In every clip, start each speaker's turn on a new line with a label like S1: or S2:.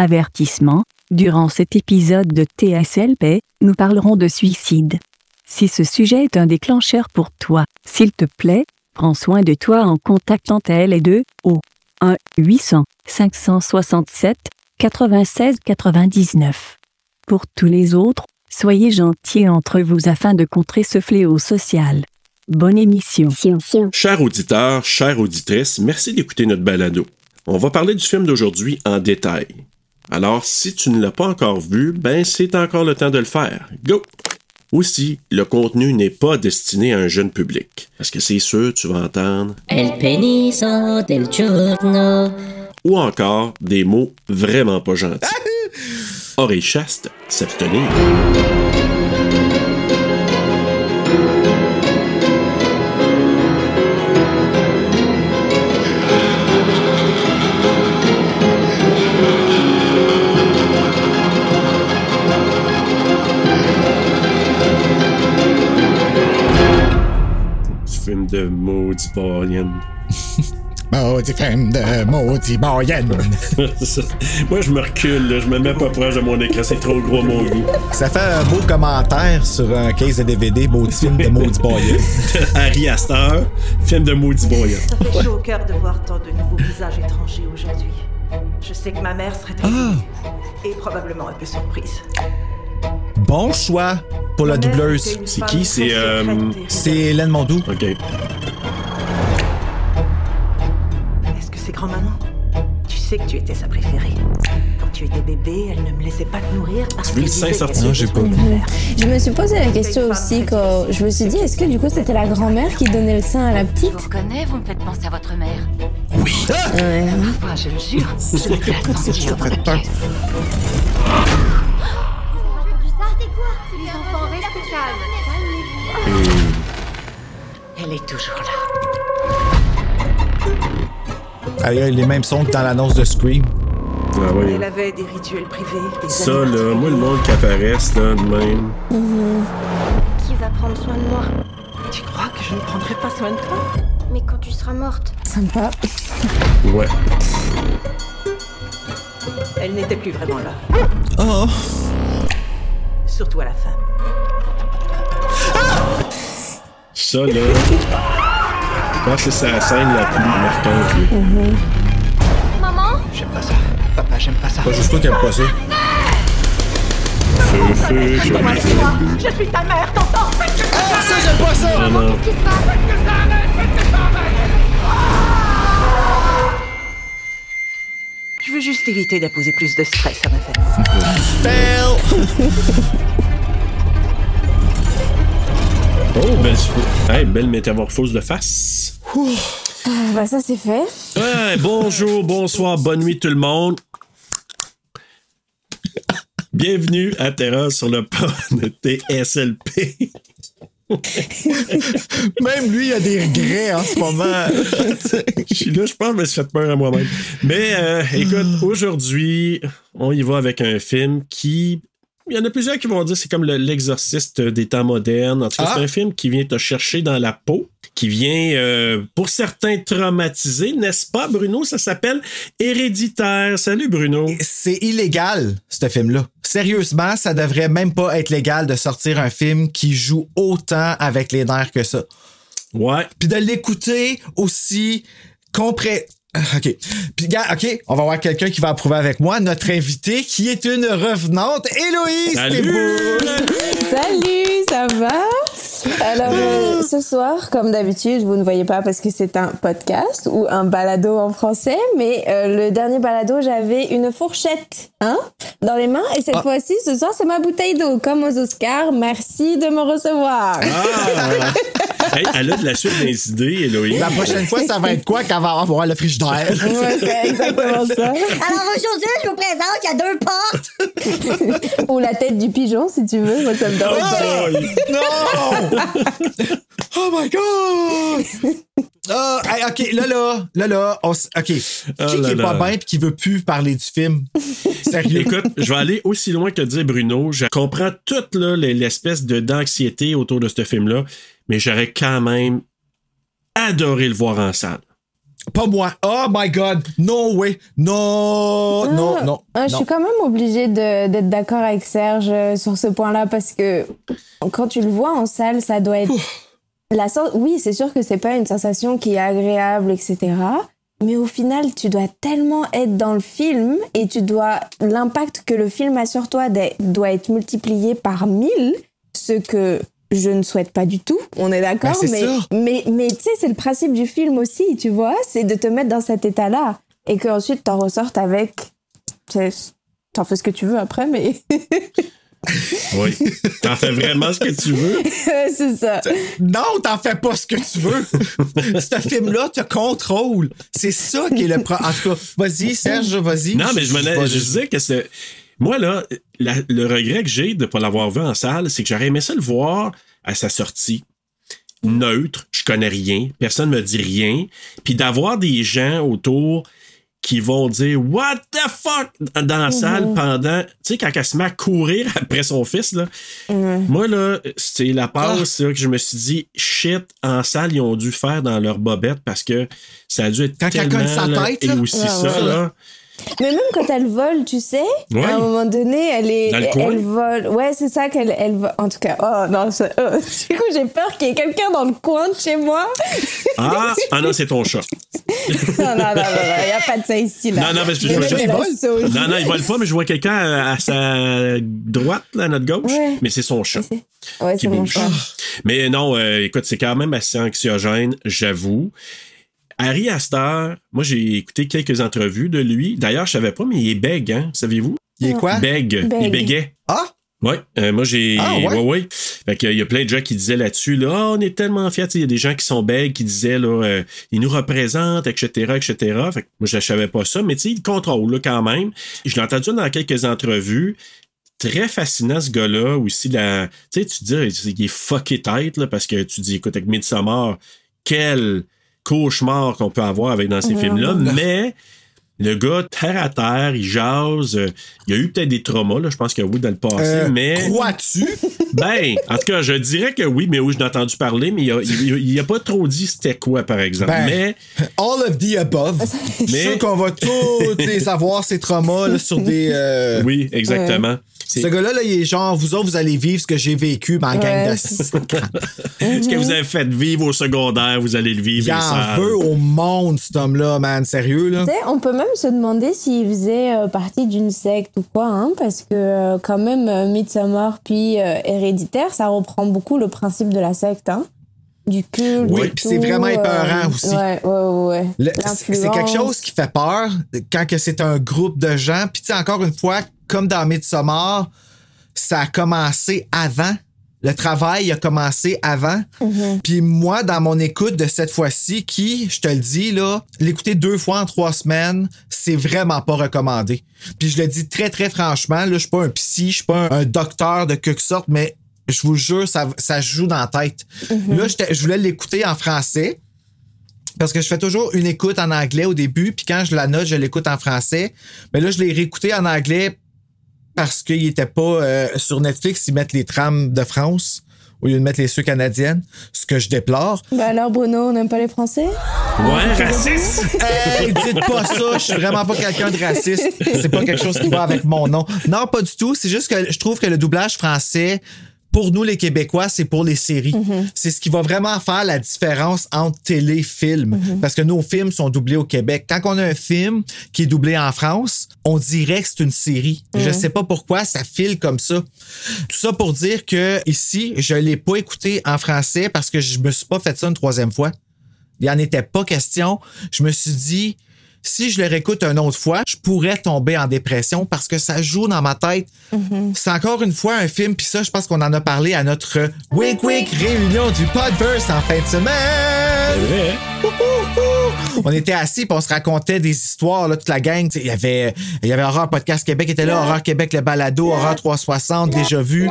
S1: Avertissement, durant cet épisode de TSLP, nous parlerons de suicide. Si ce sujet est un déclencheur pour toi, s'il te plaît, prends soin de toi en contactant TLE au 1 800 567 96 99. Pour tous les autres, soyez gentils entre vous afin de contrer ce fléau social. Bonne émission.
S2: Chers auditeurs, chères auditrices, merci d'écouter notre balado. On va parler du film d'aujourd'hui en détail. Alors, si tu ne l'as pas encore vu, ben c'est encore le temps de le faire. Go! Aussi, le contenu n'est pas destiné à un jeune public. Parce que c'est sûr, tu vas entendre?
S3: El peniso del giorno.
S2: Ou encore des mots vraiment pas gentils. Oreille chaste, s'abstenir. Film de maudit Boyan.
S4: Maudit film de maudit Boyen.
S2: Moi, je me recule, là. je me mets pas proche de mon écran, c'est trop gros mon goût.
S4: Ça fait un beau commentaire sur un case de DVD, maudit film de maudit Boyen.
S2: Harry Astor, film de maudit Boyan.
S5: Ça fait chaud au cœur de voir tant de nouveaux visages étrangers aujourd'hui. Je sais que ma mère serait très
S4: Ah.
S5: et probablement un peu surprise.
S4: Bon choix pour la doubleuse.
S2: C'est qui? C'est, euh,
S4: C'est. Hélène Mondou.
S2: Ok.
S5: Est-ce que c'est grand-maman? Tu sais que tu étais sa préférée. Quand tu étais bébé, elle ne me laissait pas te nourrir parce
S2: Tu veux le sein
S5: disait
S2: sorti?
S5: qu'elle
S4: Non,
S5: avait
S4: j'ai pas
S5: de
S4: vu.
S5: faire.
S6: Je me suis posé la question aussi quand je me suis dit est-ce que du coup c'était la grand-mère qui donnait le sein à la
S7: Je
S6: petite?
S7: vous reconnais, vous me faites penser à votre mère.
S6: Ouais.
S7: Parfois, je le jure, je me dans la
S4: pas.
S7: pièce.
S5: Elle est toujours là.
S4: Ah, il y a les mêmes sons que dans l'annonce de Scream.
S2: Ah ouais.
S5: Elle avait des rituels privés, des
S2: Ça, là, moi, le monde qui apparaisse, là, de même.
S8: Qui va prendre soin de moi?
S5: Tu crois que je ne prendrai pas soin de toi?
S8: Mais quand tu seras morte,
S6: Sympa.
S2: Ouais.
S5: Elle n'était plus vraiment là.
S4: Oh!
S5: Surtout à la fin.
S2: Ça, là. Je pense que c'est la scène la plus marquante, là.
S8: maman
S9: J'aime pas ça. Papa, j'aime pas ça.
S4: Pas juste toi qui aime pas ça.
S2: Feu, feu, je
S5: Moi, je suis ta mère, t'entends
S4: Ah, ça, j'aime pas ça!
S2: Ah non.
S8: Qu'est-ce qui se passe
S5: Je veux juste éviter d'imposer plus de stress à ma famille.
S4: Fail!
S2: Oh, belle, hey, belle métamorphose de face.
S6: Ah, bah ça c'est fait.
S2: Ouais, bonjour, bonsoir, bonne nuit tout le monde. Bienvenue à Terra sur le pod de TSLP.
S4: Même lui, il a des regrets en ce moment.
S2: Je suis là, je pense que je fait peur à moi-même. Mais euh, écoute, aujourd'hui, on y va avec un film qui. Il y en a plusieurs qui vont dire que c'est comme le- l'exorciste des temps modernes. En tout cas,
S4: Ah.
S2: c'est un film qui vient te chercher dans la peau, qui vient, euh, pour certains, traumatiser, n'est-ce pas, Bruno? Ça s'appelle Héréditaire. Salut, Bruno.
S4: C'est illégal, ce film-là. Sérieusement, ça devrait même pas être légal de sortir un film qui joue autant avec les nerfs que ça.
S2: Ouais.
S4: Puis de l'écouter aussi compré... Ah, OK. Puis, gars, OK, on va voir quelqu'un qui va approuver avec moi. Notre invité, qui est une revenante, Héloïse
S2: Salut!
S6: Salut, ça va? Alors euh, ce soir, comme d'habitude, vous ne voyez pas parce que c'est un podcast ou un balado en français, mais euh, le dernier balado, j'avais une fourchette, hein, dans les mains, et cette
S4: Ah.
S6: fois-ci, ce soir, c'est ma bouteille d'eau, comme aux Oscars. Merci de me recevoir.
S2: Ah! Hey, elle a de la suite des idées, Héloïse.
S4: La prochaine fois, ça va être quoi quand on va avoir le frigidaire?
S6: Ouais, c'est exactement ça.
S3: Alors aujourd'hui, je vous présente, il y a deux portes.
S6: Ou la tête du pigeon, si tu veux. Moi, ça me pas.
S2: Oh,
S4: Non! oh my god! Ah, hey, ok, là, là, là, là, on ok. Qui,
S2: Oh
S4: qui
S2: là
S4: est pas bien pis qui veut plus parler du film? Sérieux?
S2: Écoute, je vais aller aussi loin que dire Bruno. Je comprends toute l'espèce de d'anxiété autour de ce film-là, mais j'aurais quand même adoré le voir en salle.
S4: Pas moi. Oh my God. No way. No. Non,
S6: Ah,
S4: non.
S6: ah, je
S4: non.
S6: suis quand même obligée de- d'être d'accord avec Serge euh, sur ce point-là parce que quand tu le vois en salle, ça doit être. La oui, c'est sûr que c'est pas une sensation qui est agréable, etc. Mais au final, tu dois tellement être dans le film et tu dois. L'impact que le film a sur toi doit être multiplié par mille, ce que je ne souhaite pas du tout, on est d'accord,
S4: c'est
S6: mais, mais, mais tu sais, c'est le principe du film aussi, tu vois, c'est de te mettre dans cet état-là et qu'ensuite t'en ressortes avec. tu sais, T'en fais ce que tu veux après, mais
S2: Oui. T'en fais vraiment ce que tu veux.
S6: c'est ça.
S4: Non, t'en fais pas ce que tu veux. Ce film-là te contrôle. C'est ça qui est le pro. En tout cas, vas-y, Serge, vas-y.
S2: Non, mais je me disais que c'est. Moi, là, la- le regret que j'ai de ne pas l'avoir vu en salle, c'est que j'aurais aimé ça le voir à sa sortie. Neutre, je connais rien, personne me dit rien. Puis d'avoir des gens autour qui vont dire What the fuck dans la salle pendant. Tu sais, quand elle se met à courir après son fils, là. Moi, là, c'est la passe là, que je me suis dit Shit, en salle, ils ont dû faire dans leur bobette parce que ça a dû être
S4: Quand cogne sa
S2: là,
S4: tête,
S2: et aussi
S6: Ouais,
S2: ça,
S6: ouais.
S2: là.
S6: Mais même quand elle vole, tu sais,
S2: Ouais.
S6: à un moment donné, elle est, elle vole. Ouais, c'est ça qu'elle, elle vole. En tout cas, oh non, ça- oh, du coup, j'ai peur qu'il y ait quelqu'un dans le coin de chez moi.
S2: Ah, ah non, c'est ton chat.
S6: non, non, non, il n'y a pas de ça ici, là.
S2: Non, non, je
S6: Mais
S2: vois
S6: même
S2: juste-
S6: la
S4: vole.
S2: Non, non, il vole pas, mais je vois quelqu'un à, à sa droite, là, à notre gauche.
S6: Ouais.
S2: Mais c'est son chat.
S6: Ouais, c'est mon chat.
S2: Mais non, euh, écoute, c'est quand même assez anxiogène, j'avoue. Harry Astor, moi j'ai écouté quelques entrevues de lui. D'ailleurs, je savais pas, mais il est bègue, hein, saviez-vous?
S4: Il est quoi?
S2: Bègue.
S6: Bègue.
S2: Il bégait.
S4: Ah!
S2: Oui, moi j'ai.
S4: Ah, ouais?
S2: ouais, ouais. Fait que, il y a plein de gens qui disaient là-dessus, là, Ah, on est tellement fiers. Tu sais, Il y a des gens qui sont bègues qui disaient, là, euh, ils nous représentent, etc., etc. Fait que moi, je ne savais pas ça, mais tu sais, il contrôle, là, quand même. Je l'ai entendu dans quelques entrevues. Très fascinant, ce gars-là. Aussi, la, tu sais, tu te dis, il est fucké tête, là, parce que tu dis, écoute, avec Midsommar, quel cauchemar qu'on peut avoir avec dans ces films-là. Mais le gars, terre à terre, il jase. euh, il y a eu peut-être des traumas, là, je pense que oui, dans le passé,
S4: Euh,
S2: mais.
S4: Crois-tu?
S2: Ben, en tout cas, je dirais que oui, mais oui, je entendu parler, mais il a, il, il a pas trop dit c'était quoi, par exemple.
S4: Ben,
S2: mais,
S4: All of the above. Je suis
S2: Mais-
S4: sûr qu'on va tous les savoir ces traumas là, sur des. euh,
S2: oui, exactement.
S4: Ce gars-là, là, il est genre, vous autres, vous allez vivre ce que j'ai vécu dans la gang
S6: Ouais,
S4: de.
S2: Ce que vous avez fait vivre au secondaire, vous allez le vivre.
S4: Il en veut au monde, cet homme-là, man. Sérieux, là?
S6: Tu sais, on peut même se demander s'il faisait euh, partie d'une secte ou quoi, hein, parce que euh, quand même, euh, Midsommar puis Héréditaire, ça reprend beaucoup le principe de la secte, hein, du culte.
S4: Oui, c'est vraiment épeurant
S6: euh,
S4: aussi.
S6: Ouais, ouais, ouais.
S4: c'est quelque chose qui fait peur quand que c'est un groupe de gens. Puis, tu sais, encore une fois, comme dans Midsommar, ça a commencé avant. Le travail a commencé avant. Puis moi, dans mon écoute de cette fois-ci, qui, je te le dis, là, l'écouter deux fois en trois semaines, c'est vraiment pas recommandé. Puis je le dis très, très franchement, là, je suis pas un psy, je suis pas un, un docteur de quelque sorte, mais je vous jure, ça, ça joue dans la tête. Là, j'étais- je voulais l'écouter en français. Parce que je fais toujours une écoute en anglais au début, puis quand je la note, je l'écoute en français. Mais là, je l'ai réécouté en anglais parce qu'il était pas euh, sur Netflix, ils mettent les trames de France au lieu de mettre les ceux canadiennes, ce que je déplore.
S6: Bah alors, Bruno, on n'aime pas les Français?
S2: Ouais, raciste.
S4: Hey, dites pas ça, je suis vraiment pas quelqu'un de raciste. C'est pas quelque chose qui va avec mon nom. Non, pas du tout. C'est juste que je trouve que le doublage français, pour nous les Québécois, c'est pour les séries. C'est ce qui va vraiment faire la différence entre télé et film. Parce que nos films sont doublés au Québec. Quand on a un film qui est doublé en France, on dirait que c'est une série. Je sais pas pourquoi, ça file comme ça. Tout ça pour dire que ici, je l'ai pas écouté en français parce que je me suis pas fait ça une troisième fois. Il n'y en était pas question. Je me suis dit, si je le réécoute une autre fois, je pourrais tomber en dépression parce que ça joue dans ma tête. C'est encore une fois un film, puis ça, je pense qu'on en a parlé à notre Wink Wink réunion du Podverse en fin de semaine.
S2: C'est vrai?
S4: Ouhouhou! On était assis puis on se racontait des histoires, là, toute la gang. Il y avait, il y avait Horreur Podcast Québec était là, Horreur Québec le balado, Horreur 360, déjà vu.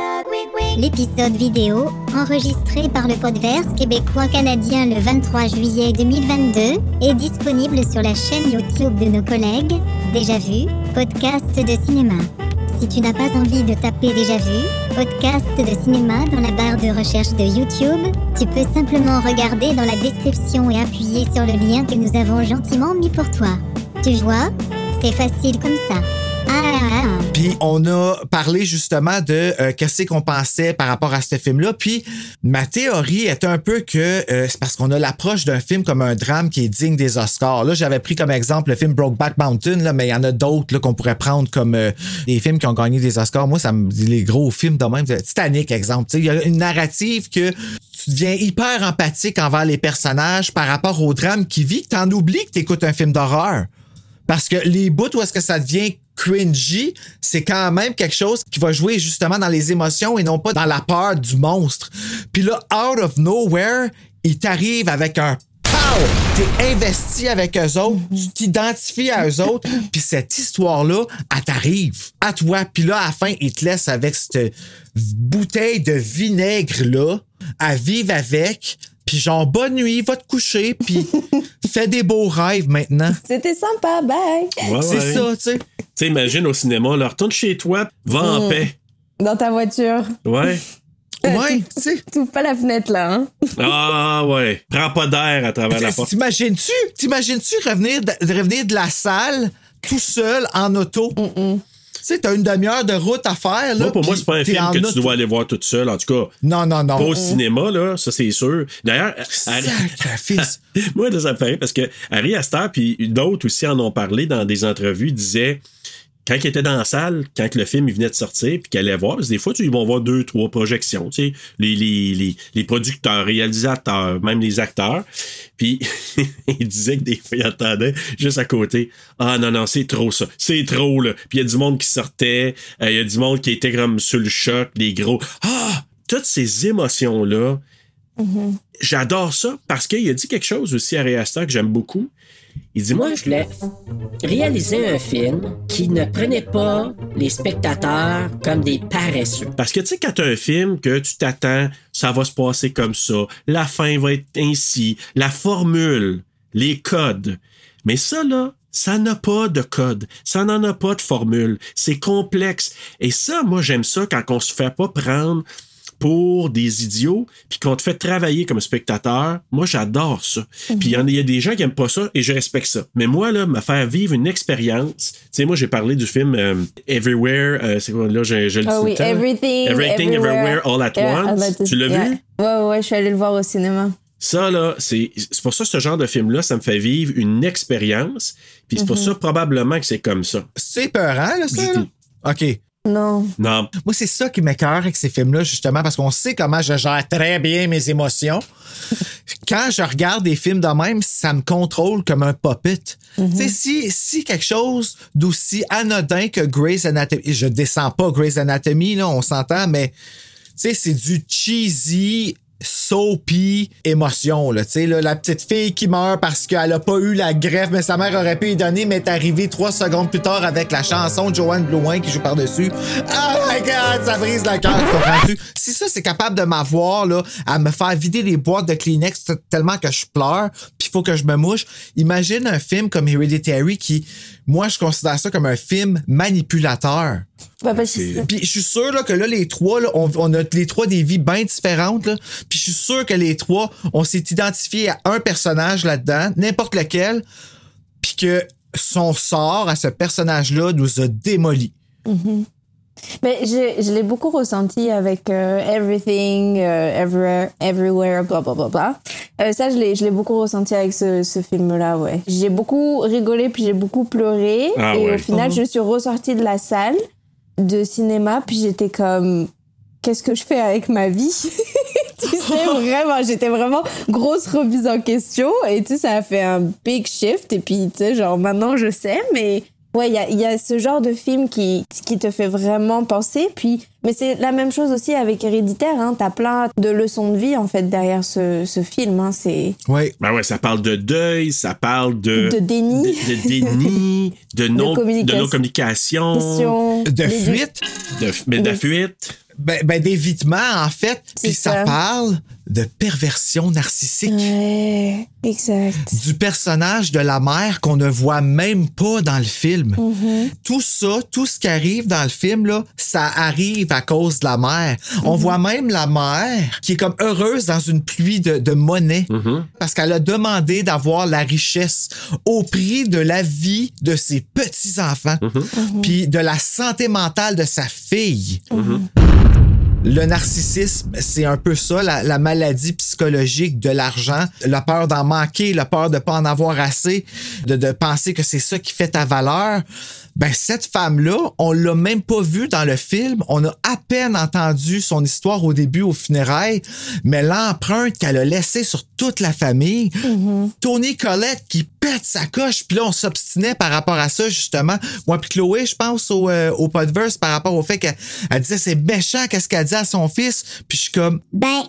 S10: L'épisode vidéo, enregistré par le Podverse québécois-canadien le 23 juillet 2022, est disponible sur la chaîne YouTube de nos collègues Déjà Vu, podcast de cinéma. Si tu n'as pas envie de taper Déjà Vu, podcast de cinéma dans la barre de recherche de YouTube. Tu peux simplement regarder dans la description et appuyer sur le lien que nous avons gentiment mis pour toi. Tu vois C'est facile comme ça. Ah,
S4: Puis on a parlé justement de euh, qu'est-ce qu'on pensait par rapport à ce film-là. Puis ma théorie est un peu que euh, c'est parce qu'on a l'approche d'un film comme un drame qui est digne des Oscars. Là, j'avais pris comme exemple le film Brokeback Mountain, mais il y en a d'autres qu'on pourrait prendre comme euh, des films qui ont gagné des Oscars. Moi, ça me dit les gros films de même. Titanic, exemple. Il y a une narrative que tu deviens hyper empathique envers les personnages par rapport au drame qui vit, t'en oublies que t'écoutes un film d'horreur. Parce que les bouts où est-ce que ça devient cringy, c'est quand même quelque chose qui va jouer justement dans les émotions et non pas dans la peur du monstre. Puis là, out of nowhere, il t'arrive avec un pow! T'es investi avec eux autres, tu t'identifies à eux autres, puis cette histoire-là, elle t'arrive à toi. Puis là, à la fin, il te laisse avec cette bouteille de vinaigre-là à vivre avec. Puis genre, bonne nuit, va te coucher, puis fais des beaux rêves maintenant.
S6: C'était sympa, bye.
S2: Ouais,
S4: C'est
S2: ouais.
S4: ça, tu sais.
S2: Tu sais, imagine au cinéma, là, retourne chez toi, va en
S6: Mm.
S2: paix.
S6: Dans ta voiture.
S2: Ouais.
S4: Ouais, tu sais.
S6: T'ouvres pas la fenêtre là, hein?
S2: Ah ouais. Prends pas d'air à travers la porte.
S4: T'imagines-tu, t'imagines-tu revenir de, revenir de la salle tout seul en auto? Tu sais, t'as une demi-heure de route à faire. Là,
S2: Moi, pour moi, c'est pas un film que tu dois aller voir toute seule. En tout cas,
S4: Non, non, non.
S2: pas au cinéma, là, ça c'est sûr. D'ailleurs,
S4: Sacrifice.
S2: moi, ça me parce que Harry Astor, puis d'autres aussi en ont parlé dans des entrevues, disaient quand il était dans la salle, quand le film il venait de sortir, puis qu'il allait voir, parce que des fois, tu, ils vont voir deux, trois projections, tu sais, les, les, les, les producteurs, réalisateurs, même les acteurs. Puis il disait que des fois, il entendait juste à côté Ah non, non, c'est trop ça. C'est trop, là. Puis il y a du monde qui sortait, euh, il y a du monde qui était comme sur le choc, les gros. Ah! Toutes ces émotions-là, j'adore ça parce qu'il a dit quelque chose aussi à Réasta que j'aime beaucoup. Il dit, moi,
S11: je voulais réaliser un film qui ne prenait pas les spectateurs comme des paresseux.
S2: Parce que tu sais, quand t'as un film que tu t'attends, ça va se passer comme ça, la fin va être ainsi, la formule, les codes. Mais ça, là, ça n'a pas de code. Ça n'en a pas de formule. C'est complexe. Et ça, moi, j'aime ça quand on se fait pas prendre pour des idiots, puis qu'on te fait travailler comme spectateur, moi j'adore ça. Puis il y en a- il y, a des gens qui aiment pas ça et je respecte ça. Mais moi là, me faire vivre une expérience, tu sais moi j'ai parlé du film euh, Everywhere, euh, c'est quoi là je, je le dis tout
S6: oui,
S2: le temps.
S6: Everything,
S2: Everything Everywhere All at
S6: Yeah,
S2: Once.
S6: all
S2: Tu l'as
S6: yeah.
S2: vu
S6: Ouais, ouais, ouais, je suis allée le voir au cinéma.
S2: Ça là, c'est c'est pour ça ce genre de film là, ça me fait vivre une expérience. Puis c'est pour
S6: Mhm.
S2: ça probablement que c'est comme ça.
S4: C'est peurant, là, ça?
S2: Du
S4: là?
S2: tout.
S4: OK.
S6: Non.
S2: Non.
S4: Moi, c'est ça qui m'écœure avec ces films-là, justement, parce qu'on sait comment je gère très bien mes émotions. Quand je regarde des films de même, ça me contrôle comme un puppet. Tu sais, si, si quelque chose d'aussi anodin que Grey's Anatomy, je descends pas Grey's Anatomy, là, on s'entend, mais tu sais, c'est du cheesy, soapy émotion, là. Là, la petite fille qui meurt parce qu'elle a pas eu la greffe, mais sa mère aurait pu y donner, mais est arrivée trois secondes plus tard avec la chanson Joanne Blouin qui joue par-dessus. Oh my god, ça brise le cœur, tu comprends-tu? Si ça, c'est capable de m'avoir, là, à me faire vider les boîtes de Kleenex tellement que je pleure, puis il faut que je me mouche, imagine un film comme Hereditary qui, moi, je considère ça comme un film manipulateur.
S6: Bah, parce que-
S4: Puis je suis sûr là, que là, les trois, là, on, on a les trois des vies bien différentes. Là. Puis je suis sûr que les trois, on s'est identifié à un personnage là-dedans, n'importe lequel, puis que son sort à ce personnage-là nous a démolis.
S6: Mhm. Mais je, je l'ai beaucoup ressenti avec euh, Everything, euh, Everywhere, Everywhere, bla bla bla bla. Euh, ça, je l'ai, je l'ai beaucoup ressenti avec ce, ce film-là, ouais. J'ai beaucoup rigolé, puis j'ai beaucoup pleuré.
S2: Ah
S6: et
S2: ouais.
S6: au final, je suis ressortie de la salle de cinéma, puis j'étais comme... Qu'est-ce que je fais avec ma vie? Tu sais, vraiment, j'étais vraiment grosse remise en question. Et tu sais, ça a fait un big shift. Et puis, tu sais, genre, maintenant, je sais, mais... Ouais, il y a, il y a ce genre de film qui, qui te fait vraiment penser. Puis, mais c'est la même chose aussi avec Héréditaire. Hein. T'as plein de leçons de vie, en fait, derrière ce, ce film. Hein. C'est...
S4: Oui.
S2: Ben ouais, ça parle de deuil, ça parle de.
S6: De déni.
S2: De, de déni, de non, de
S6: communication.
S2: non communication.
S4: De fuite.
S2: De, mais de la
S6: De-
S2: fuite.
S4: Ben, ben, d'évitement, en fait. Puis ça.
S6: ça.
S4: parle de perversion narcissique.
S6: Ouais, exact.
S4: Du personnage de la mère qu'on ne voit même pas dans le film.
S6: Mhm.
S4: Tout ça, tout ce qui arrive dans le film, là, ça arrive à cause de la mère. On
S6: Mhm.
S4: voit même la mère qui est comme heureuse dans une pluie de, de monnaie parce qu'elle a demandé d'avoir la richesse au prix de la vie de ses petits-enfants puis de la santé mentale de sa fille. Le narcissisme, c'est un peu ça, la, la maladie psychologique de l'argent, la peur d'en manquer, la peur de pas en avoir assez, de, de penser que c'est ça qui fait ta valeur. Ben, cette femme-là, on l'a même pas vue dans le film. On a à peine entendu son histoire au début, au funérailles, mais l'empreinte qu'elle a laissée sur toute la famille. Tony Collette qui pète sa coche, puis là, on s'obstinait par rapport à ça, justement. Moi, puis Chloé, je pense au, euh, au podverse par rapport au fait qu'elle elle disait c'est méchant, qu'est-ce qu'elle dit à son fils. Puis je suis comme,
S10: Ben,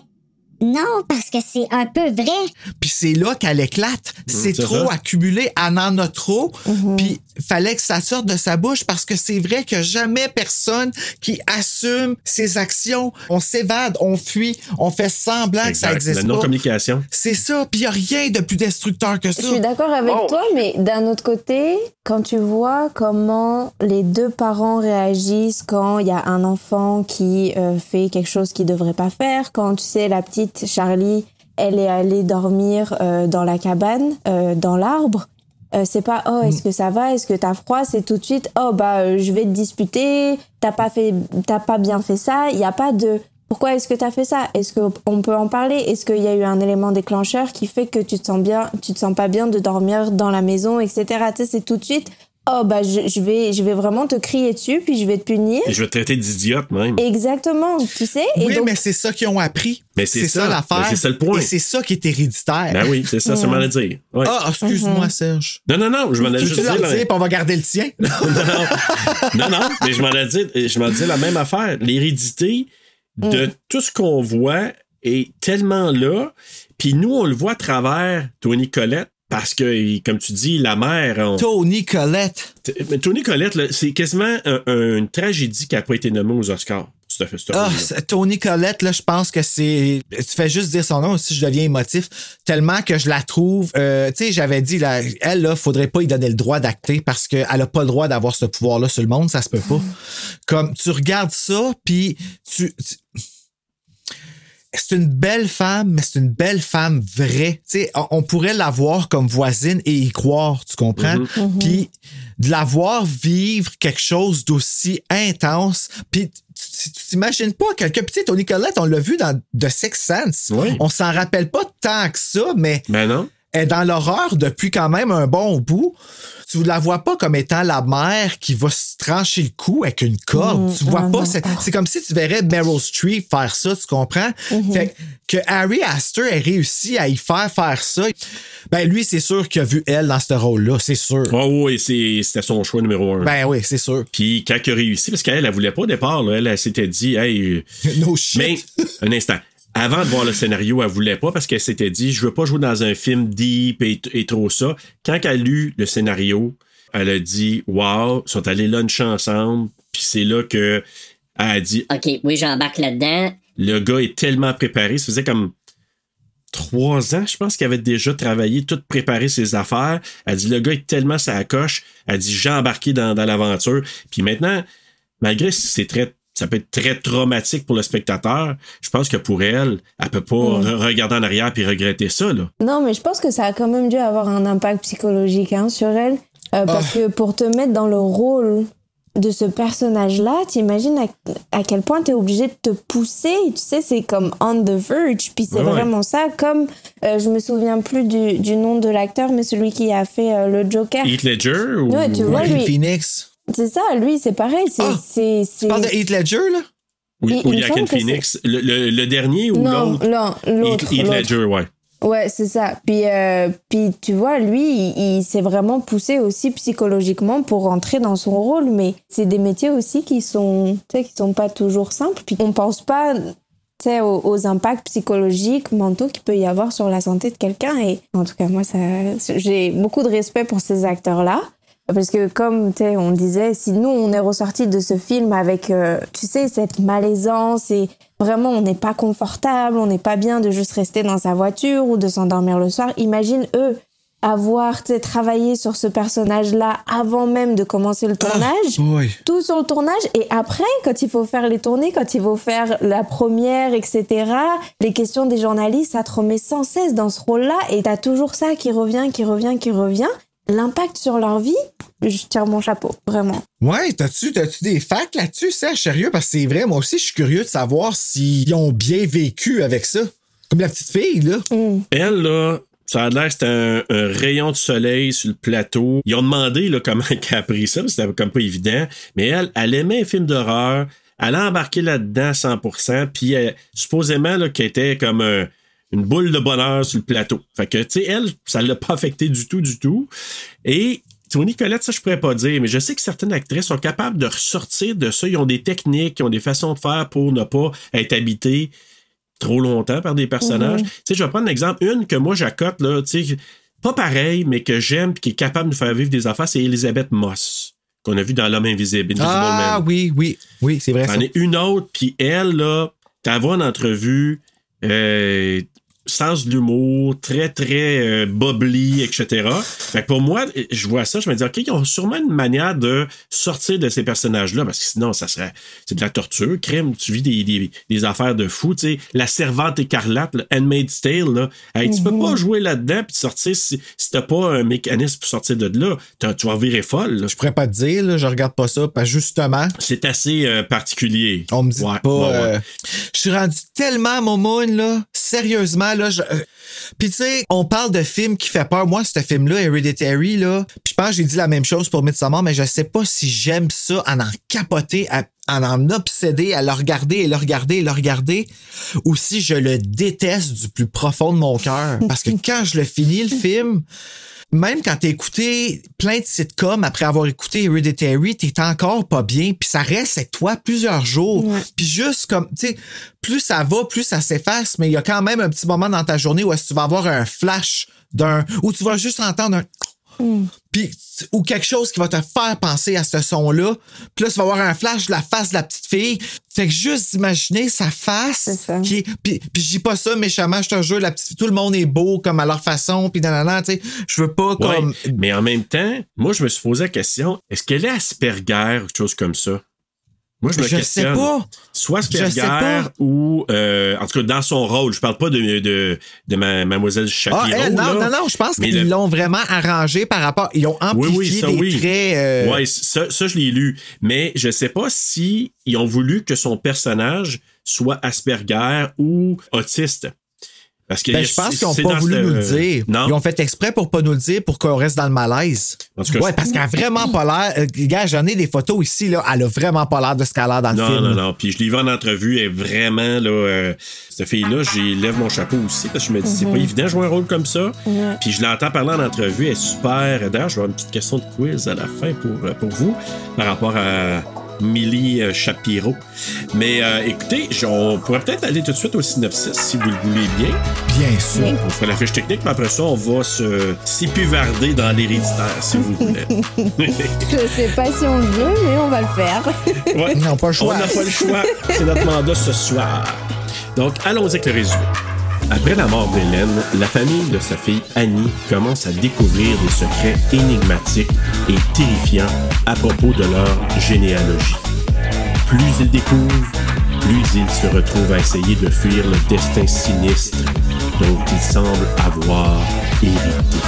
S10: non, parce que c'est un peu vrai.
S4: puis c'est là qu'elle éclate. C'est
S2: c'est
S4: trop
S2: ça.
S4: accumulé, elle en a trop. Puis fallait que ça sorte de sa bouche parce que c'est vrai que jamais personne qui assume ses actions. On s'évade, on fuit, on fait semblant que ça
S2: Exact.
S4: existe
S2: La non-communication.
S4: C'est ça, puis il a rien de plus destructeur que ça.
S6: Je suis d'accord avec
S4: Oh.
S6: toi, mais d'un autre côté, quand tu vois comment les deux parents réagissent quand il y a un enfant qui euh, fait quelque chose qu'il devrait pas faire, quand tu sais la petite Charlie, elle est allée dormir euh, dans la cabane, euh, dans l'arbre. Euh, c'est pas oh est-ce que ça va? Est-ce que t'as froid? C'est tout de suite oh bah euh, je vais te disputer. T'as pas fait t'as pas bien fait ça. Il y a pas de pourquoi est-ce que t'as fait ça? Est-ce que on peut en parler? Est-ce qu'il y a eu un élément déclencheur qui fait que tu te sens bien tu te sens pas bien de dormir dans la maison etc tu sais c'est tout de suite oh bah je, je vais je vais vraiment te crier dessus puis je vais te punir
S2: Et je vais te traiter d'idiote même.
S6: exactement tu sais et
S4: oui,
S6: donc
S4: mais c'est ça qu'ils ont appris.
S2: Mais c'est ça.
S4: l'affaire.
S2: Mais c'est ça le point.
S4: Et c'est ça qui est héréditaire.
S2: Ben oui, c'est ça, c'est mal à dire. Ouais.
S4: Ah, excuse-moi, Serge.
S2: Non, non, non, je m'en ai
S4: Tu
S2: juste dit.
S4: dire, puis on va garder le tien?
S2: non, non, non, mais je m'en ai dit, je m'en dis la même affaire. L'hérédité de tout ce qu'on voit est tellement là. Puis nous, on le voit à travers Tony Collette. Parce que, comme tu dis, la mère. on-
S4: Tony Collette.
S2: Mais Tony Collette, c'est quasiment un- un- une tragédie qui n'a pas été nommée aux Oscars.
S4: Ah, Tony Collette, là, je pense que c'est. Tu fais juste dire son nom aussi, je deviens émotif. Tellement que je la trouve. euh, tu sais, j'avais dit, là, elle, là, faudrait pas lui donner le droit d'acter parce qu'elle a pas le droit d'avoir ce pouvoir-là sur le monde, ça se peut pas. Comme, tu regardes ça, puis tu. tu- c'est une belle femme, mais c'est une belle femme vraie. Tu sais, on, pourrait la voir comme voisine et y croire, tu comprends? Puis de la voir vivre quelque chose d'aussi intense, puis tu t'imagines pas quelqu'un. Puis tu sais, Tony Collette, on l'a vu dans The Sixth Sense.
S2: Oui.
S4: On s'en rappelle pas tant que ça, mais
S2: Ben non.
S4: Est dans l'horreur depuis quand même un bon bout. Tu la vois pas comme étant la mère qui va se trancher le cou avec une corde. Tu vois pas. C'est, c'est comme si tu verrais Meryl Streep faire ça, tu comprends?
S6: Mm-hmm.
S4: Fait que Harry Astor ait réussi à y faire faire ça. Ben lui, c'est sûr qu'il a vu elle dans ce rôle-là, c'est sûr.
S2: Oh, oui, c'est- c'était son choix numéro un.
S4: Ben oui, c'est sûr.
S2: Puis quand il a réussi, parce qu'elle, elle voulait pas au départ, là, elle, elle s'était dit, hey,
S4: No shit.
S2: mais un instant. Avant de voir le scénario, elle voulait pas parce qu'elle s'était dit, je veux pas jouer dans un film deep et, et trop ça. Quand elle a lu le scénario, elle a dit, wow, ils sont allés luncher ensemble. Puis c'est là que elle a dit,
S12: OK, oui, j'embarque là-dedans.
S2: le gars est tellement préparé. Ça faisait comme trois ans, je pense qu'il avait déjà travaillé, tout préparé ses affaires. Elle dit, le gars est tellement sa coche. Elle dit, j'ai embarqué dans, dans l'aventure. Puis maintenant, malgré si c'est très, ça peut être très traumatique pour le spectateur, je pense que pour elle, elle peut pas
S6: Mm.
S2: re- regarder en arrière puis regretter ça, là.
S6: Non, mais je pense que ça a quand même dû avoir un impact psychologique hein, sur elle. Euh, parce
S2: Ah.
S6: que pour te mettre dans le rôle de ce personnage-là, t'imagines à, à quel point t'es obligé de te pousser. Tu sais, c'est comme on the verge. Puis c'est
S2: Ouais, ouais.
S6: vraiment ça. Comme, euh, je me souviens plus du, du nom de l'acteur, mais celui qui a fait euh, le Joker.
S2: Heath Ledger ou...
S6: Ouais, tu vois,
S4: Joaquin
S6: lui-
S4: Phoenix?
S6: C'est ça, lui, c'est pareil. C'est,
S4: Ah!
S6: c'est, c'est...
S4: Tu parles de Heath Ledger, là?
S2: Ou,
S6: Il-
S2: ou Joaquin Phoenix. Le, le- le dernier ou
S6: Non,
S2: l'autre?
S6: non, l'autre.
S2: Heath. Ledger, ouais.
S6: Ouais, c'est ça. Puis, euh, puis tu vois, lui, il, il s'est vraiment poussé aussi psychologiquement pour rentrer dans son rôle. Mais c'est des métiers aussi qui sont, tu sais, qui sont pas toujours simples. Puis on pense pas, tu sais, aux, aux impacts psychologiques, mentaux qu'il peut y avoir sur la santé de quelqu'un. Et en tout cas, moi, ça, j'ai beaucoup de respect pour ces acteurs-là. Parce que comme on disait, si nous on est ressorti de ce film avec, euh, tu sais, cette malaisance et vraiment on n'est pas confortable, on n'est pas bien de juste rester dans sa voiture ou de s'endormir le soir. Imagine eux avoir travaillé sur ce personnage-là avant même de commencer le tournage,
S4: oui.
S6: tout sur le tournage et après quand il faut faire les tournées, quand il faut faire la première, etc. Les questions des journalistes, ça te remet sans cesse dans ce rôle-là et t'as toujours ça qui revient, qui revient, qui revient. L'impact sur leur vie, je tire mon chapeau, vraiment.
S4: Ouais, t'as-tu, t'as-tu des facts là-dessus, Serge? Sérieux? Parce que c'est vrai, moi aussi, je suis curieux de savoir s'ils ont bien vécu avec ça. Comme la petite fille, là.
S2: Elle, là, ça a l'air que c'était un, un rayon de soleil sur le plateau. Ils ont demandé là, comment elle a pris ça, parce que c'était comme pas évident. Mais elle, elle aimait les films d'horreur. Elle a embarqué là-dedans à 100%. Puis elle, supposément là, qu'elle était comme un- une boule de bonheur sur le plateau. Fait que, tu sais, elle, ça l'a pas affecté du tout, du tout. Et Tony Collette, ça, je pourrais pas dire, mais je sais que certaines actrices sont capables de ressortir de ça. Ils ont des techniques, ils ont des façons de faire pour ne pas être habitées trop longtemps par des personnages.
S13: Mhm.
S2: Tu sais, je vais prendre un exemple. Une que moi, j'accote, là, tu sais, pas pareil, mais que j'aime et qui est capable de nous faire vivre des affaires, c'est Elisabeth Moss, qu'on a vu dans L'Homme Invisible. Invisible
S4: Ah
S2: Man.
S4: oui, oui, oui, c'est vrai.
S2: J'en ai une autre, puis elle, là, t'as vois en entrevue, euh, sens de l'humour, très, très euh, bubbly, etc. Fait que pour moi, je vois ça, je me dis, OK, ils ont sûrement une manière de sortir de ces personnages-là, parce que sinon, ça serait, c'est de la torture, crème, tu vis des, des, des affaires de fou, tu sais, la servante écarlate, le Handmaid's Tale, là, Hey, tu peux pas jouer là-dedans puis sortir si, si t'as pas un mécanisme pour sortir de là, tu vas virer folle, là.
S4: Je pourrais pas te dire, là, je regarde pas ça, parce que justement.
S2: C'est assez euh, particulier.
S4: On me dit
S2: Ouais,
S4: pas.
S2: ouais, ouais.
S4: euh, je suis rendu tellement momoun, là. Sérieusement, là. je- euh, Puis tu sais, on parle de films qui fait peur. Moi, ce film-là, Hereditary, là. Puis je pense que j'ai dit la même chose pour Midsommar, mais je sais pas si j'aime ça en en capoter, à- en en obséder, à le regarder et le regarder et le regarder, ou si je le déteste du plus profond de mon cœur. Parce que quand je le finis, le film, même quand t'as écouté plein de sitcoms après avoir écouté Hereditary, t'es encore pas bien, puis ça reste avec toi plusieurs jours. Puis juste comme, tu sais, plus ça va, plus ça s'efface, mais il y a quand même un petit moment dans ta journée où tu vas avoir un flash d'un, où tu vas juste entendre un puis ou quelque chose qui va te faire penser à ce son-là. Puis là, tu vas avoir un flash de la face de la petite fille. Fait que juste imaginer sa face. Qui est, puis, puis je dis pas ça méchamment, je te jure, la petite, tout le monde est beau comme à leur façon, puis nanana, tu sais. Je veux pas
S2: Ouais,
S4: comme.
S2: Mais en même temps, moi, je me suis posé la question est-ce qu'elle est Asperger ou quelque chose comme ça? Moi, je me
S4: Je
S2: questionne.
S4: sais pas.
S2: Soit
S4: pas.
S2: ou, euh, en tout cas, dans son rôle. Je parle pas de, de, de ma, Mademoiselle Shapiro.
S4: Ah, elle, non,
S2: là.
S4: non, non, je pense qu'ils
S2: le-
S4: l'ont vraiment arrangé par rapport. Ils ont
S2: Oui,
S4: amplifié
S2: oui, ça,
S4: des
S2: oui.
S4: traits. euh,
S2: Ouais, ça, ça, je l'ai lu. Mais je sais pas si ils ont voulu que son personnage soit Asperger ou autiste. Parce que
S4: Ben, je pense qu'ils n'ont
S2: c'est
S4: pas voulu
S2: ce-
S4: nous le dire.
S2: Non.
S4: Ils ont fait exprès pour pas nous le dire pour qu'on reste dans le malaise.
S2: En tout cas,
S4: ouais,
S2: je-
S4: parce qu'elle a vraiment pas l'air. euh, gars, j'en ai des photos ici, là. Elle a vraiment pas l'air de ce qu'elle a dans
S2: Non,
S4: le film.
S2: non, non. Puis je l'ai vu en entrevue, elle est vraiment, là, euh, cette fille-là, j'y lève mon chapeau aussi, parce que je me dis, c'est
S4: Mhm.
S2: pas évident de jouer un rôle comme ça. Puis je l'entends parler en entrevue, elle est super. D'ailleurs, je vais avoir une petite question de quiz à la fin pour, euh, pour vous, par rapport à Millie euh, Shapiro. Mais euh, écoutez, on pourrait peut-être aller tout de suite au synopsis, si vous le voulez bien.
S4: Bien sûr.
S2: On fera la fiche technique, mais après ça, on va se s'épuvarder dans l'héréditaire, si vous voulez.
S6: Je sais pas si on le veut, mais on va le faire.
S2: Ouais.
S4: Non, pas le choix.
S2: On n'a pas le choix. C'est notre mandat ce soir. Donc, allons-y avec le résumé. Après la mort d'Hélène, la famille de sa fille Annie commence à découvrir des secrets énigmatiques et terrifiants à propos de leur généalogie. Plus ils découvrent, plus ils se retrouvent à essayer de fuir le destin sinistre dont ils semblent avoir hérité.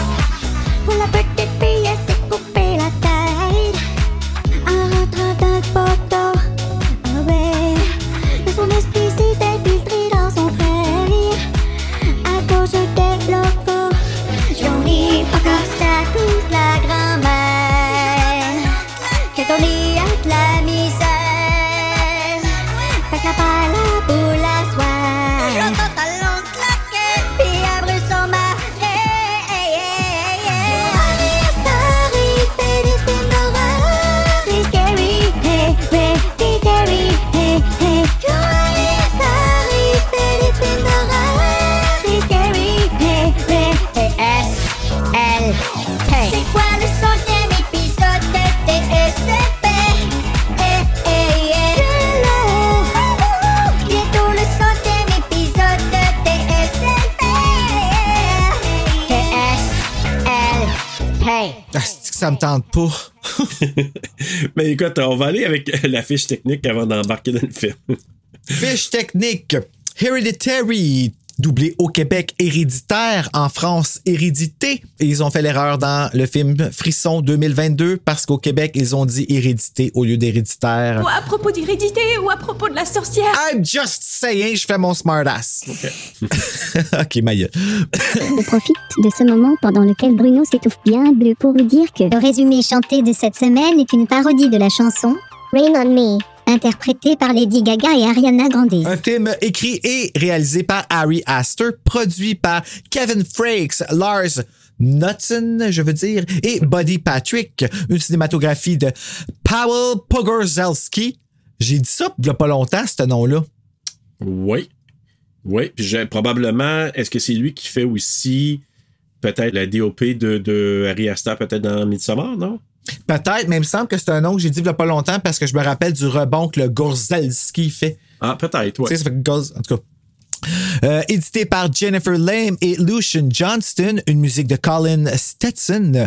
S4: Ça me tente pas.
S2: Mais écoute, on va aller avec la fiche technique avant d'embarquer dans le film.
S4: Fiche technique. Hereditary, doublé au Québec héréditaire, en France hérédité. Et ils ont fait l'erreur dans le film Frisson 2022 parce qu'au Québec, ils ont dit hérédité au lieu d'héréditaire.
S13: Ou à propos d'hérédité, ou à propos de la sorcière.
S4: I'm just saying, je fais mon smartass. OK, OK, ma gueule.
S10: Je profite de ce moment pendant lequel Bruno s'étouffe bien bleu pour vous dire que le résumé chanté de cette semaine est une parodie de la chanson Rain on Me, interprétée par Lady Gaga et Ariana Grande.
S4: Un film écrit et réalisé par Harry Astor, produit par Kevin Frakes, Lars Knudsen, je veux dire, et Buddy Patrick. Une cinématographie de Powell Pogorzelski. J'ai dit ça il y a pas longtemps, ce nom-là.
S2: Oui. Oui, puis j'ai- probablement, est-ce que c'est lui qui fait aussi peut-être la DOP de, de Harry Astor, peut-être dans Midsommar, non?
S4: Peut-être, mais il me semble que c'est un nom que j'ai dit il y a pas longtemps parce que je me rappelle du rebond que le Gorzelski fait.
S2: Ah, peut-être,
S4: Tu sais, ça fait Gorz- en tout cas. Euh, édité par Jennifer Lame et Lucian Johnston, une musique de Colin Stetson,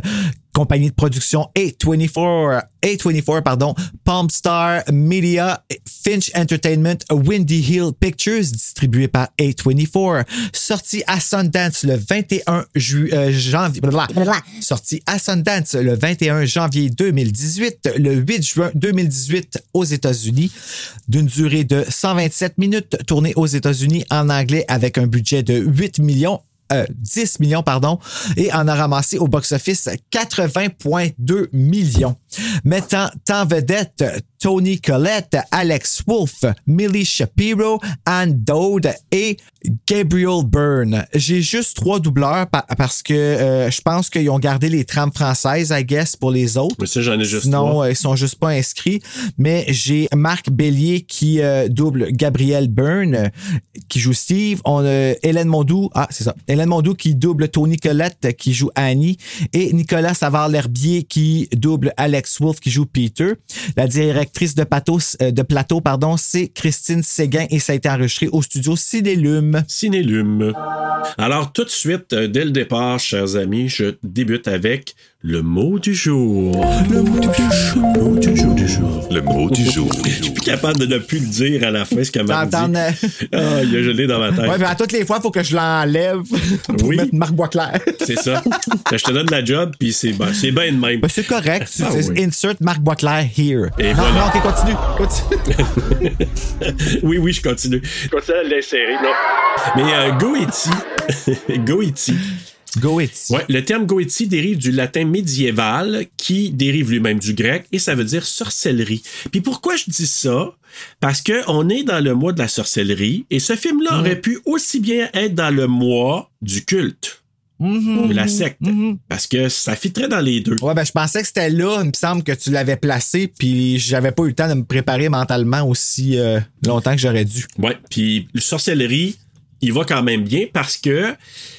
S4: compagnie de production A24, A24 pardon, Palm Star Media, Finch Entertainment, Windy Hill Pictures, distribué par A24, sorti à Sundance le 21 ju- euh, janvier, blablabla. sorti à Sundance le 21 janvier 2018, le 8 juin 2018 aux États-Unis, d'une durée de 127 minutes, tournée aux États-Unis en anglais avec un budget de 8 millions. Euh, 10 millions, pardon, et en a ramassé au box-office 80,2 millions. Mettant en vedette Tony Collette, Alex Wolf, Millie Shapiro, Anne Dode et Gabriel Byrne. J'ai juste trois doubleurs pa- parce que euh, je pense qu'ils ont gardé les trames françaises, I guess, pour les autres.
S2: Mais ça, j'en ai juste trois.
S4: euh, ils sont juste pas inscrits. Mais j'ai Marc Bélier qui euh, double Gabriel Byrne, euh, qui joue Steve. On a Hélène Mondou, ah, c'est ça. Hélène Mondou qui double Tony Collette, qui joue Annie. Et Nicolas Savard-L'Herbier qui double Alex Wolf, qui joue Peter. La pathos, euh, de plateau, pardon, c'est Christine Séguin et ça a été enregistré au studio Cinélume.
S2: Cinélume. Alors, tout de suite, euh, dès le départ, chers amis, je débute avec le mot du jour. Le mot du jour. Le mot du jour.
S14: Le mot du jour.
S2: Je suis plus capable de ne plus le dire à la fin, ce qu'elle m'a dit. Ah, il a gelé dans ma tête.
S4: Ouais, mais à toutes les fois, il faut que je l'enlève pour
S2: Oui.
S4: mettre Marc Boisclair.
S2: C'est ça. je te donne la job, puis c'est ben, c'est bien de même.
S4: Ben, c'est correct.
S2: Ah
S4: c'est
S2: oui.
S4: Insert Marc Boisclair here.
S2: Et
S4: non,
S2: voilà.
S4: non, ok, continue. continue.
S2: oui, oui, je continue. Je continue à l'insérer, non. Mais euh, Goetti. Goetti.
S4: Goetti.
S2: Ouais, le terme Goetti dérive du latin médiéval qui dérive lui-même du grec et ça veut dire sorcellerie. Puis pourquoi je dis ça? Parce que on est dans le mois de la sorcellerie et ce film-là aurait pu aussi bien être dans le mois du culte. De la secte. Parce que ça fitterait dans les deux.
S4: Ouais, ben, je pensais que c'était là. Il me semble que tu l'avais placé, puis j'avais pas eu le temps de me préparer mentalement aussi euh, longtemps que j'aurais dû.
S2: Ouais, puis le sorcellerie, il va quand même bien parce que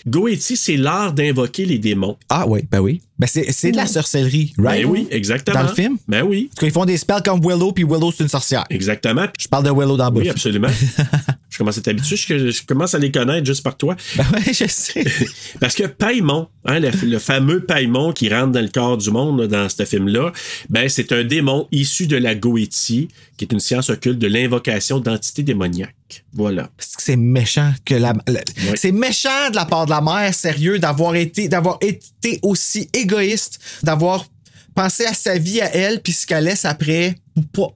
S2: Goetti, c'est l'art d'invoquer les démons.
S4: Ah oui, ben oui. Ben c'est, c'est de la sorcellerie, right?
S2: Ben oui, exactement.
S4: Dans le film?
S2: Ben oui.
S4: Parce qu'ils font des spells comme Willow, puis Willow, c'est une sorcière.
S2: Exactement.
S4: Je parle de Willow dans
S2: Oui, absolument. je commence à je, je commence à les connaître juste par toi.
S4: Ben ouais, je sais.
S2: Parce que Paimon, hein, le, le fameux Paimon qui rentre dans le corps du monde là, dans ce film-là, ben, c'est un démon issu de la Goétie, qui est une science occulte de l'invocation d'entités démoniaques. Voilà.
S4: C'est que c'est méchant que la, la- c'est méchant de la part de la mère sérieux d'avoir été d'avoir été aussi égoïste d'avoir pensé à sa vie à elle puis ce qu'elle laisse après ou pas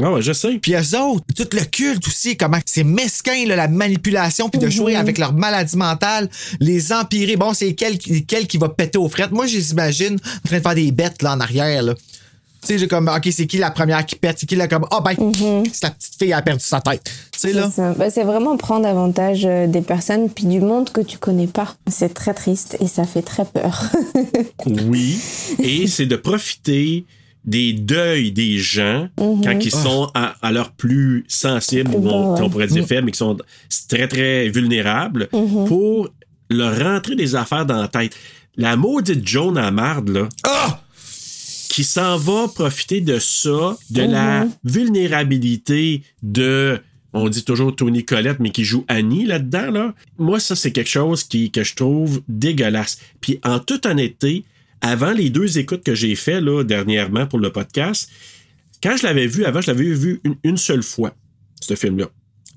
S2: Ah ouais, je sais.
S4: puis eux autres tout le culte aussi comment c'est mesquin là, la manipulation puis de jouer avec leur maladie mentale les empirer bon c'est quel, quel qui va péter aux frettes moi je les imagine en train de faire des bêtes là en arrière là tu sais, j'ai comme, OK, c'est qui la première qui pète? C'est qui là comme, oh ben, c'est la petite fille, elle a perdu sa tête. Tu sais, là.
S6: C'est c'est vraiment prendre avantage euh, des personnes puis du monde que tu connais pas. C'est très triste et ça fait très peur.
S2: Oui. Et c'est de profiter des deuils des gens
S6: Mhm.
S2: quand ils sont à, à leur plus sensible, ou on, pourrait dire faible, mais qui sont très, très vulnérables,
S6: Mhm.
S2: pour leur rentrer des affaires dans la tête. La maudite Joan à marde, là, qui s'en va profiter de ça, de la vulnérabilité de on dit toujours Tony Collette, mais qui joue Annie là-dedans, là. Moi, ça, c'est quelque chose qui, que je trouve dégueulasse. Puis, en toute honnêteté, avant les deux écoutes que j'ai fait là, dernièrement pour le podcast, quand je l'avais vu avant, je l'avais vu une, une seule fois, ce film-là.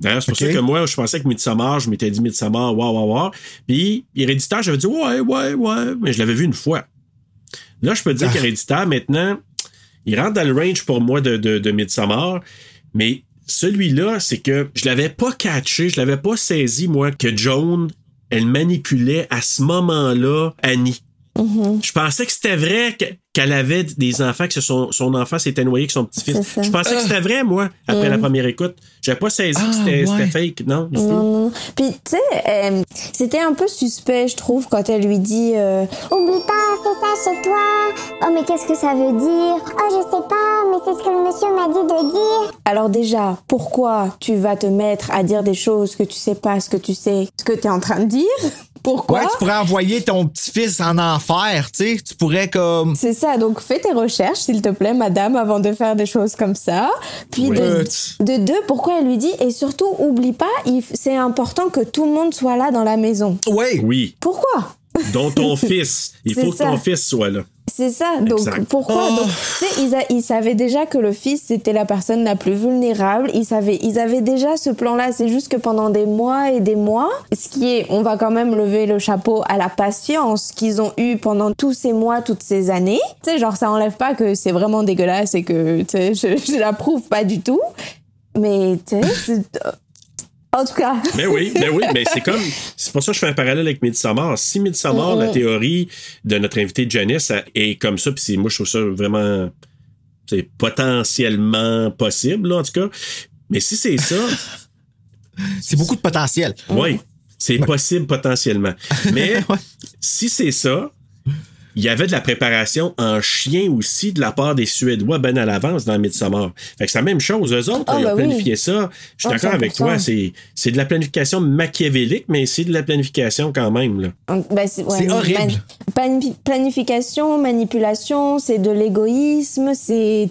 S2: D'ailleurs, c'est pour ça que moi, je pensais que Midsommar, je m'étais dit Midsommar, waouh, waouh, waouh. Puis, Héréditaire, j'avais dit ouais, ouais, ouais, mais je l'avais vu une fois. Là, je peux te dire
S4: Ah.
S2: qu'Héréditaire, maintenant, il rentre dans le range pour moi de, de, de Midsommar, mais celui-là, c'est que je l'avais pas catché, je l'avais pas saisi, moi, que Joan, elle manipulait à ce moment-là Annie. Je pensais que c'était vrai que- qu'elle avait des enfants, que son, son enfant s'était noyé avec son petit-fils. Je pensais que c'était vrai, moi, après
S6: Mm.
S2: la première écoute. J'avais pas saisi
S4: Ah,
S2: que c'était
S4: ouais.
S2: c'était fake, non,
S6: Non, non. Puis, tu sais, euh, c'était un peu suspect, je trouve, quand elle lui dit euh,
S10: Oublie pas, fais ça chez toi. Oh, mais qu'est-ce que ça veut dire? Oh, je sais pas, mais c'est ce que le monsieur m'a dit de dire.
S6: Alors déjà, pourquoi tu vas te mettre à dire des choses que tu sais pas ce que tu sais, ce que tu es en train de dire? Pourquoi?
S4: Ouais, tu pourrais envoyer ton petit-fils en enfer, tu sais. Tu pourrais comme.
S6: C'est ça, donc fais tes recherches, s'il te plaît, madame, avant de faire des choses comme ça. Puis
S4: Oui.
S6: de, de deux, pourquoi elle lui dit, et surtout, oublie pas, c'est important que tout le monde soit là dans la maison.
S4: Oui.
S2: Oui,
S6: Pourquoi?
S2: Dont ton fils. Il faut que ton fils soit là.
S6: C'est ça, donc
S2: Exact.
S6: pourquoi?
S4: Oh.
S6: Donc, tu sais, ils, a- ils savaient déjà que le fils c'était la personne la plus vulnérable. Ils savaient, ils avaient déjà ce plan-là. C'est juste que pendant des mois et des mois, ce qui est, on va quand même lever le chapeau à la patience qu'ils ont eue pendant tous ces mois, toutes ces années. Tu sais, genre ça enlève pas que c'est vraiment dégueulasse et que tu sais, je, je l'approuve pas du tout. Mais tu sais, c'est- en tout cas.
S2: Mais oui, mais oui, mais c'est comme. C'est pour ça que je fais un parallèle avec Midsommar. Si Midsommar,
S6: Mm,
S2: la théorie de notre invité Janice est comme ça, puis c'est- moi, je trouve ça vraiment. C'est potentiellement possible, là, en tout cas. Mais si c'est ça,
S4: C'est beaucoup de potentiel.
S2: oui, c'est possible potentiellement. Mais si c'est ça, il y avait de la préparation en chien aussi de la part des Suédois ben à l'avance dans Midsommar. Fait que c'est la même chose. Eux autres,
S6: Ah,
S2: ils ont
S6: ben oui.
S2: planifié ça. Je suis d'accord avec
S6: 100%.
S2: toi. C'est, c'est de la planification machiavélique, mais c'est de la planification quand même. Là.
S6: Ben, c'est ouais,
S4: C'est horrible.
S6: plani- planification, manipulation, c'est de l'égoïsme, c'est-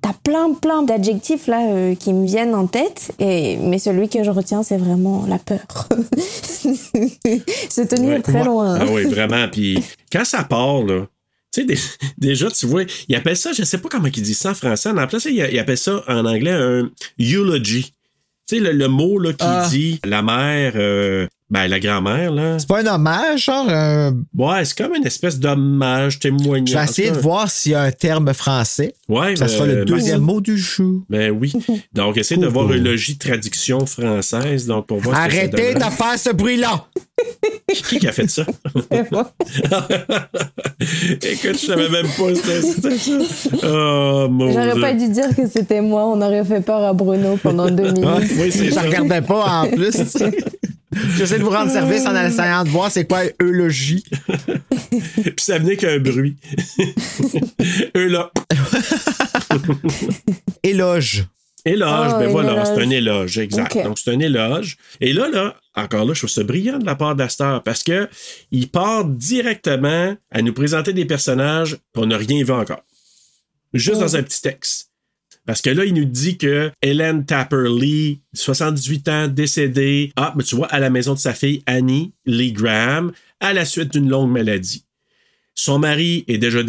S6: T'as plein, plein d'adjectifs là euh, qui me viennent en tête, et, mais celui que je retiens, c'est vraiment la peur. Se tenir
S2: Ouais.
S6: très loin.
S2: Ah oui, vraiment. Puis quand ça part, là, tu sais, dé- déjà, tu vois, ils appellent ça, je sais pas comment ils disent ça en français. En place, ils ils appellent ça en anglais un eulogy. Tu sais, le, le mot là, qui
S4: Ah.
S2: dit la mère, euh, ben, la grand-mère, là.
S4: C'est pas un hommage, genre. un-
S2: Ouais, c'est comme une espèce d'hommage, témoignage.
S4: Je vais essayer de voir s'il y a un terme français.
S2: Ouais,
S4: Ça sera
S2: euh,
S4: le deuxième mot du jour.
S2: Ben oui. Donc, essaye de voir eulogie traduction française. Donc, pour voir
S4: Arrêtez de faire ce bruit-là!
S2: Qui, qui a fait ça? Écoute, je savais même pas c'était c'était ça. Oh, mon
S6: J'aurais
S2: Dieu.
S6: pas dû dire que c'était moi, on aurait fait peur à Bruno pendant deux minutes.
S2: Ah, oui, c'est
S4: Je regardais pas en plus. J'essaie de vous rendre service en essayant de voir c'est quoi eulogie.
S2: Puis ça venait qu'un bruit. Là.
S4: Éloge.
S2: Éloge,
S6: Ah,
S2: ben
S6: un
S2: voilà, c'est un éloge, exact. Donc c'est un éloge. Et là, là, encore là, je trouve ça brillant de la part d'Astor parce que il part directement à nous présenter des personnages qu'on n'a rien vu encore. Juste dans un petit texte. Parce que là, il nous dit que Helen Tapper Lee, 78 ans, décédée, ah, mais tu vois, à la maison de sa fille Annie Lee Graham, à la suite d'une longue maladie. Son mari est déjà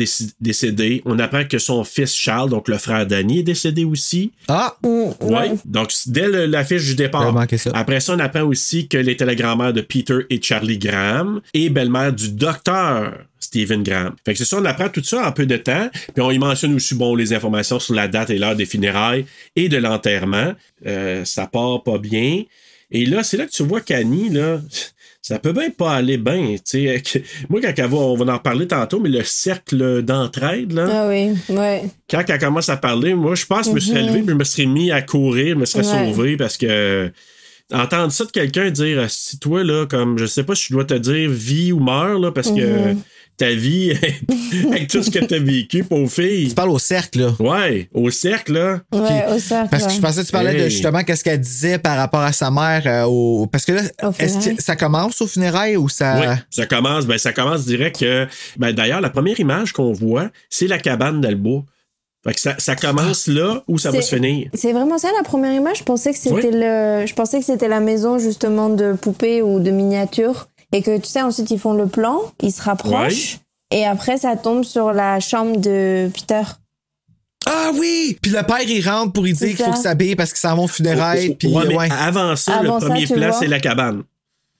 S2: décédé. On apprend que son fils Charles, donc le frère d'Annie, est décédé aussi.
S4: Ah!
S2: Ouais. Donc, dès l'affiche du départ.
S4: Ça.
S2: Après ça, on apprend aussi qu'elle était la grand-mère de Peter et Charlie Graham et belle-mère du docteur Stephen Graham. Fait que c'est ça, on apprend tout ça en peu de temps. Puis on y mentionne aussi, bon, les informations sur la date et l'heure des funérailles et de l'enterrement. Euh, ça part pas bien. Et là, c'est là que tu vois qu'Annie, là, ça peut bien pas aller bien. Moi, quand elle va, on va en parler tantôt, mais le cercle d'entraide, là,
S6: Ah oui, ouais.
S2: quand elle commence à parler, moi, je pense que je me serais
S6: Mhm.
S2: levé, puis je me serais mis à courir, je me serais
S6: Ouais.
S2: sauvé parce que entendre ça de quelqu'un dire si toi là comme je sais pas si je dois te dire vie ou meurs là parce que
S6: Mhm.
S2: Ta vie avec tout ce que t'as vécu pauvre fille
S4: Tu parles au cercle, là.
S2: ouais au cercle là
S6: Ouais, au cercle.
S4: Parce que je pensais que tu parlais de justement qu'est-ce qu'elle disait par rapport à sa mère euh, au. Parce que là, est-ce que ça commence au funérailles ou ça.
S2: Oui, ça commence, ben ça commence direct que ben d'ailleurs la première image qu'on voit, c'est la cabane bois. Fait que ça, ça commence là où ça va se finir.
S6: C'est vraiment ça la première image? Je pensais que c'était
S2: Oui.
S6: le, je pensais que c'était la maison justement de poupées ou de miniatures et que tu sais ensuite ils font le plan, ils se rapprochent Et après, ça tombe sur la chambre de Peter.
S4: Ah oui! Puis le père, il rentre pour lui dire qu'il faut
S6: ça.
S4: qu'il s'habille parce qu'il s'en va au funérailles. Puis,
S2: Ouais, mais
S4: ouais.
S2: avant ça,
S6: Avant
S2: le
S6: ça,
S2: premier plan, c'est la cabane.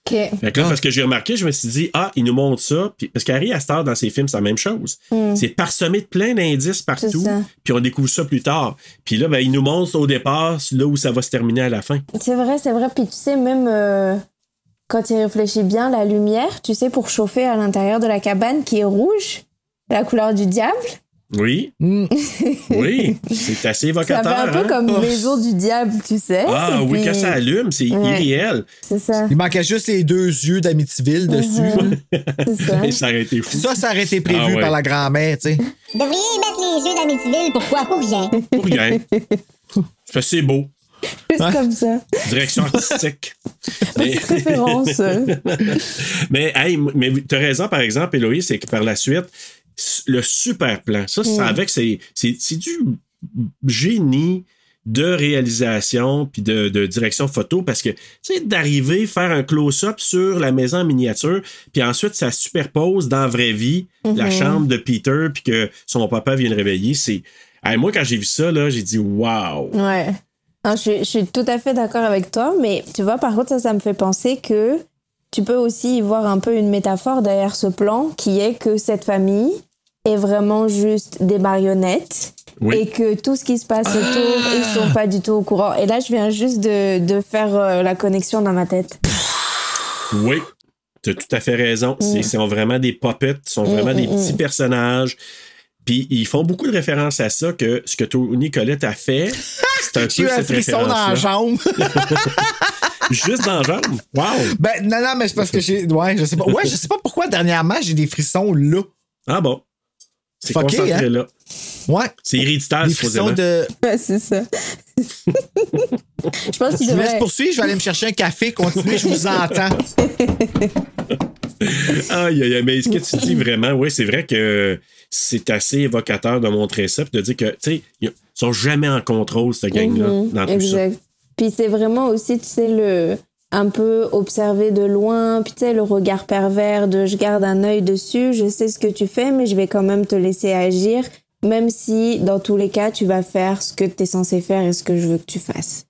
S6: Ok.
S2: Fait que là, parce que j'ai remarqué, je me suis dit, ah, il nous montre ça. Puis, parce qu'Harry Astor, dans ses films, c'est la même chose.
S6: Mm.
S2: C'est parsemé de plein d'indices partout.
S6: C'est ça.
S2: Puis on découvre ça plus tard. Puis là, ben, il nous montre au départ là où ça va se terminer à la fin.
S6: C'est vrai, c'est vrai. Puis tu sais, même euh, quand il réfléchit bien, la lumière, tu sais, pour chauffer à l'intérieur de la cabane qui est rouge, la couleur du diable,
S2: Oui. oui. C'est assez
S6: ça
S2: évocateur.
S6: fait un peu
S2: hein?
S6: comme maison du diable, tu sais.
S2: Ah oui,
S6: puis-
S2: quand ça allume, c'est
S6: Ouais.
S2: irréel.
S6: C'est ça.
S4: Il manquait juste les deux yeux d'Amityville dessus.
S6: C'est ça.
S2: Et ça aurait été fou.
S4: Ça, ça aurait été prévu
S2: Ah ouais.
S4: par la grand-mère, tu sais.
S10: Devriez mettre les yeux d'Amityville. Pourquoi? Pour rien.
S2: Pour rien. C'est beau.
S6: Juste comme ça.
S2: Direction artistique. mais,
S6: Petite référence.
S2: mais, hey, mais tu as raison, par exemple, Héloïse, c'est que par la suite, le super plan, ça, ça
S6: Mm.
S2: avec, c'est, c'est, c'est du génie de réalisation puis de, de direction photo parce que tu sais d'arriver faire un close-up sur la maison en miniature puis ensuite ça superpose dans la vraie vie la
S6: Mhm.
S2: chambre de Peter puis que son papa vient le réveiller c'est Hey, moi quand j'ai vu ça là j'ai dit waouh
S6: Ouais. Non, je, suis- je suis tout à fait d'accord avec toi, mais tu vois, par contre, ça, ça me fait penser que tu peux aussi y voir un peu une métaphore derrière ce plan qui est que cette famille est vraiment juste des marionnettes
S2: Oui.
S6: et que tout ce qui se passe autour, ils sont pas du tout au courant. Et là, je viens juste de, de faire euh, la connexion dans ma tête.
S2: Oui, tu as tout à fait raison. C'est sont vraiment des puppets, sont vraiment
S6: Mm,
S2: des
S6: mm,
S2: petits
S6: mm.
S2: personnages. Puis ils font beaucoup de références à ça, que ce que Tony Colette a fait, c'est un peu
S4: eu un
S2: cette
S4: frisson dans la jambe.
S2: Juste dans la jambe? Wow!
S4: ben, non, non, mais c'est parce que j'ai. Ouais, je sais pas. Ouais, je sais pas pourquoi dernièrement j'ai des frissons là.
S2: Ah bon? C'est concentré
S4: hein?
S2: là.
S4: Ouais.
S2: C'est héréditaire,
S4: Des frissons de.
S6: Ouais, c'est ça. je pense qu'il
S4: Je vous laisse poursuivre, je vais aller me chercher un café, continuez, je vous entends.
S2: Aïe, aïe, aïe, mais ce que tu dis vraiment, oui, c'est vrai que c'est assez évocateur de montrer ça, de dire que, tu sais, ils sont jamais en contrôle, cette gang-là,
S6: Mhm,
S2: dans tout
S6: exact. Puis c'est vraiment aussi, tu sais, le un peu observer de loin, puis tu sais, le regard pervers de je garde un œil dessus, je sais ce que tu fais, mais je vais quand même te laisser agir, même si dans tous les cas, tu vas faire ce que tu es censé faire et ce que je veux que tu fasses.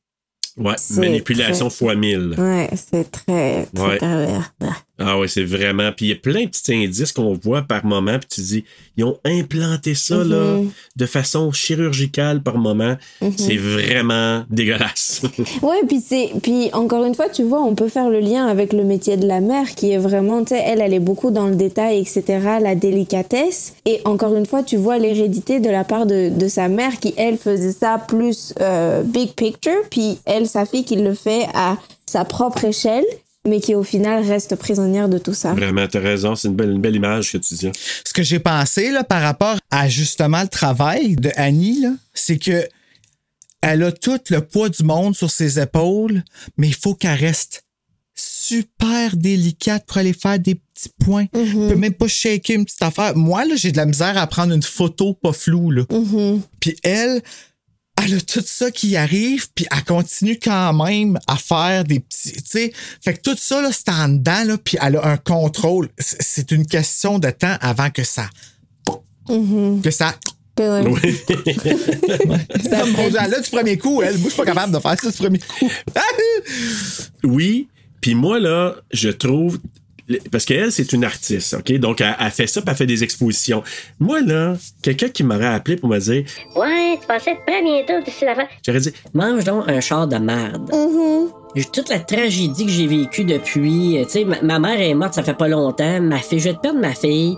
S2: ça. Ouais, manipulation
S6: très-
S2: fois mille.
S6: Ouais, c'est très, très
S2: Ouais.
S6: pervers. Ah.
S2: Ouais, c'est vraiment. Puis il y a plein de petits indices qu'on voit par moment, puis tu dis, ils ont implanté ça là,
S6: Mhm.
S2: de façon chirurgicale par moment.
S6: Mhm.
S2: C'est vraiment dégueulasse.
S6: Ouais, puis c'est puis encore une fois, tu vois, on peut faire le lien avec le métier de la mère qui est vraiment, tu sais, elle, elle est beaucoup dans le détail, etc., la délicatesse. Et encore une fois, tu vois l'hérédité de la part de, de sa mère qui, elle, faisait ça plus euh, big picture, puis elle, sa fille, qui le fait à sa propre échelle, mais qui au final reste prisonnière de tout ça.
S2: vraiment, t'as raison, c'est une belle, une belle image que tu dis.
S4: Ce que j'ai pensé là, par rapport à justement le travail de Annie, là, c'est que elle a tout le poids du monde sur ses épaules, mais il faut qu'elle reste super délicate pour aller faire des petits points. Elle peut même pas shaker une petite affaire. Moi, là, j'ai de la misère à prendre une photo pas floue. Là. Puis elle, elle a tout ça qui arrive, puis elle continue quand même à faire des petits. Tu sais, fait que tout ça, là, c'est en dedans, là, puis elle a un contrôle. C'est une question de temps avant que ça. Que ça.
S2: Oui.
S4: Ça me là du premier coup, elle. Moi, je suis pas capable de faire ça du premier coup.
S2: Oui, puis moi, là, je trouve. Parce qu'elle, c'est une artiste, OK? Donc, elle, elle fait ça, puis elle fait des expositions. Moi, là, quelqu'un qui m'aurait appelé pour me dire
S12: Ouais, tu pensais être prêt bientôt, c'est la
S2: J'aurais dit
S11: Mange donc un char de merde. J'ai Toute la tragédie que j'ai vécue depuis. euh, Tu sais, ma, ma mère est morte, ça fait pas longtemps. Ma fille, je vais te perdre ma fille.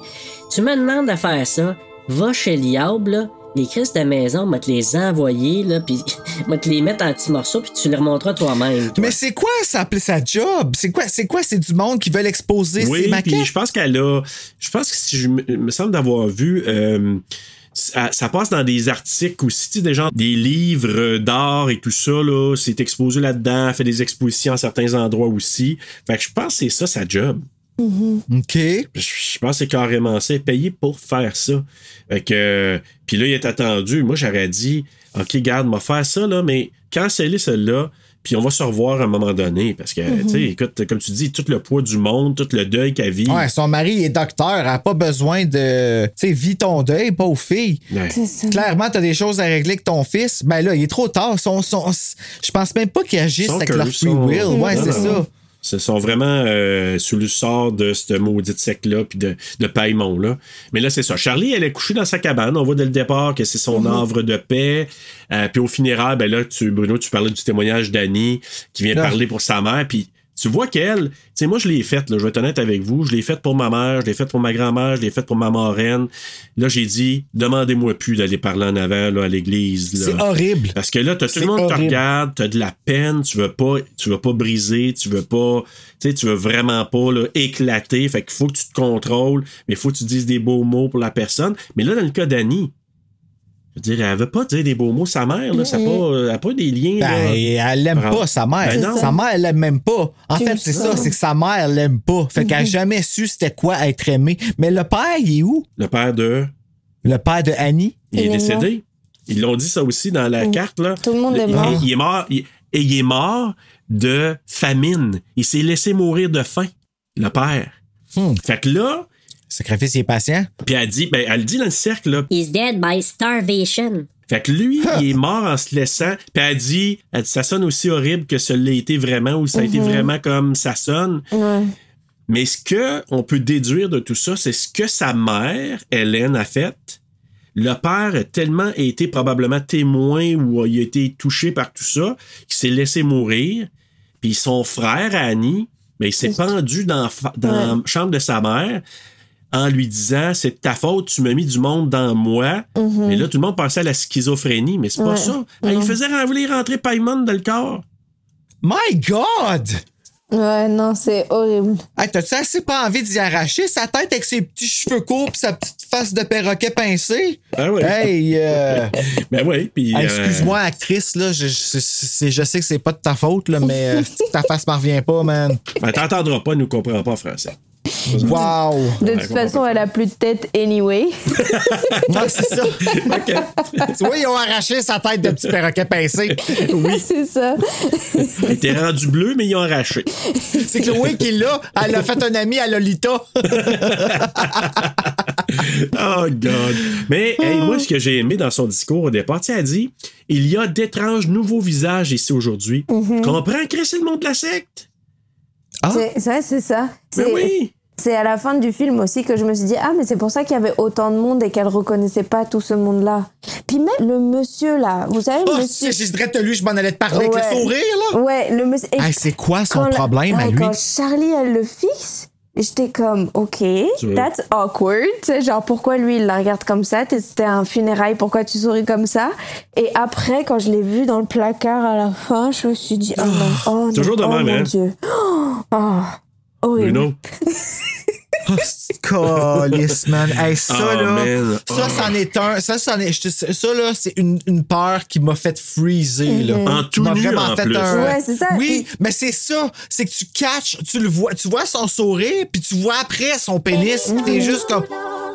S11: Tu me demandes de faire ça. Va chez Liab, là. Les crises de maison, moi te les envoyer, là, puis moi te les mettre en petits morceaux, puis tu les remonteras toi-même. toi.
S4: Mais c'est quoi ça, sa job? C'est quoi, c'est quoi? C'est du monde qui veulent exposer
S2: Oui,
S4: ses maquettes?
S2: puis je pense qu'elle a. Je pense que si je me, semble d'avoir vu. euh, ça, ça passe dans des articles aussi, tu sais, des, gens, des livres d'art et tout ça, là. C'est exposé là-dedans, elle fait des expositions à certains endroits aussi. Fait que je pense que c'est ça sa job.
S4: OK.
S2: Je, je pense que c'est carrément ça. Payé pour faire ça. Fait que. Puis là, il est attendu. Moi, j'aurais dit OK, garde, m'a faire ça, là, mais canceller celle-là, puis on va se revoir à un moment donné. Parce que,
S4: Mhm.
S2: tu sais, écoute, comme tu dis, tout le poids du monde, tout le deuil qu'elle vit.
S4: Ouais, son mari est docteur, elle n'a pas besoin de. Tu sais, vis ton deuil, pauvre fille.
S2: Ouais.
S4: Clairement, tu as des choses à régler avec ton fils. Ben là, il est trop tard. Son, son- je pense même pas qu'ils agissent
S2: Son
S4: avec
S2: cœur,
S4: leur free
S2: son-
S4: will. Ouais,
S2: Non,
S4: c'est
S2: non.
S4: ça.
S2: Ce sont vraiment euh, sous le sort de ce maudite sec-là, puis de, de Paimon-là. Mais là, c'est ça. Charlie, elle est couchée dans sa cabane. On voit dès le départ que c'est son
S4: Mhm.
S2: havre de paix. Euh, puis au funérail, ben là, tu, Bruno, tu parlais du témoignage d'Annie qui vient
S4: Ah.
S2: parler pour sa mère. Puis tu vois qu'elle, tu sais, moi, je l'ai faite, je vais être honnête avec vous. Je l'ai faite pour ma mère, je l'ai faite pour ma grand-mère, je l'ai faite pour ma marraine. Là, j'ai dit, demandez-moi plus d'aller parler en avant là, à l'église.
S4: C'est horrible.
S2: Parce que là, t'as tout le monde qui te regarde, t'as de la peine, tu veux pas, tu veux pas briser, tu veux pas, tu sais, tu veux vraiment pas là, éclater. Fait qu'il faut que tu te contrôles, mais il faut que tu dises des beaux mots pour la personne. Mais là, dans le cas d'Annie, je veux dire, elle veut pas dire des beaux mots. Sa mère, là, ça a pas, euh, elle a pas des liens.
S4: Ben,
S2: là.
S4: elle l'aime pas, sa mère.
S2: Ben non.
S4: sa mère, elle l'aime même pas. En fait, c'est ça, c'est que sa mère l'aime pas. Fait qu'elle a jamais su c'était quoi être aimé. Mais le père, il est où?
S2: Le père de,
S4: Le père de Annie?
S2: il est
S6: Il est
S2: décédé. Ils l'ont dit ça aussi dans la carte, là.
S6: Tout le monde est mort.
S2: Il, est mort. il- et il est mort de famine. Il s'est laissé mourir de faim, le père.
S4: Hmm.
S2: Fait que là,
S4: Sacrifice ses patients?
S2: puis elle dit, ben, elle dit dans le cercle, là,
S12: He's dead by starvation.
S2: Fait que lui, il est mort en se laissant. Puis elle dit, elle dit, ça sonne aussi horrible que ça l'a été vraiment ou ça a été vraiment comme ça sonne. Mais ce que on peut déduire de tout ça, c'est ce que sa mère, Hélène, a fait. Le père a tellement été probablement témoin ou il a été touché par tout ça qu'il s'est laissé mourir. Puis son frère, Annie, ben, il s'est pendu dans, dans la chambre de sa mère en lui disant c'est de ta faute, tu m'as mis du monde dans moi. Mais là, tout le monde pensait à la schizophrénie, mais c'est pas
S6: Ouais.
S2: ça. Il faisait rentrer, rentrer Paimon dans le corps.
S4: My God!
S6: Ouais, non, c'est horrible.
S4: Hey, t'as-tu assez pas envie d'y arracher sa tête avec ses petits cheveux courts pis sa petite face de perroquet pincé?
S2: Ah ouais.
S4: Hey, euh,
S2: Ben oui, puis.
S4: hey,
S2: euh,
S4: excuse-moi, actrice, là, je, je, je sais que c'est pas de ta faute, là, mais euh, ta face m'en revient pas, man.
S2: ben, t'entendras pas, nous comprend pas en français.
S4: Wow!
S6: De toute façon, elle a plus de tête anyway.
S4: Ouais, c'est ça. tu vois, ils ont arraché sa tête de petit perroquet pincé.
S6: Oui. c'est ça.
S2: Il était rendu bleu, mais ils ont arraché.
S4: C'est Chloé qui l'a. Elle a fait un ami à Lolita.
S2: Oh, God. Mais, hey, moi, ce que j'ai aimé dans son discours au départ, tu sais, elle dit il y a d'étranges nouveaux visages ici aujourd'hui. Comprends, Chris, c'est le monde de la secte?
S6: C'est ça, c'est ça. C'est
S2: oui.
S6: c'est à la fin du film aussi que je me suis dit ah mais c'est pour ça qu'il y avait autant de monde et qu'elle reconnaissait pas tout ce monde-là. Puis même le monsieur là, vous savez
S4: Oh,
S6: monsieur.
S4: si je dirais lui, je m'en allais te parler avec
S6: Ouais.
S4: le sourire, là.
S6: Ouais, le monsieur.
S4: Hey, c'est quoi son
S6: quand la-
S4: problème à
S6: ouais,
S4: lui?
S6: Quand Charlie elle le fixe, j'étais comme ok, that's awkward. Genre pourquoi lui il la regarde comme ça? C'était un funérail, pourquoi tu souris comme ça? Et après quand je l'ai vu dans le placard à la fin, je me suis dit oh non, oh non,
S2: Toujours de
S6: oh
S2: même,
S6: mon
S2: hein?
S6: Dieu. Oh, horrible.
S4: Oh, Calice, man. Hey, ça,
S2: Ah,
S4: là.
S2: man.
S4: Ça,
S2: Ah.
S4: c'en est un. Ça, c'en est, je te- ça, là, c'est une, une peur qui m'a fait freezer, là.
S2: En tout
S4: m'a vraiment
S2: en
S4: fait
S2: plus.
S4: un.
S6: Ouais, ça.
S4: Oui, mais c'est ça. C'est que tu catches, tu le vois, tu vois son sourire, puis tu vois après son pénis, puis t'es juste comme.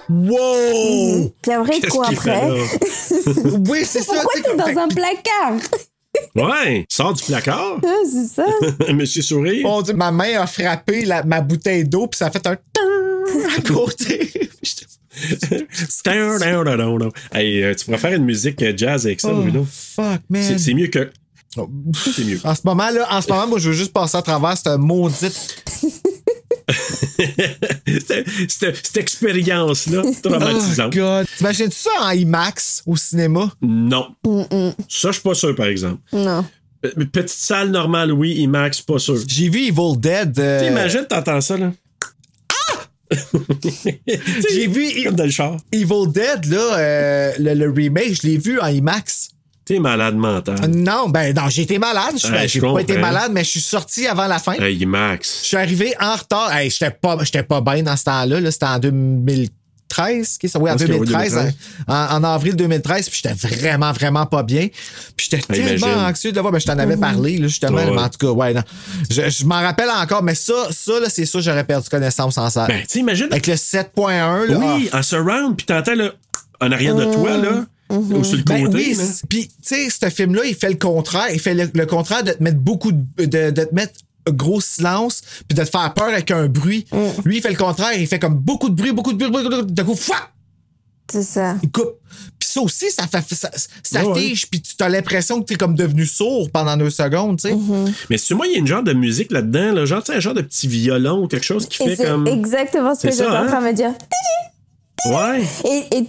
S4: Wow!
S6: Puis après
S2: Qu'est-ce
S6: quoi
S2: qu'il fait
S6: après?
S2: là?
S4: Oui, c'est ça.
S6: Pourquoi t'es
S4: fait
S6: dans un placard?
S2: Ouais, sors du placard.
S6: Ah, C'est ça.
S2: Monsieur Sourire.
S4: Mon Dieu, ma main a frappé la- ma bouteille d'eau, puis ça a fait un. à côté.
S2: Hey, euh, tu pourrais faire une musique euh, jazz avec ça,
S4: Oh,
S2: Bruno.
S4: fuck, man.
S2: C'est c'est mieux que.
S4: Oh.
S2: C'est mieux.
S4: En ce moment, là, en ce moment, moi, je veux juste passer à travers cette maudite.
S2: Cette cette- cette expérience-là,
S4: Oh,
S2: traumatisante.
S4: God. T'imagines-tu ça en IMAX au cinéma?
S2: non. Ça, je suis pas sûr, par exemple.
S6: Non.
S2: Petite salle normale, oui. IMAX, pas sûr.
S4: J'ai vu Evil Dead. euh,
S2: T'imagines, t'entends ça, là?
S4: J'ai vu
S2: Comme dans le char.
S4: Evil Dead, là, euh, le, le remake, je l'ai vu en IMAX.
S2: T'es malade mental.
S4: Non, ben non, j'ai été malade. J'ai pas été malade, mais je suis sorti avant la fin.
S2: Hey, IMAX.
S4: Je suis arrivé en retard. Hey, j'étais pas, j'étais pas bien dans ce temps-là. -là, C'était en 2013. qu'est-ce que- Oui, en
S2: Parce que oui,
S4: 2013.
S2: 2013.
S4: En, en avril 2013. Puis j'étais vraiment, vraiment pas bien. Puis j'étais
S2: Ah,
S4: tellement
S2: imagine.
S4: anxieux de le voir. Ben, je t'en avais parlé, là, justement.
S2: Ouais.
S4: Mais en tout cas, ouais, non. Je, je m'en rappelle encore. Mais ça, ça là, c'est ça, j'aurais perdu connaissance en ça.
S2: Ben, tu imagines.
S4: Avec le 7.1, là.
S2: Oui, en surround, puis t'entends, là, en arrière de toi, là. Ou sur le
S4: Ben
S2: côté.
S4: oui,
S2: là.
S4: c'est- puis tu sais, ce film-là, il fait le contraire. Il fait le, le contraire de te mettre beaucoup de, de, de te mettre gros silence puis de te faire peur avec un bruit. Lui, il fait le contraire. Il fait comme beaucoup de bruit, beaucoup de bruit, beaucoup de bruit. D'un coup, fouah!
S6: C'est ça.
S4: Il coupe. Puis ça aussi, ça, fait, ça, ça
S2: Ouais, ouais.
S4: fiche, puis tu as l'impression que tu es comme devenu sourd pendant deux secondes, tu sais.
S2: Mais c'est moi, il y a une genre de musique là-dedans, là, genre, tu sais, un genre de petit violon ou quelque chose qui
S6: Et
S2: fait
S6: c'est
S2: comme.
S6: exactement ce que
S2: C'est
S6: j'étais
S2: ça,
S6: en train
S2: hein?
S6: de me dire.
S2: Ouais.
S6: Et,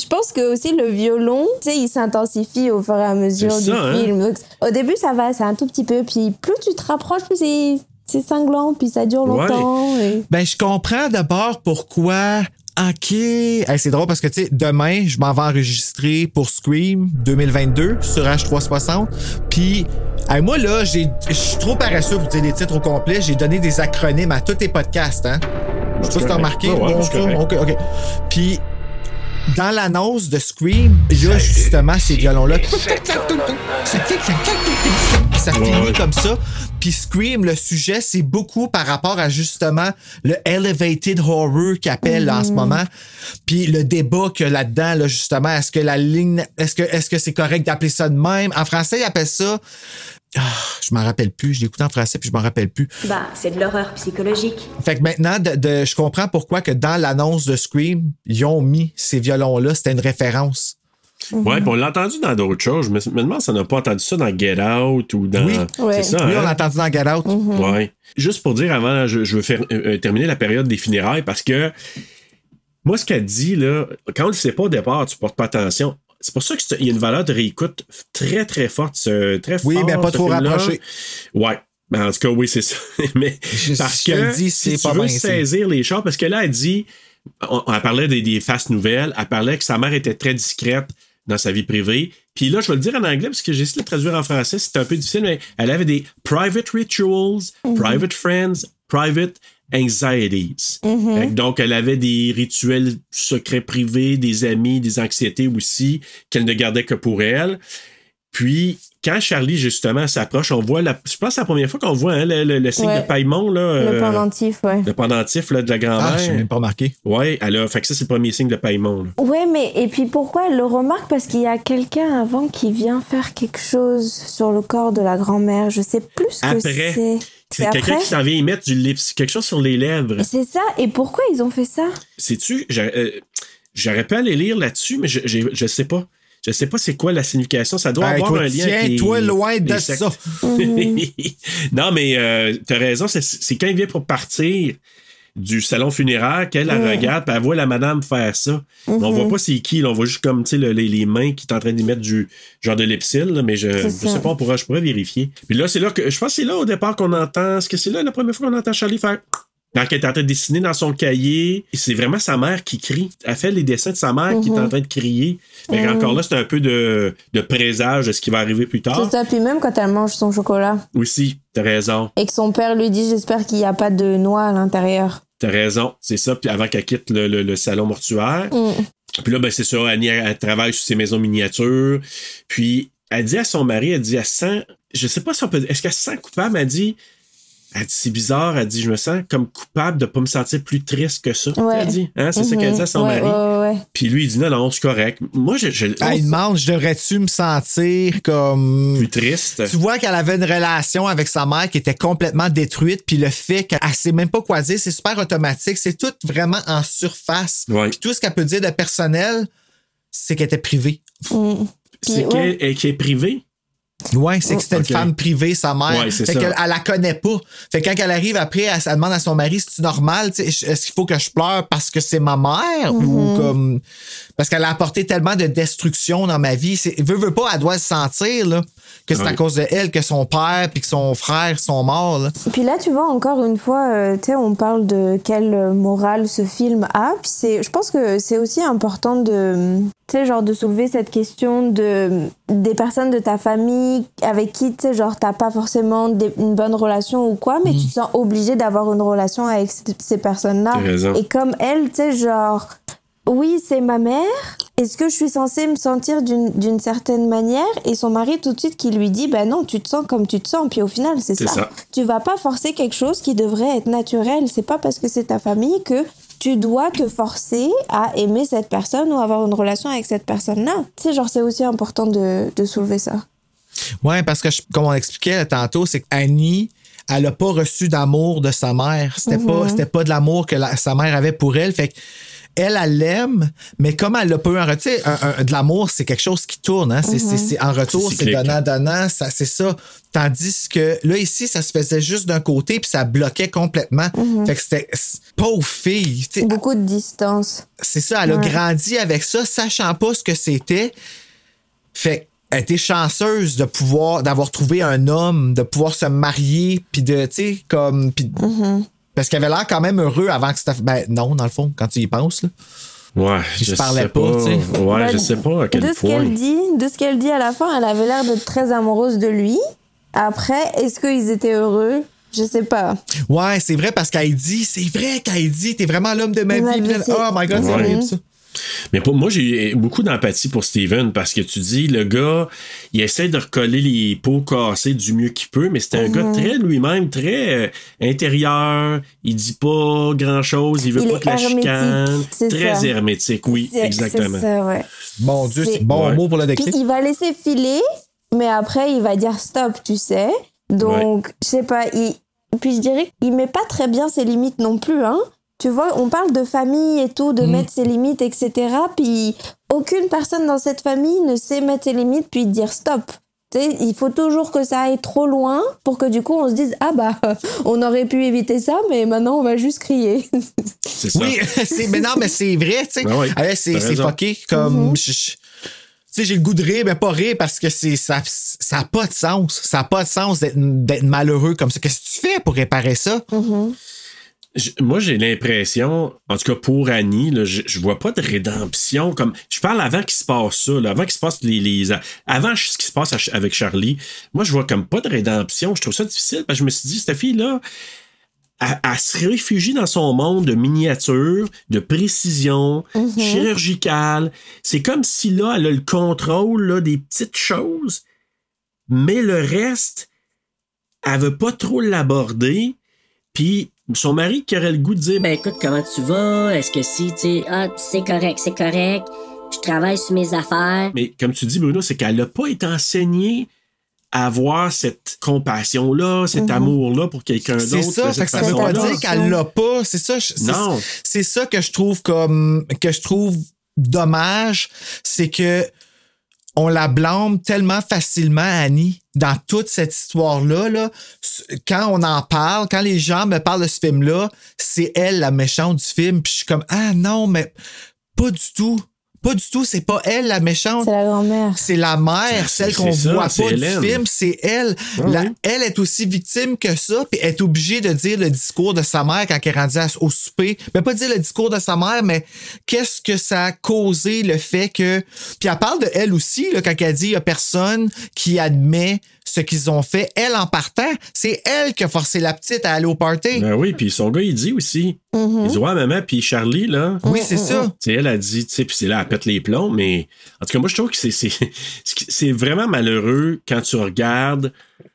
S6: je pense que aussi le violon, tu sais, il s'intensifie au fur et à mesure du
S2: hein?
S6: film. Donc, au début, ça va, c'est un tout petit peu. Puis plus tu te rapproches, plus c'est, c'est cinglant, puis ça dure
S4: Ouais.
S6: longtemps. et-
S4: Ben, je comprends d'abord pourquoi. OK. Hey, c'est drôle parce que, tu sais, demain, je m'en vais enregistrer pour Scream 2022 sur H360. Puis, hey, moi, là, j'ai- je suis trop paresseux pour dire les titres au complet. J'ai donné des acronymes à tous tes podcasts, hein. Je sais pas si t'as remarqué.
S2: Ouais, ouais,
S4: Bon,
S2: c'est
S4: ça?
S2: correct.
S4: OK, OK. Puis, dans l'annonce de Scream, il y a justement ces violons-là. Ça finit comme ça. Puis Scream, le sujet, c'est beaucoup par rapport à justement le elevated horror là, en ce moment. Puis le débat qu'il y a là-dedans, là, justement, est-ce que la ligne, est-ce que est-ce que c'est correct d'appeler ça de même? En français, ils appellent ça. Ah, je m'en rappelle plus. Je l'ai écouté en français puis je m'en rappelle plus.
S13: Bah, c'est de l'horreur psychologique.
S4: Fait que maintenant, de, de- je comprends pourquoi que dans l'annonce de Scream, ils ont mis ces violons-là. C'était une référence.
S2: Ouais, puis on l'a entendu dans d'autres choses. Je me, me demande si on n'a pas entendu ça dans Get Out ou dans.
S4: Oui,
S2: C'est ça,
S4: oui,
S2: hein?
S4: on l'a entendu dans Get Out.
S2: Ouais. Juste pour dire avant, je, je veux faire euh, euh, terminer la période des funérailles parce que moi, ce qu'elle dit, là, quand on le sait pas au départ, tu portes pas attention. C'est pour ça qu'il y a une valeur de réécoute très, très forte, ce- très
S4: Oui,
S2: fort,
S4: mais pas trop rapproché.
S2: Ouais. Ben, en tout cas, oui, c'est ça. mais
S4: Je-
S2: parce que
S4: dis,
S2: si tu
S4: pas
S2: veux saisir les choses, parce que là, elle dit, on, on parlait des, des faces nouvelles, elle parlait que sa mère était très discrète dans sa vie privée. Puis là, je vais le dire en anglais parce que j'ai essayé de le traduire en français, c'est un peu difficile, mais elle avait des private rituals, private friends, private anxieties.
S14: Mhm.
S2: Que Donc, elle avait des rituels secrets privés, des amis, des anxiétés aussi, qu'elle ne gardait que pour elle. Puis, quand Charlie, justement, s'approche, on voit, la, je pense que c'est la première fois qu'on voit hein, le, le- le signe
S6: Ouais.
S2: de paillement. Là,
S6: Le
S2: euh,
S6: pendentif, ouais.
S2: le pendentif là, de la grand-mère.
S4: Ah, je même pas remarqué.
S2: Ouais, elle a, fait que ça, c'est le premier signe de là.
S6: Ouais, mais et puis pourquoi elle le remarque? Parce qu'il y a quelqu'un avant qui vient faire quelque chose sur le corps de la grand-mère. Je sais plus ce que
S2: Après.
S6: C'est
S2: C'est quelqu'un qui s'en vient y mettre du lips, quelque chose sur les lèvres.
S6: C'est ça. Et pourquoi ils ont fait ça?
S2: Sais-tu, j'aurais euh, j'aurais pu aller lire là-dessus, mais je, je sais pas. Je sais pas c'est quoi la signification. Ça doit
S4: Hey,
S2: avoir
S4: toi,
S2: un lien avec les-
S4: tiens-toi loin de
S2: les
S4: ça.
S2: sectes. non, mais euh, t'as raison, c'est, c'est quand il vient pour partir du salon funéraire qu'elle elle
S14: Mm.
S2: regarde, puis elle voit la madame faire ça. Mais on voit pas c'est qui, là, on voit juste comme tu sais, le- les, les mains qui est en train d'y mettre du genre de lipsil, là, mais je,
S14: ça.
S2: sais pas, on pourra, je pourrais vérifier. Puis là, c'est là que je pense que c'est là au départ qu'on entend. Est-ce que c'est là la première fois qu'on entend Charlie faire quand elle est en train de dessiner dans son cahier, c'est vraiment sa mère qui crie. Elle fait les dessins de sa mère qui est en
S6: Mhm.
S2: train de crier. Que
S6: Mhm.
S2: encore là, c'est un peu de, de présage de ce qui va arriver plus tard.
S6: C'est ça. Puis même quand elle mange son chocolat
S2: Aussi, t'as raison.
S6: et que son père lui dit J'espère qu'il n'y a pas de noix à l'intérieur.
S2: T'as raison. C'est ça. Puis avant qu'elle quitte le, le- le salon mortuaire.
S6: Mm.
S2: Puis là, ben, c'est ça. Annie, elle, elle travaille sur ses maisons miniatures. Puis elle dit à son mari, elle dit, elle sent, je sais pas si on peut, est-ce qu'elle se sent coupable? Elle dit, elle dit, c'est bizarre. Elle dit, je me sens comme coupable de pas me sentir plus triste que ça.
S6: Ouais.
S2: Elle dit, hein, c'est ça qu'elle dit à son
S6: Ouais,
S2: mari.
S6: ouais, ouais, ouais.
S2: Puis lui, il dit, non, non, c'est correct. Moi, je, je
S4: Elle demande, je devrais-tu me sentir comme.
S2: plus triste?
S4: Tu vois qu'elle avait une relation avec sa mère qui était complètement détruite, puis le fait qu'elle sait même pas quoi dire, c'est super automatique, c'est tout vraiment en surface.
S2: Ouais.
S4: Puis tout ce qu'elle peut dire de personnel, c'est qu'elle était privée.
S2: C'est qu'elle est privée?
S4: Ouais, c'est que c'était une femme privée, sa mère.
S2: Ouais, c'est
S4: fait
S2: ça.
S4: qu'elle elle la connaît pas. Fait que quand elle arrive après, elle, elle demande à son mari, c'est normal, est-ce qu'il faut que je pleure parce que c'est ma mère? Ou
S6: Mhm.
S4: comme parce qu'elle a apporté tellement de destruction dans ma vie. C'est, veut, veut pas, elle doit se sentir là que c'est à cause de elle que son père puis que son frère sont morts. Là.
S6: Puis là, tu vois, encore une fois, euh, tu sais, on parle de quelle morale ce film a. Puis c'est, je pense que c'est aussi important de, tu sais, genre de soulever cette question de des personnes de ta famille avec qui, tu sais, genre t'as pas forcément des- une bonne relation ou quoi, mais tu te sens obligé d'avoir une relation avec ces personnes-là. Et comme elle, tu sais, genre, oui, c'est ma mère. Est-ce que je suis censée me sentir d'une certaine manière? Et son mari, tout de suite, qui lui dit, ben non, tu te sens comme tu te sens. Puis au final, c'est
S2: C'est
S6: ça.
S2: ça.
S6: Tu vas pas forcer quelque chose qui devrait être naturel. C'est pas parce que c'est ta famille que tu dois te forcer à aimer cette personne ou avoir une relation avec cette personne-là. Tu sais, genre, c'est aussi important de, de soulever ça.
S4: Ouais, parce que, je- comme on expliquait tantôt, c'est qu'Annie, elle a pas reçu d'amour de sa mère. C'était pas,
S6: Mhm.
S4: c'était pas de l'amour que la- sa mère avait pour elle. Fait que elle, elle l'aime, mais comme elle n'a pas eu un retour, un- un- de l'amour, c'est quelque chose qui tourne. Hein? C'est, c'est- c'est- en retour,
S2: C'est
S4: c'est
S2: cyclique.
S4: donnant, donnant, ça, c'est ça. Tandis que là, ici, ça se faisait juste d'un côté, puis ça bloquait complètement. Fait que c'était c'est- pauvre fille.
S6: Beaucoup de distance.
S4: c'est ça, elle a grandi avec ça, sachant pas ce que c'était. Fait elle était chanceuse de pouvoir, d'avoir trouvé un homme, de pouvoir se marier, puis de, tu sais, comme. puis-
S6: Mm-hmm.
S4: Parce qu'elle avait l'air quand même heureux avant que c'était. Ben non, dans le fond, quand tu y penses, là.
S2: Ouais, je
S4: se parlaient
S2: sais
S4: pas,
S2: pas.
S4: tu sais.
S2: Ouais,
S6: Ben,
S2: je sais pas à quel
S6: de ce
S2: point.
S6: qu'elle dit, de ce qu'elle dit à la fin, elle avait l'air d'être très amoureuse de lui. Après, est-ce qu'ils étaient heureux? Je sais pas.
S4: Ouais, c'est vrai parce qu'elle dit, c'est vrai qu'elle dit, t'es vraiment l'homme de ma vie. là, Oh my god, c'est horrible ça.
S2: Mais pour moi, j'ai beaucoup d'empathie pour Steven parce que tu dis, le gars, il essaie de recoller les pots cassés du mieux qu'il peut, mais c'est un
S6: Mhm.
S2: gars très lui-même, très euh, intérieur. Il dit pas grand-chose, il veut
S6: Il
S2: pas que la chicane. Très
S6: ça.
S2: hermétique, oui, exactement.
S6: C'est ça, ouais.
S4: Mon Dieu, c'est bon
S2: Ouais.
S4: mot pour
S6: Puis
S4: décrire.
S6: il va laisser filer, mais après, il va dire stop, tu sais. Donc, je sais pas, il... Puis je dirais qu'il met pas très bien ses limites non plus, hein. Tu vois, on parle de famille et tout, de
S4: Mm.
S6: mettre ses limites, etc. Puis aucune personne dans cette famille ne sait mettre ses limites puis dire stop. Tu sais, il faut toujours que ça aille trop loin pour que du coup on se dise ah bah on aurait pu éviter ça mais maintenant on va juste crier.
S2: C'est ça.
S4: Oui, c'est, mais non, mais c'est vrai, tu sais.
S2: Ben oui,
S4: ouais, c'est, fucké. Comme,
S6: Mhm.
S4: je- tu sais, j'ai le goût de rire, mais pas rire parce que c'est, ça, ça a pas de sens. Ça a pas de sens d'être, malheureux comme ça. Qu'est-ce que tu fais pour réparer ça?
S2: Je- moi, j'ai l'impression, en tout cas pour Annie, là, je, je vois pas de rédemption. Comme je parle avant qu'il se passe ça, là, avant qu'il se passe les, les avant ce qui se passe avec Charlie. Moi, je vois comme pas de rédemption. Je trouve ça difficile parce que je me suis dit, cette fille là, elle, elle se réfugie dans son monde de miniature, de précision, chirurgicale. C'est comme si là, elle a le contrôle là, des petites choses, mais le reste, elle veut pas trop l'aborder. Puis son mari qui aurait le goût de dire
S11: Ben écoute, comment tu vas? Est-ce que si, tu sais.
S12: Ah, c'est correct, c'est correct. Je travaille sur mes affaires.
S2: Mais comme tu dis, Bruno, c'est qu'elle n'a pas été enseignée à avoir cette compassion-là, cet amour-là pour quelqu'un d'autre.
S4: C'est ça, fait que ça veut pas dire qu'elle l'a pas. C'est ça, je- c'est,
S2: Non.
S4: c'est ça que je trouve comme, que je trouve dommage. C'est que on la blâme tellement facilement, Annie, dans toute cette histoire-là. Là. Quand on en parle, quand les gens me parlent de ce film-là, c'est elle la méchante du film. Puis je suis comme, ah non, mais pas du tout. Pas du tout, c'est pas elle la méchante.
S6: C'est la grand-mère.
S4: C'est la mère,
S2: C'est-
S4: celle qu'on
S2: ça,
S4: voit pas du
S2: Hélène.
S4: film, c'est elle. La-
S2: ouais.
S4: Elle est aussi victime que ça, puis elle est obligée de dire le discours de sa mère quand elle est rendue à- au souper. Mais pas dire le discours de sa mère, mais qu'est-ce que ça a causé le fait que. Puis elle parle de elle aussi, là, quand elle dit il y a personne qui admet ce qu'ils ont fait. Elle, en partant, c'est elle qui a forcé la petite à aller au party.
S2: Ben oui, puis son gars, il dit aussi.
S6: Mm-hmm.
S2: Il dit, ouais, maman, puis Charlie, là.
S4: Oui, c'est ça.
S2: Tu sais, elle a dit, tu sais, puis c'est là, elle pète les plombs, mais en tout cas, moi, je trouve que c'est, c'est, c'est vraiment malheureux quand tu regardes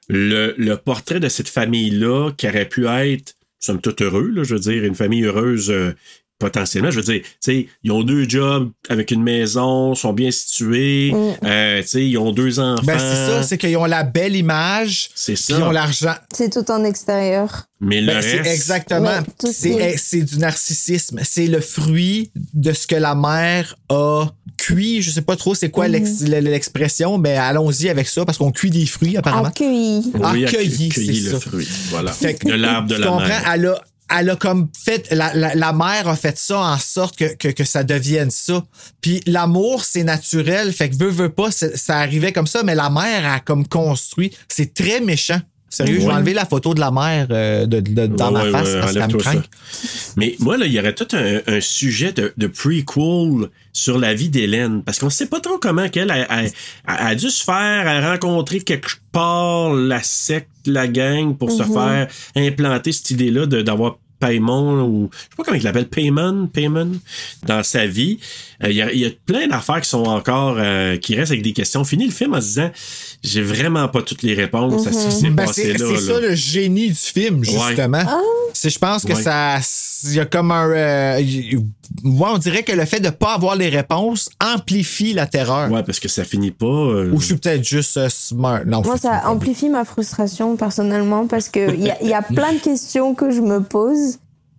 S2: le, le portrait de cette famille-là qui aurait pu être, somme toute heureux, là, je veux dire, une famille heureuse euh, potentiellement. Je veux dire, tu sais, ils ont deux jobs avec une maison, sont bien situés, euh, tu sais, ils ont deux enfants.
S4: Ben, c'est ça, c'est qu'ils ont la belle image,
S2: C'est ça.
S4: ils ont l'argent.
S6: C'est tout en extérieur.
S2: Mais le
S4: Ben, c'est
S2: reste.
S4: exactement. C'est
S6: est-
S4: eh, c'est du narcissisme. C'est le fruit de ce que la mère a cuit. Je sais pas trop c'est quoi
S6: Mhm.
S4: l'expression, mais allons-y avec ça parce qu'on cuit des fruits apparemment.
S6: Accueilli.
S2: Oui,
S4: accueilli,
S2: accueilli
S4: c'est
S2: le
S4: ça.
S2: fruit. Voilà.
S4: Fait que-
S2: de l'arbre de
S4: tu
S2: la
S4: comprends?
S2: mère.
S4: Elle a, elle a comme fait, la, la, la mère a fait ça en sorte que, que, que ça devienne ça. Puis l'amour, c'est naturel. Fait que veut, veut pas, ça arrivait comme ça, mais la mère a comme construit. C'est très méchant. Sérieux, je vais enlever la photo de la mère euh, de, de- dans
S2: Ouais,
S4: ma face
S2: ouais,
S4: parce qu'elle me craint.
S2: Mais moi, là, il y aurait tout un, un sujet de, de prequel sur la vie d'Hélène. Parce qu'on sait pas trop comment qu'elle a, a- a- a dû se faire a rencontrer quelque part la secte, la gang, pour se
S6: Mhm.
S2: faire implanter cette idée-là de- d'avoir Paymon ou je sais pas comment il l'appelle, Payman, Payman, dans sa vie. Euh, Il y, a, il y a plein d'affaires qui sont encore, euh, qui restent avec des questions. Fini le film en se disant, j'ai vraiment pas toutes les réponses à ce qui s'est
S4: Ben,
S2: passé
S4: c'est
S2: là.
S4: c'est ça le génie du film, justement. C'est, je pense que
S2: Ouais.
S4: ça. Il y a comme un. euh, y- moi, on dirait que le fait de pas avoir les réponses amplifie la terreur.
S2: Ouais, parce que ça finit pas. euh,
S4: Ou je suis peut-être juste euh, smart. Non,
S6: Moi, ça amplifie ma frustration personnellement parce que il y, a- il y a plein de questions que je me pose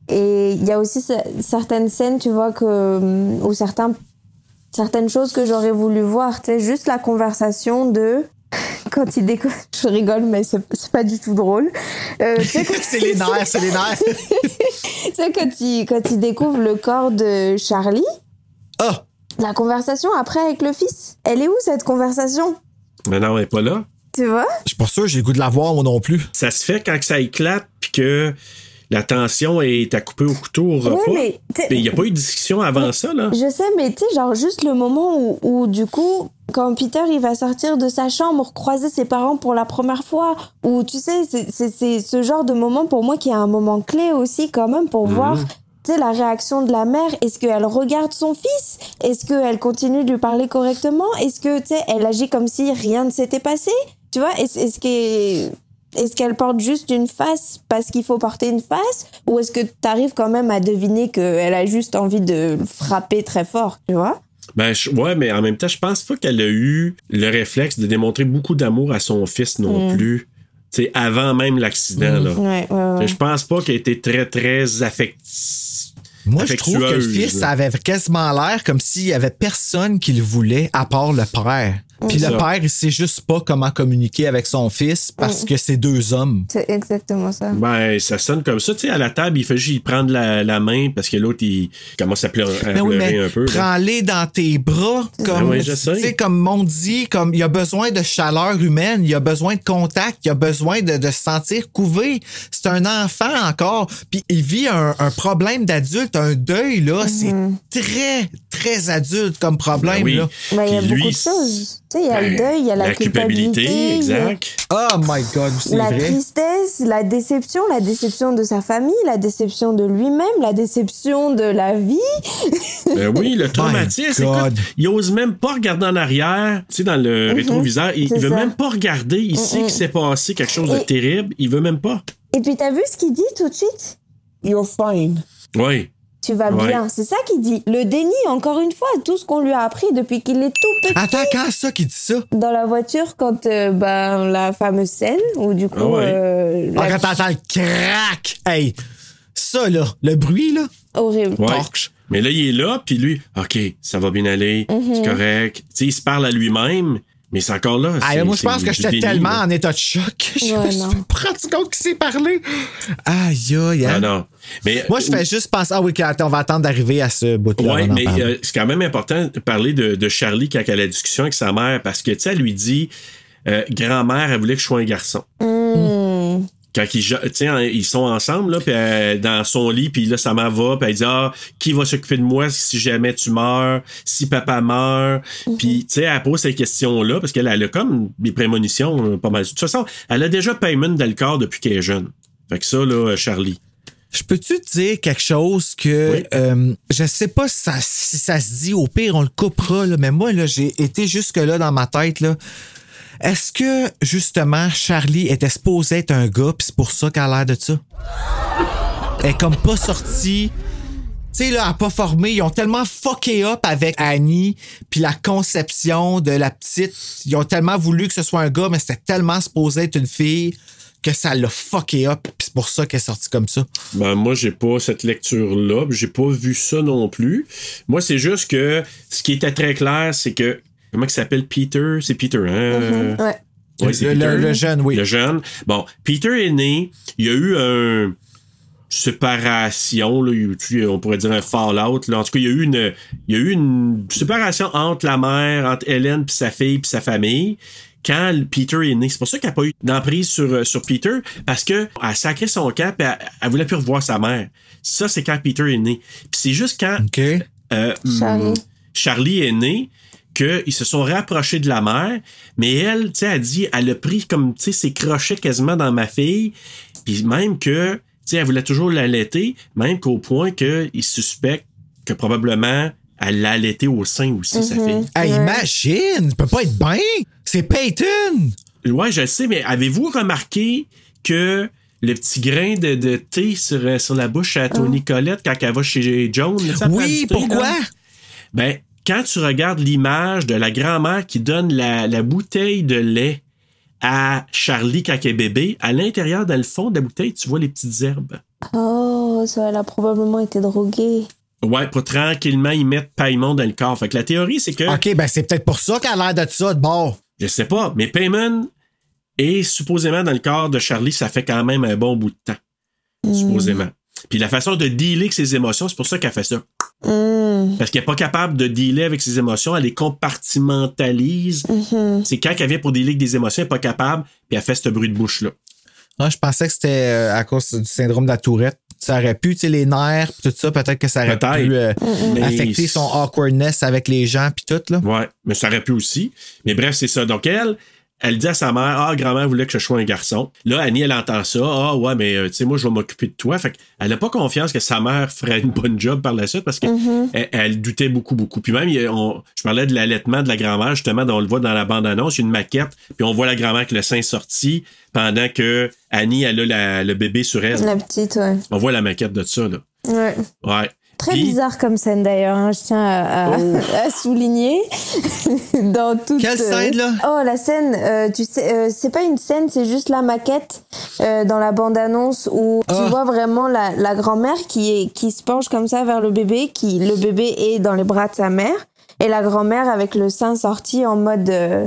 S6: et il y a aussi ce- certaines scènes, tu vois, que hum, ou certains certaines choses que j'aurais voulu voir. Tu sais, juste la conversation de quand il découvre. Je rigole, mais c'est pas du tout drôle. Euh,
S4: c'est les nerfs, c'est les nerfs.
S6: tu sais, quand il, quand il découvre le corps de Charlie,
S4: Ah!
S6: la conversation après avec le fils, elle est où cette conversation?
S2: Mais non, elle est pas là.
S6: Tu vois?
S4: Je suis pas sûr, j'ai le goût de la voir, moi non plus.
S2: Ça se fait quand que ça éclate puis que la tension est à couper au couteau au repas.
S6: mais
S2: il n'y a pas eu de discussion avant ça, là?
S6: Je sais, mais tu sais, genre juste le moment où, où, du coup, quand Peter il va sortir de sa chambre, croiser ses parents pour la première fois, ou tu sais, c'est- ce genre de moment pour moi qui est un moment clé aussi quand même pour
S2: Mhm.
S6: voir. Tu sais, la réaction de la mère, est-ce qu'elle regarde son fils? Est-ce qu'elle continue de lui parler correctement? Est-ce que, tu sais, elle agit comme si rien ne s'était passé? Tu vois, est-ce est-ce que- est-ce qu'elle porte juste une face parce qu'il faut porter une face? Ou est-ce que tu arrives quand même à deviner qu'elle a juste envie de le frapper très fort, tu vois?
S2: Ben, je- ouais, mais en même temps, je pense pas qu'elle a eu le réflexe de démontrer beaucoup d'amour à son fils non
S6: Mm.
S2: plus. Sais, avant même l'accident, là.
S6: Ouais, ouais, ouais.
S2: Je pense pas qu'elle était très, très affective.
S4: Moi, je trouve que le fils avait quasiment l'air comme s'il y avait personne qui le voulait à part le père. Puis le
S2: ça.
S4: père, il sait juste pas comment communiquer avec son fils parce
S6: Mm.
S4: que c'est deux hommes.
S6: C'est exactement ça.
S2: Ben, ça sonne comme ça. Tu sais, à la table, il fait juste y prendre la, la main parce que l'autre, il commence à pleurer, à
S4: Ben oui,
S2: pleurer
S4: mais
S2: un peu.
S4: prends-les dans tes bras, comme,
S2: Ben oui, je sais.
S4: tu sais, comme on dit, comme il a besoin de chaleur humaine, il y a besoin de contact, il a besoin de, de se sentir couvé. C'est un enfant encore, puis il vit un, un problème d'adulte, un deuil là, c'est très très adulte comme problème
S2: Ben oui.
S4: là.
S6: Ben, il y a
S2: Puis
S6: beaucoup
S2: lui,
S6: de choses. Tu sais, il y a
S2: ben,
S6: le deuil, il y a la,
S2: la culpabilité,
S6: il y a
S2: exact.
S4: Oh my god, c'est
S6: La
S4: vrai.
S6: tristesse, la déception, la déception de sa famille, la déception de lui-même, la déception de la vie.
S2: Ben oui, le traumatisme.
S4: God.
S2: Écoute, il ose même pas regarder en arrière, tu sais, dans le
S6: Mhm,
S2: rétroviseur. Il, il veut
S6: ça.
S2: même pas regarder. Sait
S6: Mhm.
S2: qu'il s'est passé quelque chose de
S6: Et-
S2: terrible. Il veut même pas.
S6: Et puis, t'as vu ce qu'il dit tout de suite?
S14: You're fine.
S2: Oui.
S6: Tu vas
S2: Ouais.
S6: bien. C'est ça qu'il dit. Le déni, encore une fois, tout ce qu'on lui a appris depuis qu'il est tout petit.
S4: Attends, quand ça qui dit ça?
S6: Dans la voiture, quand euh, ben, la fameuse scène où du coup.
S2: Ah ouais.
S6: euh,
S4: Ah, quand t'entends le crack! Hey! Ça, là, le bruit, là?
S6: Horrible.
S2: Ouais.
S4: Torche.
S2: Mais là, il est là, puis lui, OK, ça va bien aller,
S6: Mhm.
S2: c'est correct. Tu sais, il se parle à lui-même, mais c'est encore là.
S4: Ah, moi, je pense que j'étais tellement
S2: là.
S4: en état de choc. Je
S6: Ouais,
S4: me suis compte qu'il s'est parlé? Aïe, aïe, hein?
S2: Ah non. Mais,
S4: Moi, je fais juste penser. Ah oui, on va attendre d'arriver à ce bout-là. En
S2: mais euh, c'est quand même important de parler de, de Charlie quand elle a la discussion avec sa mère parce que, tu sais, elle lui dit euh, Grand-mère, elle voulait que je sois un garçon.
S6: Hmm.
S2: Quand ils, ils sont ensemble, là, puis euh, dans son lit, puis là, sa mère va, puis elle dit Ah, qui va s'occuper de moi si jamais tu meurs, si papa meurt? Puis, tu sais, elle pose ces questions-là parce qu'elle elle a comme des prémonitions euh, pas mal. De toute façon, elle a déjà paiement dans le corps depuis qu'elle est jeune. Fait que ça, là, Charlie.
S4: Je peux-tu te dire quelque chose que
S2: Oui.
S4: euh, je sais pas si ça, si ça se dit, au pire, on le coupera, là, mais moi, là, j'ai été jusque-là dans ma tête. Là. Est-ce que, justement, Charlie était supposé être un gars, puis c'est pour ça qu'elle a l'air de ça? Elle est comme pas sortie. Tu sais, là, elle a pas formé. Ils ont tellement fucké up avec Annie, puis la conception de la petite. Ils ont tellement voulu que ce soit un gars, mais c'était tellement supposé être une fille que ça l'a fucké up, puis c'est pour ça qu'elle est sortie comme ça.
S2: Ben, moi, j'ai pas cette lecture-là. J'ai pas vu ça non plus. Moi, c'est juste que ce qui était très clair, c'est que. Comment il s'appelle? Peter? C'est Peter, hein?
S6: Mhm, Ouais.
S2: Ouais, c'est
S4: Le-
S2: Peter.
S4: le- le jeune, oui.
S2: Le jeune. Bon, Peter est né. Il y a eu un séparation, là, on pourrait dire un fallout. Là. En tout cas, il y a eu une, il y a eu une séparation entre la mère, entre Hélène puis sa fille puis sa famille. Quand Peter est né, c'est pour ça qu'elle n'a pas eu d'emprise sur, euh, sur Peter, parce que elle sacré son camp et elle, elle voulait plus revoir sa mère. Ça, c'est quand Peter est né. Puis c'est juste quand euh,
S6: Charlie.
S2: Charlie est né qu'ils se sont rapprochés de la mère, mais elle, tu sais, elle dit, elle a pris comme, tu sais, ses crochets quasiment dans ma fille, puis même que, tu sais, elle voulait toujours l'allaiter, même qu'au point qu'il suspecte que probablement elle l'a allaité au sein aussi, sa fille.
S4: Hey, imagine, ça peut pas être bien. C'est Peyton.
S2: Ouais, je le sais, mais avez-vous remarqué que le petit grain de, de thé sur, euh, sur la bouche à Tony Colette quand elle va chez Joan? prend
S4: Oui, pourquoi?
S2: là? Ben, quand tu regardes l'image de la grand-mère qui donne la, la bouteille de lait à Charlie quand elle est bébé, à l'intérieur, dans le fond de la bouteille, tu vois les petites herbes.
S6: Oh, ça, elle a probablement été droguée.
S2: Ouais, pour tranquillement y mettre paillement dans le corps. Fait que la théorie, c'est que.
S4: OK, ben c'est peut-être pour ça qu'elle a l'air de ça, de bord.
S2: Je sais pas, mais Payman est supposément dans le corps de Charlie, ça fait quand même un bon bout de temps. Supposément. Puis la façon de dealer avec ses émotions, c'est pour ça qu'elle fait ça.
S6: Hmm.
S2: Parce qu'elle n'est pas capable de dealer avec ses émotions, elle les compartimentalise.
S6: Mhm.
S2: C'est quand elle vient pour dealer avec des émotions, elle n'est pas capable, puis elle fait ce bruit de bouche-là.
S4: Ah, je pensais que c'était euh, à cause du syndrome de la tourette. Ça aurait pu, tu sais, les nerfs, tout ça, peut-être que ça aurait pu euh,
S2: Mais-
S4: affecter son awkwardness avec les gens, puis tout, là.
S2: Ouais, mais ça aurait pu aussi. Mais bref, c'est ça. Donc elle, elle dit à sa mère, ah, grand-mère voulait que je sois un garçon. Là, Annie, elle entend ça. Ah, ouais, mais euh, tu sais, moi, je vais m'occuper de toi. Fait qu'elle n'a pas confiance que sa mère ferait une bonne job par la suite parce qu'elle
S6: Mhm.
S2: elle doutait beaucoup, beaucoup. Puis même, on- je parlais de l'allaitement de la grand-mère, justement, dont on le voit dans la bande-annonce. Une maquette, puis on voit la grand-mère avec le sein sorti pendant que Annie, elle a la- le bébé sur elle.
S6: La petite, ouais.
S2: On voit la maquette de ça, là.
S6: Ouais.
S2: Ouais.
S6: Très bizarre comme scène d'ailleurs, hein, je tiens à, à-
S2: Oh.
S6: à souligner. Dans toute,
S4: Quelle scène, là?
S6: Oh, la scène, euh, tu sais, euh, c'est pas une scène, c'est juste la maquette euh, dans la bande-annonce où
S4: Ah.
S6: tu vois vraiment la, la grand-mère qui, est, qui se penche comme ça vers le bébé, qui le bébé est dans les bras de sa mère, et la grand-mère avec le sein sorti en mode euh,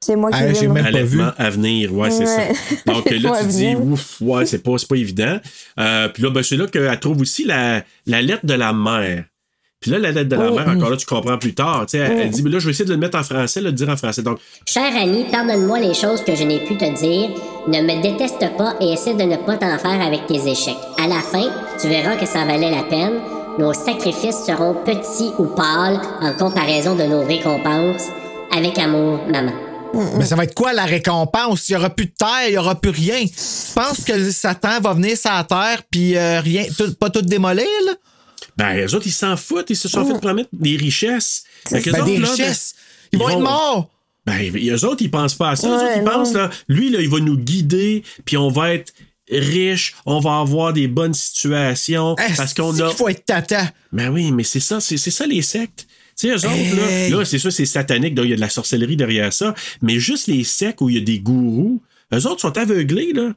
S6: c'est moi qui
S4: Ah, j'ai
S6: me-
S4: même pas vu.
S2: À venir, ouais, c'est
S6: Ouais.
S2: ça. Donc là, tu dis, ouf, ouais, c'est pas, c'est pas évident. Euh, puis là, ben, c'est là qu'elle trouve aussi la, la lettre de la mère. Puis là, la lettre de la
S12: Oui.
S2: mère, encore là, tu comprends plus tard. Tu sais, elle,
S12: Oui.
S2: elle dit, mais là, je vais essayer de le mettre en français, le dire en français. Donc,
S12: Cher ami, pardonne-moi les choses que je n'ai pu te dire. Ne me déteste pas et essaie de ne pas t'en faire avec tes échecs. À la fin, tu verras que ça valait la peine. Nos sacrifices seront petits ou pâles en comparaison de nos récompenses. Avec amour, maman.
S4: Mais ça va être quoi la récompense? Il n'y aura plus de terre, il n'y aura plus rien. Tu penses que Satan va venir sur la terre puis euh, rien, tout- pas tout démolir, là?
S2: ben, les autres, ils s'en foutent. Ils se sont fait promettre des richesses.
S4: Ben, des
S2: là,
S4: richesses.
S2: ben,
S4: Ils vont être morts.
S2: Ben, eux autres, ils pensent pas à ça. Eux autres, ils
S6: non.
S2: pensent, là, lui, là, il va nous guider, puis on va être riche, on va avoir des bonnes situations, parce qu'on a...
S4: faut être tata?
S2: Ben oui, mais c'est ça, c'est c'est ça les sectes. Tu sais, eux autres,
S4: Hey.
S2: là, là c'est ça, c'est satanique, donc il y a de la sorcellerie derrière ça, mais juste les sectes où il y a des gourous, eux autres sont aveuglés, là.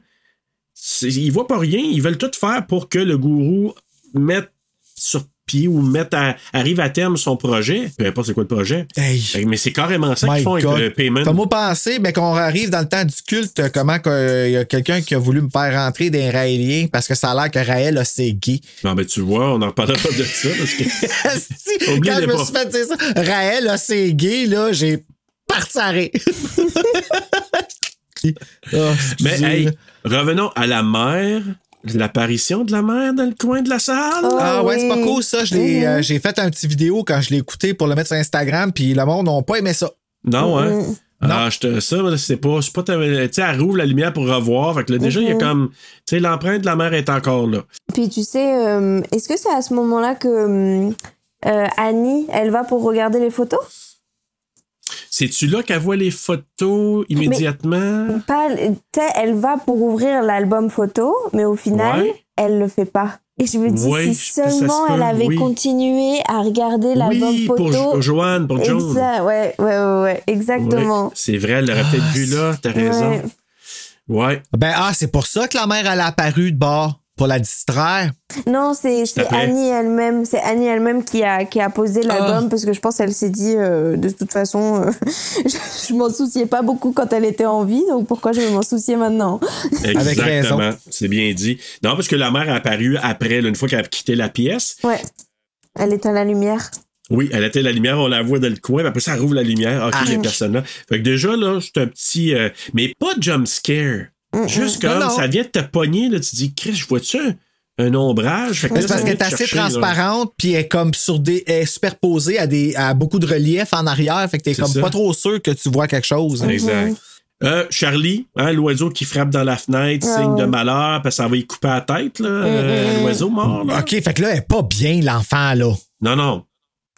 S2: Ils voient pas rien, ils veulent tout faire pour que le gourou mette sur ou mette à- arrive à terme son projet, peu importe c'est quoi le projet. Mais c'est carrément ça qu'ils font
S4: God.
S2: avec le payment.
S4: Fais-moi penser ben, qu'on arrive dans le temps du culte, euh, comment il y a quelqu'un qui a voulu me faire rentrer des Raéliens parce que ça a l'air que Raël a ses gays.
S2: Non, ben tu vois, on n'en reparlera pas de ça. Parce que...
S4: Quand je me suis fait dire ça, Raël a ses gays, là, j'ai parti. Ah,
S2: Mais hey, revenons à la mère, l'apparition de la mère dans le coin de la salle?
S4: Ah ouais, c'est pas cool ça. Euh, j'ai fait un petit vidéo quand je l'ai écouté pour le mettre sur Instagram, puis le monde n'a pas aimé ça.
S2: Non, hein? Ah, je te, ça, c'est pas, pas, tu sais, elle rouvre la lumière pour revoir. Fait que là, déjà, il y a comme, tu sais, l'empreinte de la mère est encore là.
S6: Puis tu sais, euh, est-ce que c'est à ce moment-là que euh, Annie, elle va pour regarder les photos?
S2: C'est-tu là qu'elle voit les photos immédiatement?
S6: Pas, elle va pour ouvrir l'album photo, mais au final,
S2: Ouais.
S6: elle le fait pas. Et je me dis,
S2: Ouais,
S6: si
S2: ça se
S6: seulement elle avait
S2: oui.
S6: continué à regarder l'album
S2: Oui,
S6: photo.
S2: pour Jo- Joanne, pour Joan.
S6: Exact, ouais, ouais, ouais, ouais, exactement.
S2: Ouais, c'est vrai, elle l'aurait peut-être vu là, t'as raison.
S6: Ouais.
S2: Ouais.
S4: Ben ah, c'est pour ça que la mère elle a apparu de bord pour la distraire?
S6: Non, c'est. Annie elle-même. C'est Annie elle-même qui a, qui a posé l'album parce que je pense qu'elle s'est dit, euh, de toute façon, euh, je, je m'en souciais pas beaucoup quand elle était en vie, donc pourquoi je vais m'en soucier maintenant?
S4: Avec raison.
S2: Exactement. C'est bien dit. Non, parce que la mère a apparu après, là, une fois qu'elle a quitté la pièce.
S6: Ouais. Elle éteint la lumière.
S2: Oui, elle était la lumière, on la voit dans le coin, puis après ça elle rouvre la lumière. Ok,
S6: Ah.
S2: il y a personne là. Fait que déjà, là, c'est un petit. euh, mais pas de jump scare. Juste comme
S4: Non, non.
S2: ça vient de te pogner, là, tu dis, Chris, je vois-tu un, un ombrage?
S4: C'est parce qu'elle est assez
S2: chercher,
S4: transparente, puis elle est comme sur des. Est superposée à, des, à beaucoup de relief en arrière, fait que t'es comme
S2: ça.
S4: pas trop sûr que tu vois quelque chose.
S2: Exact. Euh, Charlie, hein, l'oiseau qui frappe dans la fenêtre,
S6: Ah
S2: signe de malheur, parce que ça va y couper la tête, là, euh,
S6: Mm,
S2: l'oiseau mort. Là.
S4: OK, fait que là, elle est pas bien, l'enfant, là.
S2: Non, non.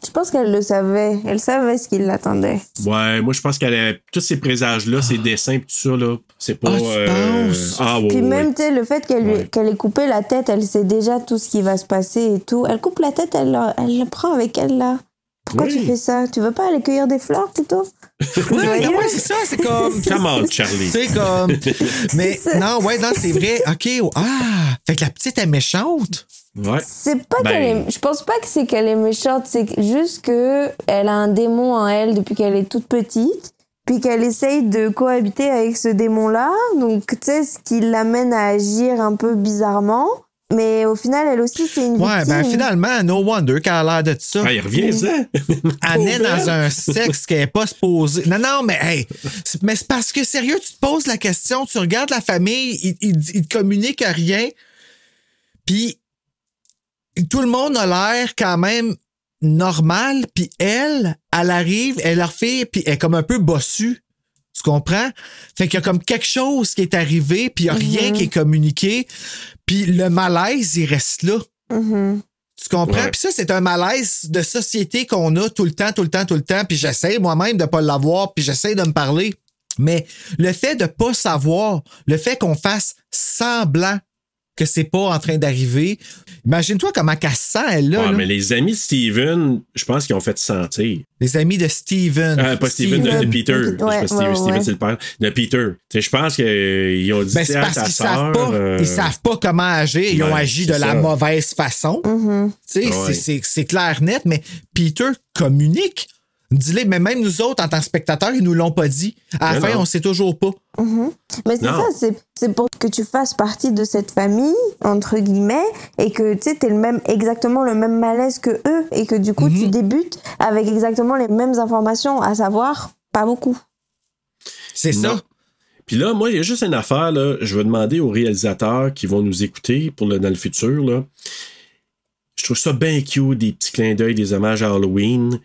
S6: Je pense qu'elle le savait. Elle savait ce qui l'attendait.
S2: Ouais, moi, je pense qu'elle a tous ces présages-là, ces dessins, pis tout ça, là, c'est pas.
S4: Ah,
S2: euh? Ah, ouais,
S6: Puis
S2: ouais.
S6: même, tu sais, le fait qu'elle lui-
S2: Ouais.
S6: qu'elle ait coupé la tête, elle sait déjà tout ce qui va se passer et tout. Elle coupe la tête, elle, la- elle le prend avec elle, là. Pourquoi
S2: Oui.
S6: tu fais ça? Tu veux pas aller cueillir des fleurs, plutôt?
S4: Ouais, ouais, c'est ça, c'est comme.
S2: Come on, Charlie.
S4: C'est comme. Mais non, ouais, non, c'est vrai. OK. oh, Ah! Fait que la petite est méchante.
S2: Ouais.
S6: C'est pas
S2: Ben-
S6: qu'elle est... Je pense pas que c'est qu'elle est méchante, c'est juste que elle a un démon en elle depuis qu'elle est toute petite, puis qu'elle essaye de cohabiter avec ce démon-là. Donc, tu sais, ce qui l'amène à agir un peu bizarrement. Mais au final, elle aussi, c'est une
S4: Ouais,
S6: victime.
S4: ben finalement, no wonder qu'elle a l'air de ça.
S2: Ah, il revient, ça.
S4: Elle est dans un sexe qu'elle n'est pas supposée. Non, non, mais hey, mais c'est parce que sérieux, tu te poses la question, tu regardes la famille, ils, ils, ils te communiquent rien, puis tout le monde a l'air quand même normal, puis elle, elle arrive, elle leur fait, puis elle est comme un peu bossue. Tu comprends? Fait qu'il y a comme quelque chose qui est arrivé, puis il n'y a rien qui est communiqué, puis le malaise, il reste là.
S6: Mhm.
S4: Tu comprends?
S2: Ouais.
S4: Puis ça, c'est un malaise de société qu'on a tout le temps, tout le temps, tout le temps. Puis j'essaie moi-même de pas l'avoir, puis j'essaie de me parler. Mais le fait de pas savoir, le fait qu'on fasse semblant que c'est pas en train d'arriver, imagine-toi comment qu'elle se sent, elle, là.
S2: Ouais,
S4: là.
S2: mais les amis de Steven, je pense qu'ils ont fait sentir.
S4: Les amis de Steven.
S2: Ah, pas Steven, de, de Peter.
S6: Ouais,
S2: C'est pas Steven,
S6: ouais,
S2: Steven,
S6: ouais.
S2: c'est le père. De Peter. Tu sais, je pense qu'ils ont dit
S4: Ben, c'est
S2: à
S4: parce
S2: sa
S4: qu'ils savent pas,
S2: euh,
S4: ils savent pas comment agir. Ils ont agi de la mauvaise façon.
S6: Mhm.
S4: C'est- c'est clair net, mais Peter communique. Dis-le, mais même nous autres, en tant que spectateurs, ils nous l'ont pas dit. À la fin,
S2: non.
S4: on sait toujours pas.
S6: Mhm. Mais c'est ça, c'est- pour que tu fasses partie de cette famille, entre guillemets, et que tu sais, t'es le même, exactement le même malaise que eux, et que du coup,
S2: Mhm.
S6: tu débutes avec exactement les mêmes informations, à savoir, pas beaucoup.
S4: C'est ça.
S2: Puis là, moi, il y a juste une affaire, là. Je vais demander aux réalisateurs qui vont nous écouter pour le, dans le futur, là. Je trouve ça bien cute, des petits clins d'œil, des hommages à Halloween,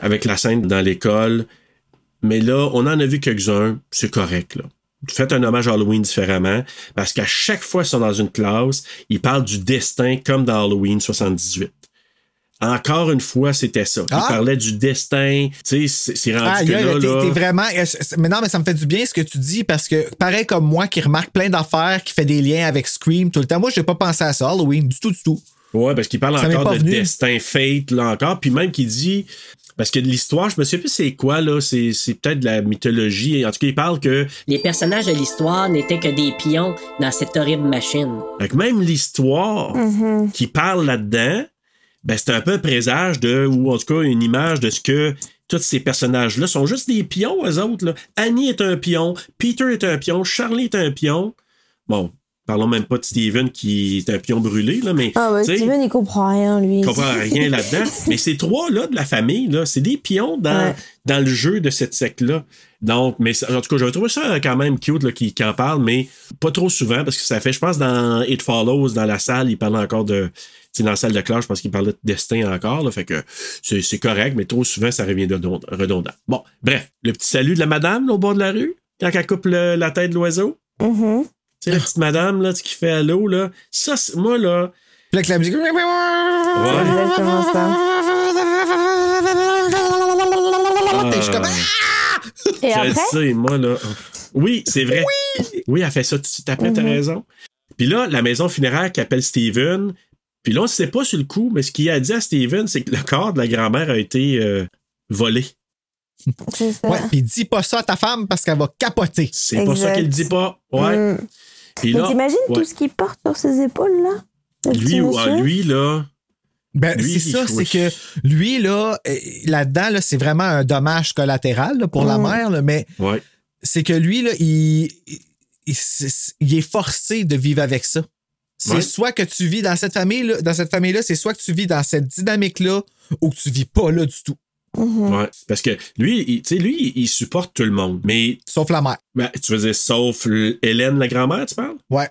S2: avec la scène dans l'école. Mais là, on en a vu quelques-uns, c'est correct, là. Faites un hommage à Halloween différemment, parce qu'à chaque fois qu'ils sont dans une classe, ils parlent du destin comme dans Halloween 78. Encore une fois, c'était ça. Ils
S4: Ah!
S2: parlaient du destin. Tu sais, c'est- rendu
S4: Ah,
S2: que
S4: là,
S2: là,
S4: t'es, vraiment. Mais non, mais ça me fait du bien ce que tu dis parce que, pareil comme moi qui remarque plein d'affaires, qui fait des liens avec Scream tout le temps, moi, j'ai pas pensé à ça, Halloween, du tout, du tout.
S2: Ouais, parce qu'il parle
S4: Ça
S2: encore de
S4: venu.
S2: destin, fate, là encore. Puis même qu'il dit. Parce que de l'histoire, je me souviens plus c'est quoi, là. C'est, c'est peut-être de la mythologie. En tout cas, il parle que.
S11: Les personnages de l'histoire n'étaient que des pions dans cette horrible machine.
S2: fait que même l'histoire
S6: Mhm.
S2: qui parle là-dedans, ben c'est un peu un présage de. Ou en tout cas, une image de ce que. Tous ces personnages-là sont juste des pions, eux autres. Là. Annie est un pion, Peter est un pion, Charlie est un pion. Bon, parlons même pas de Steven qui est un pion brûlé, là, mais.
S6: Ah ouais, Steven, il comprend rien, lui.
S2: Il comprend rien là-dedans. Mais ces trois-là de la famille, là, c'est des pions dans,
S6: Ouais.
S2: dans le jeu de cette secte-là. Donc, mais en tout cas, j'avais trouvé ça quand même cute là, qui, en parle, mais pas trop souvent parce que ça fait, je pense, dans It Follows, dans la salle, il parle encore de. Sais, dans la salle de classe, je pense qu'il parlait de destin encore, là, fait que c'est c'est correct, mais trop souvent, ça revient de- redondant. Bon, bref, le petit salut de la madame là, au bord de la rue, quand elle coupe le- la tête de l'oiseau.
S6: Mhm.
S2: Tu sais, la petite madame là, qui fait allô, là. Ça, c'est- moi, là.
S4: Puis là, que la musique.
S6: Ça.
S4: Et je suis comme,
S2: Ah!
S6: Et
S2: Je le
S6: après?
S2: sais, moi, là. Oui, c'est vrai. Oui. elle fait ça tout de suite après, t'as
S6: Mhm.
S2: raison. Puis là, la maison funéraire qui appelle Steven. Puis là, on ne sait pas sur le coup, mais ce qu'il a dit à Steven, c'est que le corps de la grand-mère a été euh, volé.
S6: Ça.
S4: Ouais, puis dis pas ça à ta femme parce qu'elle va capoter.
S2: C'est pas ça qu'il dit pas. Ouais.
S6: Mm.
S2: Puis
S6: Mais
S2: là,
S6: t'imagines
S2: ouais.
S6: tout ce qu'il porte sur ses épaules, là? Petit
S2: lui, ouais,
S6: monsieur?
S2: lui, là.
S4: Ben, c'est ça, c'est que lui, là, euh, là-dedans, là, c'est vraiment un dommage collatéral là, pour la
S6: Mm.
S4: mère, là, mais
S2: Ouais.
S4: c'est que lui, là, il, est forcé de vivre avec ça. C'est
S2: Ouais.
S4: soit que tu vis dans cette famille-là, dans cette famille-là, c'est soit que tu vis dans cette dynamique-là ou que tu vis pas là du tout.
S6: Mhm.
S2: Ouais. Parce que lui, il- tu sais, lui, il supporte tout le monde. Mais,
S4: Sauf la mère.
S2: ben, tu veux dire, sauf l- Hélène, la grand-mère, tu parles?
S4: Ouais.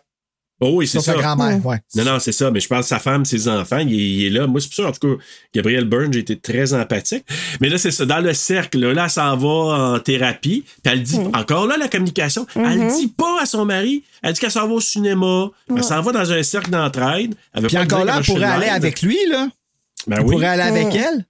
S2: Oh oui, c'est
S4: Sur
S2: ça.
S4: sa grand-mère, ouais.
S2: Non, non, c'est ça. Mais je pense sa femme, ses enfants, il est, il est là. Moi, c'est pour ça, en tout cas, Gabriel Byrne, j'ai été très empathique. Mais là, c'est ça. Dans le cercle, là, là, elle s'en va en thérapie. Puis elle dit, encore là, la communication, elle
S4: Mhm.
S2: dit pas à son mari. Elle dit qu'elle s'en va au cinéma. Elle s'en va dans un cercle d'entraide. Elle veut
S4: Puis
S2: pas
S4: encore là, elle pourrait aller avec lui, là.
S2: Ben
S4: Elle
S2: oui.
S4: pourrait aller avec elle.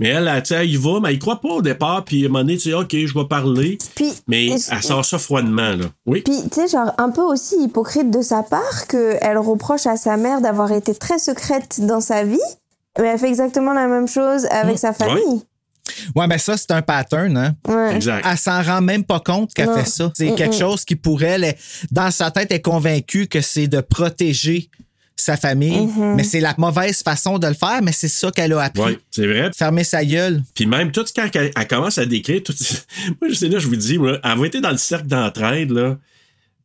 S2: Mais elle, elle, tu sais, elle y va, mais elle y croit pas au départ. Puis à un moment donné, tu sais, OK, je vais parler. mais
S6: est-ce-
S2: elle sort ça froidement, là. Oui.
S6: Puis, tu sais, genre, un peu aussi hypocrite de sa part qu'elle reproche à sa mère d'avoir été très secrète dans sa vie, mais elle fait exactement la même chose avec sa famille.
S4: Ouais, mais ça, c'est un pattern, hein?
S6: Ouais.
S2: Exact.
S4: Elle s'en rend même pas compte qu'elle fait ça. C'est
S6: Mm-mm.
S4: quelque chose qui, pour elle, dans sa tête, est convaincue que c'est de protéger sa famille.
S6: Mhm.
S4: Mais c'est la mauvaise façon de le faire, mais c'est ça qu'elle a appris.
S2: Oui, c'est vrai.
S4: Fermer sa gueule.
S2: Puis même, tout quand elle, elle commence à décrire, tout, moi, je sais là, je vous dis, elle va été dans le cercle d'entraide, là.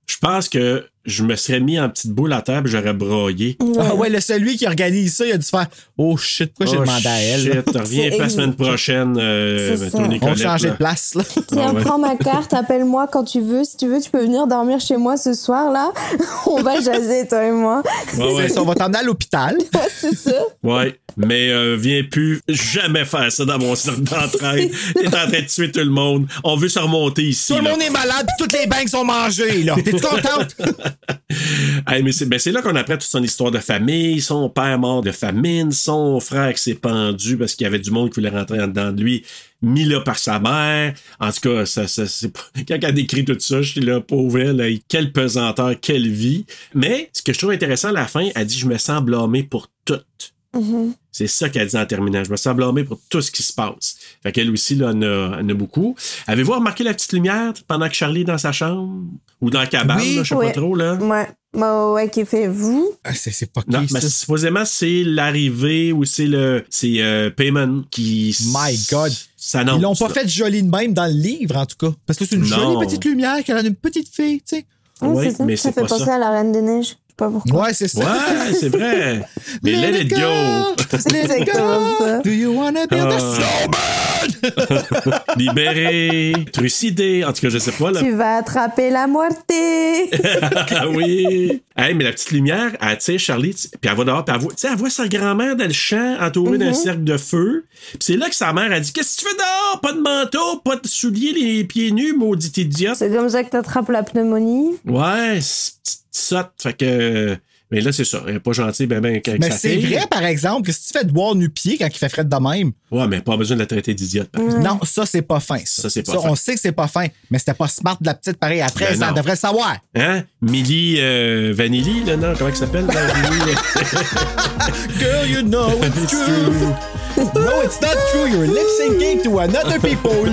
S2: Je pense que je me serais mis en petite boule à terre et j'aurais broyé.
S4: Ah ouais, le celui qui organise ça, il a dû faire Oh shit, pourquoi j'ai
S2: Oh,
S4: demandé à elle?
S2: Shit, reviens pas la semaine prochaine, euh,
S4: On changer de place, là.
S6: Tiens,
S2: Ah ouais.
S6: prends ma carte, appelle-moi quand tu veux. Si tu veux, tu peux venir dormir chez moi ce soir, là. On va jaser, toi et moi.
S2: Ouais, ouais.
S4: Ça, on va t'emmener à l'hôpital.
S6: C'est ça.
S2: Ouais, mais euh, viens plus jamais faire ça dans mon cercle d'entraide. T'es en train de tuer tout le monde. On veut se remonter ici.
S4: Tout le monde est malade, toutes les banques sont mangées, là. T'es contente?
S2: Hey, mais c'est ben, c'est là qu'on apprend toute son histoire de famille, son père mort de famine, son frère qui s'est pendu parce qu'il y avait du monde qui voulait rentrer en dedans de lui, mis là par sa mère. En tout cas, ça, quand elle décrit tout ça, je suis là, pauvre elle, quelle pesanteur, quelle vie. Mais ce que je trouve intéressant à la fin, elle dit Je me sens blâmée pour tout. C'est ça qu'elle dit en terminant. Je me sens blâmée pour tout ce qui se passe. Fait qu'elle aussi, là, en a, en a beaucoup. Avez-vous remarqué la petite lumière pendant que Charlie est dans sa chambre? Ou dans la cabane,
S6: Oui,
S2: là, je sais
S6: ouais.
S2: pas trop, là?
S6: Ouais. Bah, ouais, qui fait vous.
S4: Ah, C'est c'est pas
S2: Non,
S4: qui,
S2: mais
S4: ça?
S2: supposément, c'est l'arrivée ou c'est le c'est euh, Payman qui.
S4: My God.
S2: Ça
S4: Ils l'ont pas fait joli de même dans le livre, en tout cas. Parce que c'est une
S2: Non.
S4: jolie petite lumière qu'elle a une petite fille, tu sais.
S6: Ouais,
S2: Ouais,
S6: c'est ça.
S2: mais
S6: ça
S2: c'est
S6: fait
S2: pas
S6: penser
S2: ça.
S6: à la Reine des Neiges. Je sais pas pourquoi.
S4: Ouais, c'est ça.
S2: Ouais, c'est vrai. Mais let, it go.
S6: C'est exactement ça.
S4: Do you wanna build a
S2: Ah.
S4: snowman?
S2: Libéré, trucidé. En tout cas, je sais pas. Là.
S6: Tu vas attraper la moitié.
S2: ah oui. Hey, mais la petite lumière, elle tire Charlie, puis elle va dehors, puis elle voit, elle voit sa grand-mère dans le champ, entourée d'un
S6: Mhm.
S2: cercle de feu. Puis c'est là que sa mère a dit Qu'est-ce que tu fais dehors? Pas de manteau, pas de souliers, les pieds nus, maudite idiote.
S6: C'est comme ça que t'attrapes la pneumonie.
S2: Ouais, c'est petite sotte. Fait que. Mais là, c'est ça. Elle est pas gentille, ben, ben, avec
S4: Mais c'est vrai, par exemple, que si tu fais de boire nu-pied quand il fait frais de même,
S2: Ouais, mais pas besoin de la traiter d'idiote.
S4: non, ça, c'est pas fin. Ça,
S2: Ça, c'est pas
S4: Ça,
S2: fin.
S4: On sait que c'est pas fin, mais c'était pas smart de la petite pareil. Après,
S2: Ben
S4: ça
S2: non.
S4: devrait le savoir.
S2: Hein? Millie euh, Vanilli, là, non? Comment elle s'appelle?
S4: Girl, you know it's true. no, it's not true. You're lip syncing to another people.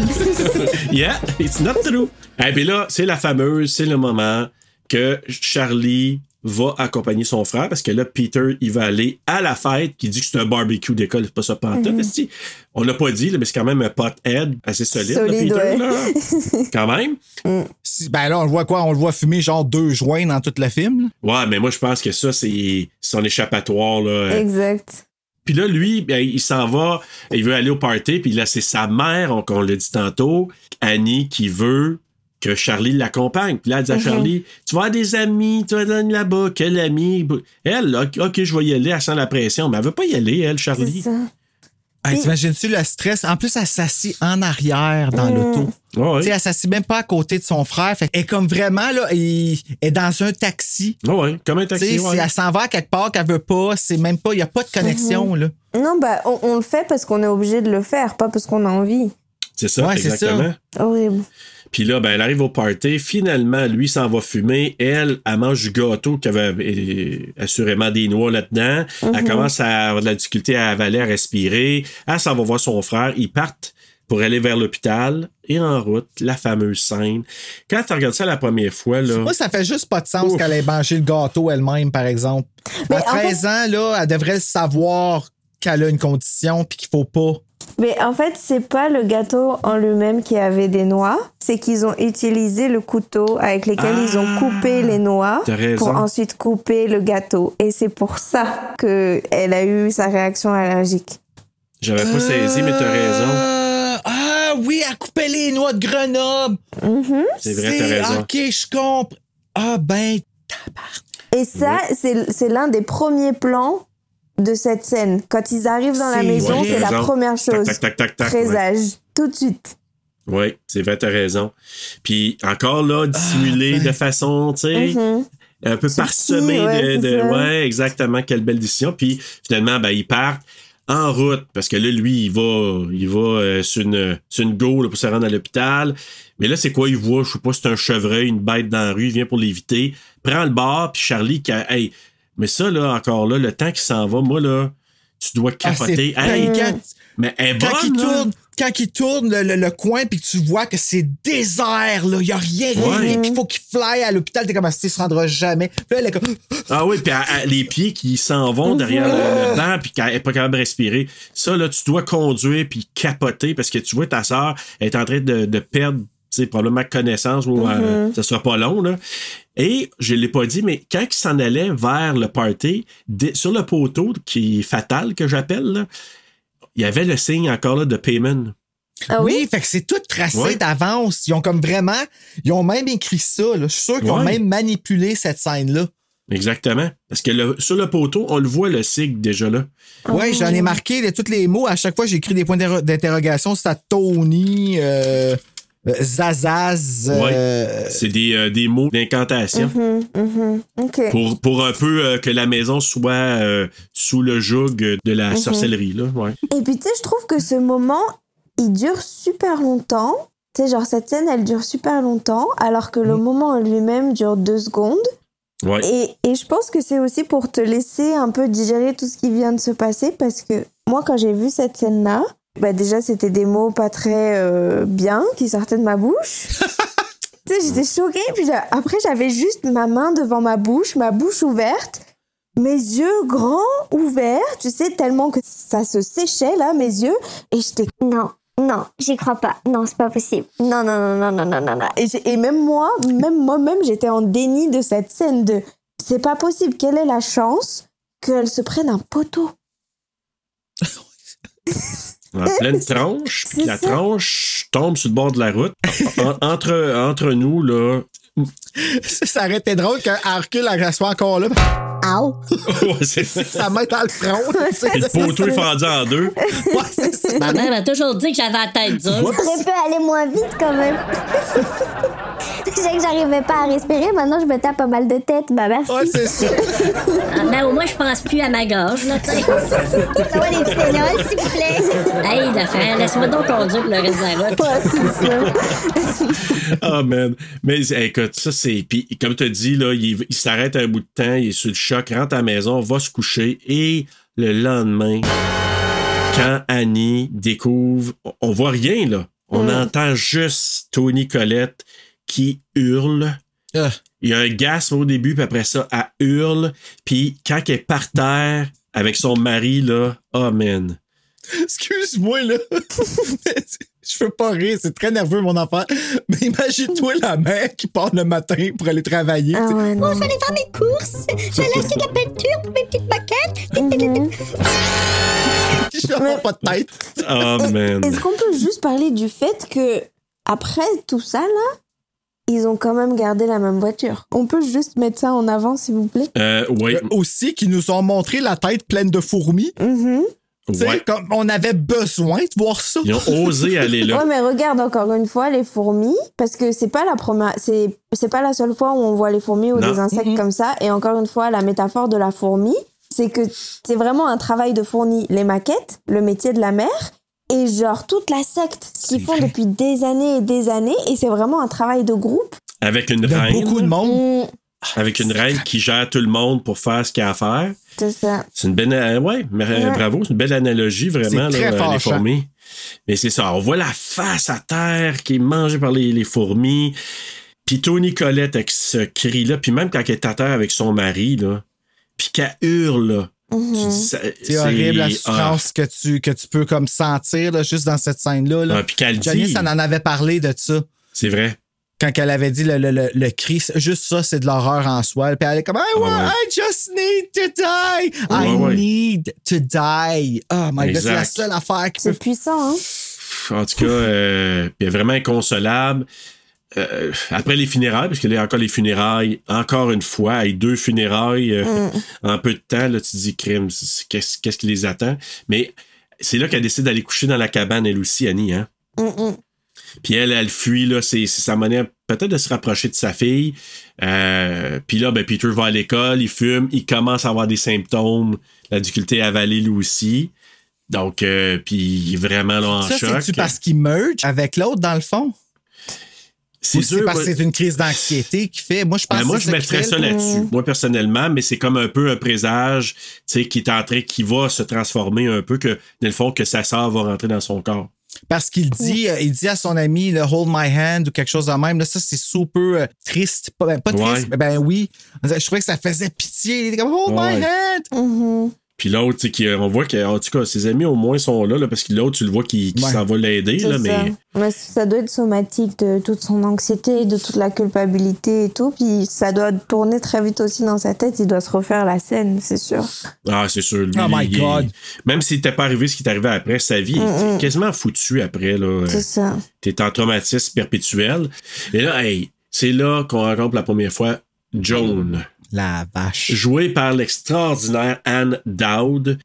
S2: yeah, it's not true. Et puis là, c'est la fameuse, c'est le moment que Charlie va accompagner son frère parce que là, Peter, il va aller à la fête qui dit que c'est un barbecue d'école, c'est pas ça pantoute.
S6: Mhm.
S2: esti. On l'a pas dit, là, mais c'est quand même un pothead assez solide, là,
S6: Solide,
S2: Peter.
S6: ouais.
S2: là. quand même.
S4: Si- ben là, on le voit quoi? On le voit fumer genre deux joints dans tout le film. là?
S2: Ouais, mais moi, je pense que ça, c'est son échappatoire. Là.
S6: Exact.
S2: Puis là, lui, ben, il s'en va, il veut aller au party, puis là, c'est sa mère, on, on l'a dit tantôt, Annie, qui veut que Charlie l'accompagne. Puis là, elle dit à
S6: Mhm.
S2: Charlie, tu vas avoir des amis, tu vas aller là-bas, quel ami? Elle, là, ok, je vais y aller, elle sent la pression, mais elle veut pas y aller, elle,
S6: C'est
S2: Charlie.
S6: ça.
S4: Hey, T'imagines-tu le stress? En plus, elle s'assit en arrière dans
S6: Mm.
S4: l'auto. Tu sais, elle s'assit même pas à côté de son frère. Fait qu'elle est comme vraiment, là, elle est dans un taxi.
S2: Ouais, ouais, comme un taxi, ouais.
S4: si elle s'en va à quelque part qu'elle veut pas, c'est même pas, il n'y a pas de connexion, là.
S6: Non, bah, on, on le fait parce qu'on est obligé de le faire, pas parce qu'on a envie.
S2: C'est ça,
S4: Ouais, c'est
S2: exactement.
S6: Horrible.
S2: Puis là, ben, elle arrive au party. Finalement, lui s'en va fumer. Elle, elle mange du gâteau qui avait euh, assurément des noix là-dedans. Elle
S6: Mhm.
S2: commence à avoir de la difficulté à avaler, à respirer. Elle s'en va voir son frère. Ils partent pour aller vers l'hôpital. Et en route, la fameuse scène. Quand tu regardes ça la première fois, là.
S4: Moi, ça fait juste pas de sens qu'elle ait mangé le gâteau elle-même, par exemple.
S6: Mais
S4: à
S6: en
S4: 13 ans, là, elle devrait le savoir qu'elle a une condition puis qu'il faut pas.
S6: Mais en fait, c'est pas le gâteau en lui-même qui avait des noix, c'est qu'ils ont utilisé le couteau avec lequel ils ont coupé les noix
S2: T'as
S6: pour ensuite couper le gâteau. Et c'est pour ça que elle a eu sa réaction allergique.
S2: J'avais pas saisi, mais t'as raison.
S4: Euh, ah oui, elle coupait les noix de Grenoble.
S6: Mhm.
S2: C'est vrai, t'as raison.
S4: OK, je comprends. Ah ben,
S6: Et ça, c'est c'est l'un des premiers plans de cette scène. Quand ils arrivent dans la maison, c'est la première chose.
S2: tac, tac, tac, tac,
S6: Présage, tout de suite.
S2: Oui, c'est vrai, t'as raison. Puis encore là, dissimulé de façon, tu sais,
S6: Mhm.
S2: un peu parsemé
S6: ouais,
S2: de. ouais, exactement, quelle belle décision. Puis finalement, ben, ils partent en route parce que là, lui, il va, il va euh, sur, une, sur une go là, pour se rendre à l'hôpital. Mais là, c'est quoi? Il voit, je sais pas, c'est un chevreuil, une bête dans la rue, il vient pour l'éviter, prend le bar, puis Charlie, qui a- hey, mais ça, là, encore là, le temps qui s'en va, moi, là, tu dois
S4: Ah,
S2: capoter.
S4: c'est
S2: hey,
S4: quand,
S2: mais elle est
S4: quand
S2: bonne,
S4: il
S2: là.
S4: tourne, quand il tourne le, le- le coin puis que tu vois que c'est désert, là, il n'y a rien,
S2: Ouais.
S4: puis il faut qu'il fly à l'hôpital, t'es comme, ah, il se rendra jamais. Puis là, elle est comme,
S2: Ah oui, puis les pieds qui s'en vont derrière le, le banc, puis qu'elle n'est pas capable de respirer. Ça, là, tu dois conduire puis capoter parce que tu vois ta soeur est en train de, de perdre, sais, probablement connaissance ou euh,
S6: Mhm.
S2: ça sera pas long, là. Et je l'ai pas dit, mais quand il s'en allait vers le party, sur le poteau qui est fatal, que j'appelle, il y avait le signe encore là, de payment.
S6: Ah
S4: oui, fait que c'est tout tracé
S2: Ouais.
S4: d'avance. Ils ont comme vraiment, ils ont même écrit ça, là. Je suis sûr qu'ils ont même manipulé cette scène-là.
S2: Exactement. Parce que le- sur le poteau, on le voit le signe déjà là.
S4: Ouais, j'en ai marqué de tous les mots. À chaque fois, j'ai écrit des points d'inter- d'interrogation. C'est à Tony, euh, euh, Zazaz. euh,
S2: Ouais. C'est des, euh, des mots d'incantation.
S6: Mhm, mhm. OK.
S2: Pour, pour un peu euh, que la maison soit euh, sous le joug de la
S6: Mhm.
S2: sorcellerie, là. Ouais.
S6: Et puis, tu sais, je trouve que ce moment, il dure super longtemps. Tu sais, genre, cette scène, elle dure super longtemps, alors que le moment en lui-même dure deux secondes.
S2: Ouais.
S6: Et, et je pense que c'est aussi pour te laisser un peu digérer tout ce qui vient de se passer, parce que moi, quand j'ai vu cette scène-là, bah déjà, c'était des mots pas très euh, bien qui sortaient de ma bouche. tu sais, j'étais choquée, puis après, j'avais juste ma main devant ma bouche, ma bouche ouverte, mes yeux grands, ouverts, tu sais, tellement que ça se séchait, là, mes yeux, et j'étais...
S10: Non, non, j'y crois pas. Non, c'est pas possible. Non, non, non, non, non, non, non, non.
S6: Et, j'ai- et même moi, même moi-même, j'étais en déni de cette scène de c'est pas possible. Quelle est la chance qu'elle se prenne un poteau?
S2: En pleine tranche, puis la tranche tombe sur le bord de la route. En- entre, entre nous, là.
S4: ça aurait été drôle qu'un recule, elle soit encore là.
S10: Ow!
S2: Ouais, c'est-
S4: Ça met dans le front. tu sais.
S2: Et le poteau est fendu en deux.
S4: Ouais, c'est ça.
S11: Ma mère m'a toujours dit que j'avais la tête dure.
S10: Ça aurait pu aller moins vite quand même? Je sais que j'arrivais pas à respirer, maintenant je me tape pas mal de tête. Bah merci.
S4: Ouais, c'est ça.
S11: Ah, Ben, au moins, je pense plus à ma gorge, là, tu sais.
S10: Ça va les petits s'il vous plaît.
S11: Hey, le frère, laisse-moi donc conduire pour le reste de la route.
S2: Ah, man. Mais écoute, ça, c'est. Puis, comme tu as dit, là, il, il s'arrête un bout de temps, il est sur le choc, rentre à la maison, va se coucher. Et le lendemain, quand Annie découvre. On, voit rien, là. On entend juste Tony Colette qui hurle.
S4: Ah.
S2: Il y a un gasp au début, puis après ça, elle hurle. Puis quand elle est par terre avec son mari, là, oh man.
S4: Excuse-moi, là. Je veux pas rire, c'est très nerveux, mon enfant. Mais imagine-toi la mère qui part le matin pour aller travailler.
S6: Ah ouais, non.
S10: Bon, je vais aller faire mes courses. Je vais aller acheter de la peinture pour mes petites maquettes.
S4: Je n'ai pas de tête.
S2: Oh man.
S6: Est-ce qu'on peut juste parler du fait que après tout ça là, ils ont quand même gardé la même voiture? On peut juste mettre ça en avant, s'il vous plaît.
S2: Euh, oui.
S4: Euh, Aussi, qui nous ont montré la tête pleine de fourmis. Tu sais,
S2: Ouais.
S4: comme on avait besoin de voir ça.
S2: Ils ont osé aller là.
S6: Ouais, mais regarde encore une fois les fourmis, parce que c'est pas la première, c'est c'est pas la seule fois où on voit les fourmis ou
S2: Non.
S6: des insectes comme ça. Et encore une fois, la métaphore de la fourmi, c'est que c'est vraiment un travail de fourni. Les maquettes, le métier de la mère, et genre toute la secte, ce qu'ils font
S2: vrai.
S6: depuis des années et des années. Et c'est vraiment un travail de groupe.
S2: Avec une reine.
S4: beaucoup de monde.
S6: Mm,
S2: Avec une reine qui gère tout le monde pour faire ce qu'il y a à faire.
S6: c'est ça.
S2: C'est une belle. euh, ouais, mais, euh,
S6: Ouais.
S2: bravo, c'est une belle analogie, vraiment,
S4: C'est
S2: là,
S4: très
S2: euh, les fourmis. Mais c'est ça, on voit la face à terre qui est mangée par les, les fourmis. Puis Tony Colette avec ce cri-là, puis même quand elle est à terre avec son mari, là, puis qu'elle hurle, là,
S6: Mhm.
S2: ça-
S4: C'est horrible la
S2: ah,
S4: souffrance que, tu, que tu peux comme sentir là, juste dans cette scène-là. Là.
S2: ah, puis qu'elle
S4: Janice en avait parlé de ça.
S2: c'est vrai.
S4: Quand elle avait dit le, le, le, le cri, juste ça, c'est de l'horreur en soi. Puis elle est comme I, want,
S2: ouais.
S4: I just need to die. I
S2: Ouais,
S4: need to die. Oh my god, c'est la seule affaire qui
S6: C'est
S4: peut.
S6: puissant, hein?
S2: En tout cas, euh, puis elle est vraiment inconsolable. euh, après les funérailles, parce qu'il y a encore les funérailles, encore une fois, avec deux funérailles euh,
S6: Mm.
S2: en peu de temps, là, tu te dis, crime, qu'est-ce qui les attend? Mais c'est là qu'elle décide d'aller coucher dans la cabane, elle aussi, Annie, hein?
S6: Mm, mm.
S2: Puis elle, elle fuit, là, c'est c'est sa manière peut-être de se rapprocher de sa fille. Euh, puis là, ben, Peter va à l'école, il fume, il commence à avoir des symptômes, la difficulté à avaler lui aussi. Donc, euh, puis il est vraiment là en
S4: Ça,
S2: choc.
S4: c'est-tu parce qu'il merge avec l'autre, dans le fond?
S2: C'est
S4: c'est parce que c'est une crise d'anxiété qui fait. Moi, je pense
S2: Ben, moi,
S4: que
S2: je
S4: c'est
S2: mettrais ça là-dessus, moi personnellement, mais c'est comme un peu un présage, tu sais, qui est en train, qui va se transformer un peu, que, dans le fond, que sa sœur va rentrer dans son corps.
S4: Parce qu'il dit, euh, il dit à son ami, le hold my hand ou quelque chose de même. Là, ça, c'est super euh, triste. Pas, ben, pas triste,
S2: Ouais.
S4: mais ben oui. Je trouvais que ça faisait pitié. Il était comme hold my hand.
S2: Puis l'autre, tu sais, qui- on voit que, en tout cas, ses amis au moins sont là, là parce que l'autre, tu le vois qui, qui
S4: Ouais.
S2: s'en va l'aider, là,
S6: ça.
S2: mais.
S6: Mais ça doit être somatique de toute son anxiété, de toute la culpabilité et tout. Puis ça doit tourner très vite aussi dans sa tête. Il doit se refaire la scène, c'est sûr.
S2: Ah, c'est sûr. Lui,
S4: Oh my
S2: est-
S4: God.
S2: Même s'il n'était pas arrivé ce qui est arrivé après, sa vie
S6: Mm,
S2: est quasiment foutue après, là.
S6: C'est ça.
S2: T'es en traumatisme perpétuel. Et là, hey, c'est là qu'on rencontre la première fois Joan.
S4: La vache.
S2: Jouée par l'extraordinaire Anne Dowd.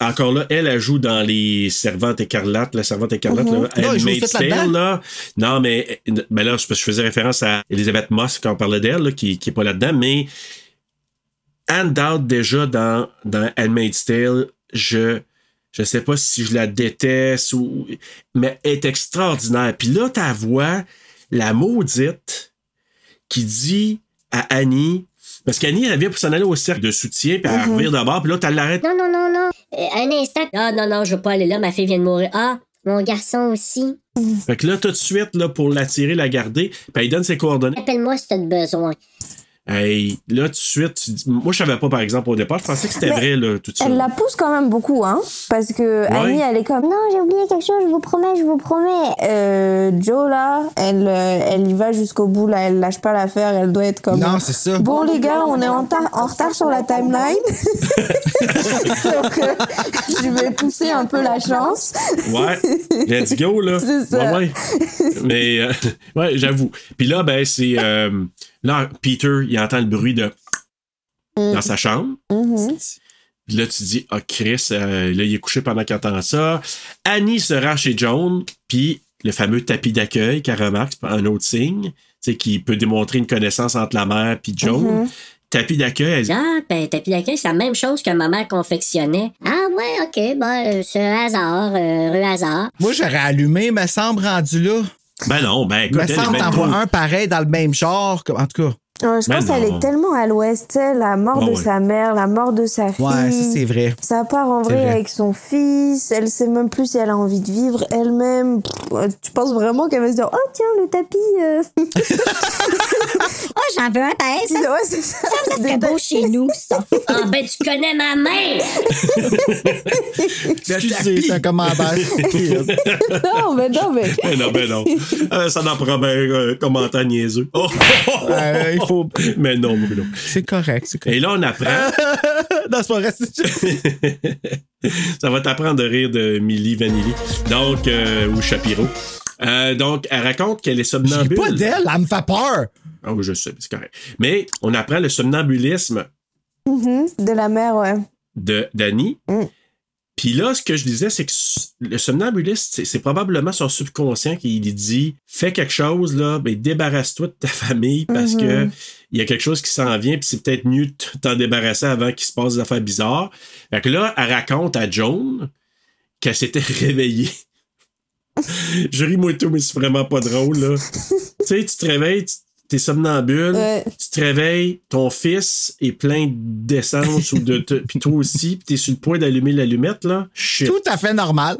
S2: Encore là, elle, elle joue dans les Servantes écarlates, la Servante écarlate,
S4: Mhm.
S2: là,
S4: Non.
S2: Tale, là. Non, mais, ben là, je faisais référence à Elizabeth Moss quand on parlait d'elle, qui, qui est pas là-dedans, mais Anne Dowd, déjà, dans, dans Handmaid's Tale, je, je sais pas si je la déteste ou, mais elle est extraordinaire. Puis là, ta voix, la maudite, qui dit à Annie, parce qu'Annie, elle vient pour s'en aller au cercle de soutien, puis elle
S12: Mhm.
S2: revient d'abord, puis là, tu l'arrêtes.
S12: Non, non, non, non. Euh, un instant. Ah, non, non, je veux pas aller là. Ma fille vient de mourir. Ah, mon garçon aussi.
S2: Fait que là, tout de suite, là, pour l'attirer, la garder, puis elle donne ses coordonnées.
S12: Appelle-moi si t'as besoin.
S2: Hey, là, tout de suite, tu dis- moi, je savais pas, par exemple, au départ, je pensais que c'était vrai, là, tout ça.
S6: Elle la pousse quand même beaucoup, hein. Parce que Annie, elle est comme, non, j'ai oublié quelque chose, je vous promets, je vous promets. Euh, Joe, là, elle, euh, elle y va jusqu'au bout, là, elle lâche pas l'affaire, elle doit être comme.
S4: Non, c'est ça.
S6: Bon, les gars, on est en, ta- en retard sur la timeline. Donc, euh, je vais pousser un peu la chance.
S2: Ouais, let's go, là.
S6: C'est ça.
S2: Ouais, ouais. Mais, euh, ouais, j'avoue. Puis là, ben, c'est. Là, Peter, il entend le bruit de.
S6: Mm.
S2: dans sa chambre.
S6: Mm-hmm.
S2: Puis là, tu dis, ah, Chris, euh, là, il est couché pendant qu'il entend ça. Annie se rend chez Joan, puis le fameux tapis d'accueil qu'elle remarque, c'est un autre signe, tu sais, qui peut démontrer une connaissance entre la mère puis Joan.
S12: Mhm.
S2: Tapis d'accueil, elle dit,
S12: Ah, ben, tapis d'accueil, c'est la même chose que ma mère confectionnait. Ah, ouais, ok, ben, euh, c'est un hasard, euh, heureux hasard.
S4: Moi, j'aurais allumé, me semble, rendu là.
S2: Ben non, ben écoute,
S4: me
S2: elle est
S4: semble
S2: bien
S4: t'en vois
S2: cool.
S4: un pareil dans le même genre. En tout cas.
S6: Ouais, je pense qu'elle est tellement à l'ouest, tu sais, la mort de
S4: ouais.
S6: sa mère, la mort de sa fille.
S4: Ouais, ça, c'est vrai.
S6: Ça part en vrai,
S4: vrai.
S6: avec son fils, elle sait même plus si elle a envie de vivre elle-même. Euh, Tu penses vraiment qu'elle va se dire Oh tiens, le tapis. euh.
S3: Oh, j'en veux un pareil, ça.
S6: Ouais, c'est ça.
S3: Ça, ça serait beau chez nous, ça.
S12: Ah, ben, tu connais ma mère!
S4: Excusez, c'est un commentaire.
S6: non, mais non, mais.
S2: Ben non, ben non. Euh, ça n'en prend bien un commentaire niaiseux. Oh!
S4: Euh, il
S2: Mais non, Bruno.
S4: C'est correct, c'est correct.
S2: Et là, on apprend.
S4: non, c'est pas vrai. c'est-
S2: ça va t'apprendre de rire de Millie Vanilli. Donc, euh, ou Shapiro. Euh, donc, elle raconte qu'elle est
S4: J'ai
S2: somnambule.
S4: pas d'elle, elle me fait peur.
S2: Ah oui, je sais, c'est correct. Mais on apprend le somnambulisme
S6: Mhm, De la mère, ouais.
S2: de d'Annie.
S6: Mm.
S2: Puis là, ce que je disais, c'est que le somnambulisme, c'est- probablement son subconscient qui lui dit fais quelque chose, là, ben, débarrasse-toi de ta famille parce
S6: Mhm.
S2: que il y a quelque chose qui s'en vient, puis c'est peut-être mieux de t'en débarrasser avant qu'il se passe des affaires bizarres. Fait que là, elle raconte à Joan qu'elle s'était réveillée. je ris moi tout, mais c'est vraiment pas drôle, là. tu sais, tu te réveilles, tu- t'es somnambule,
S6: Ouais.
S2: tu te réveilles, ton fils est plein d'essence ou de. te- Puis toi aussi, puis t'es sur le point d'allumer l'allumette, là. Shit.
S4: Tout à fait normal.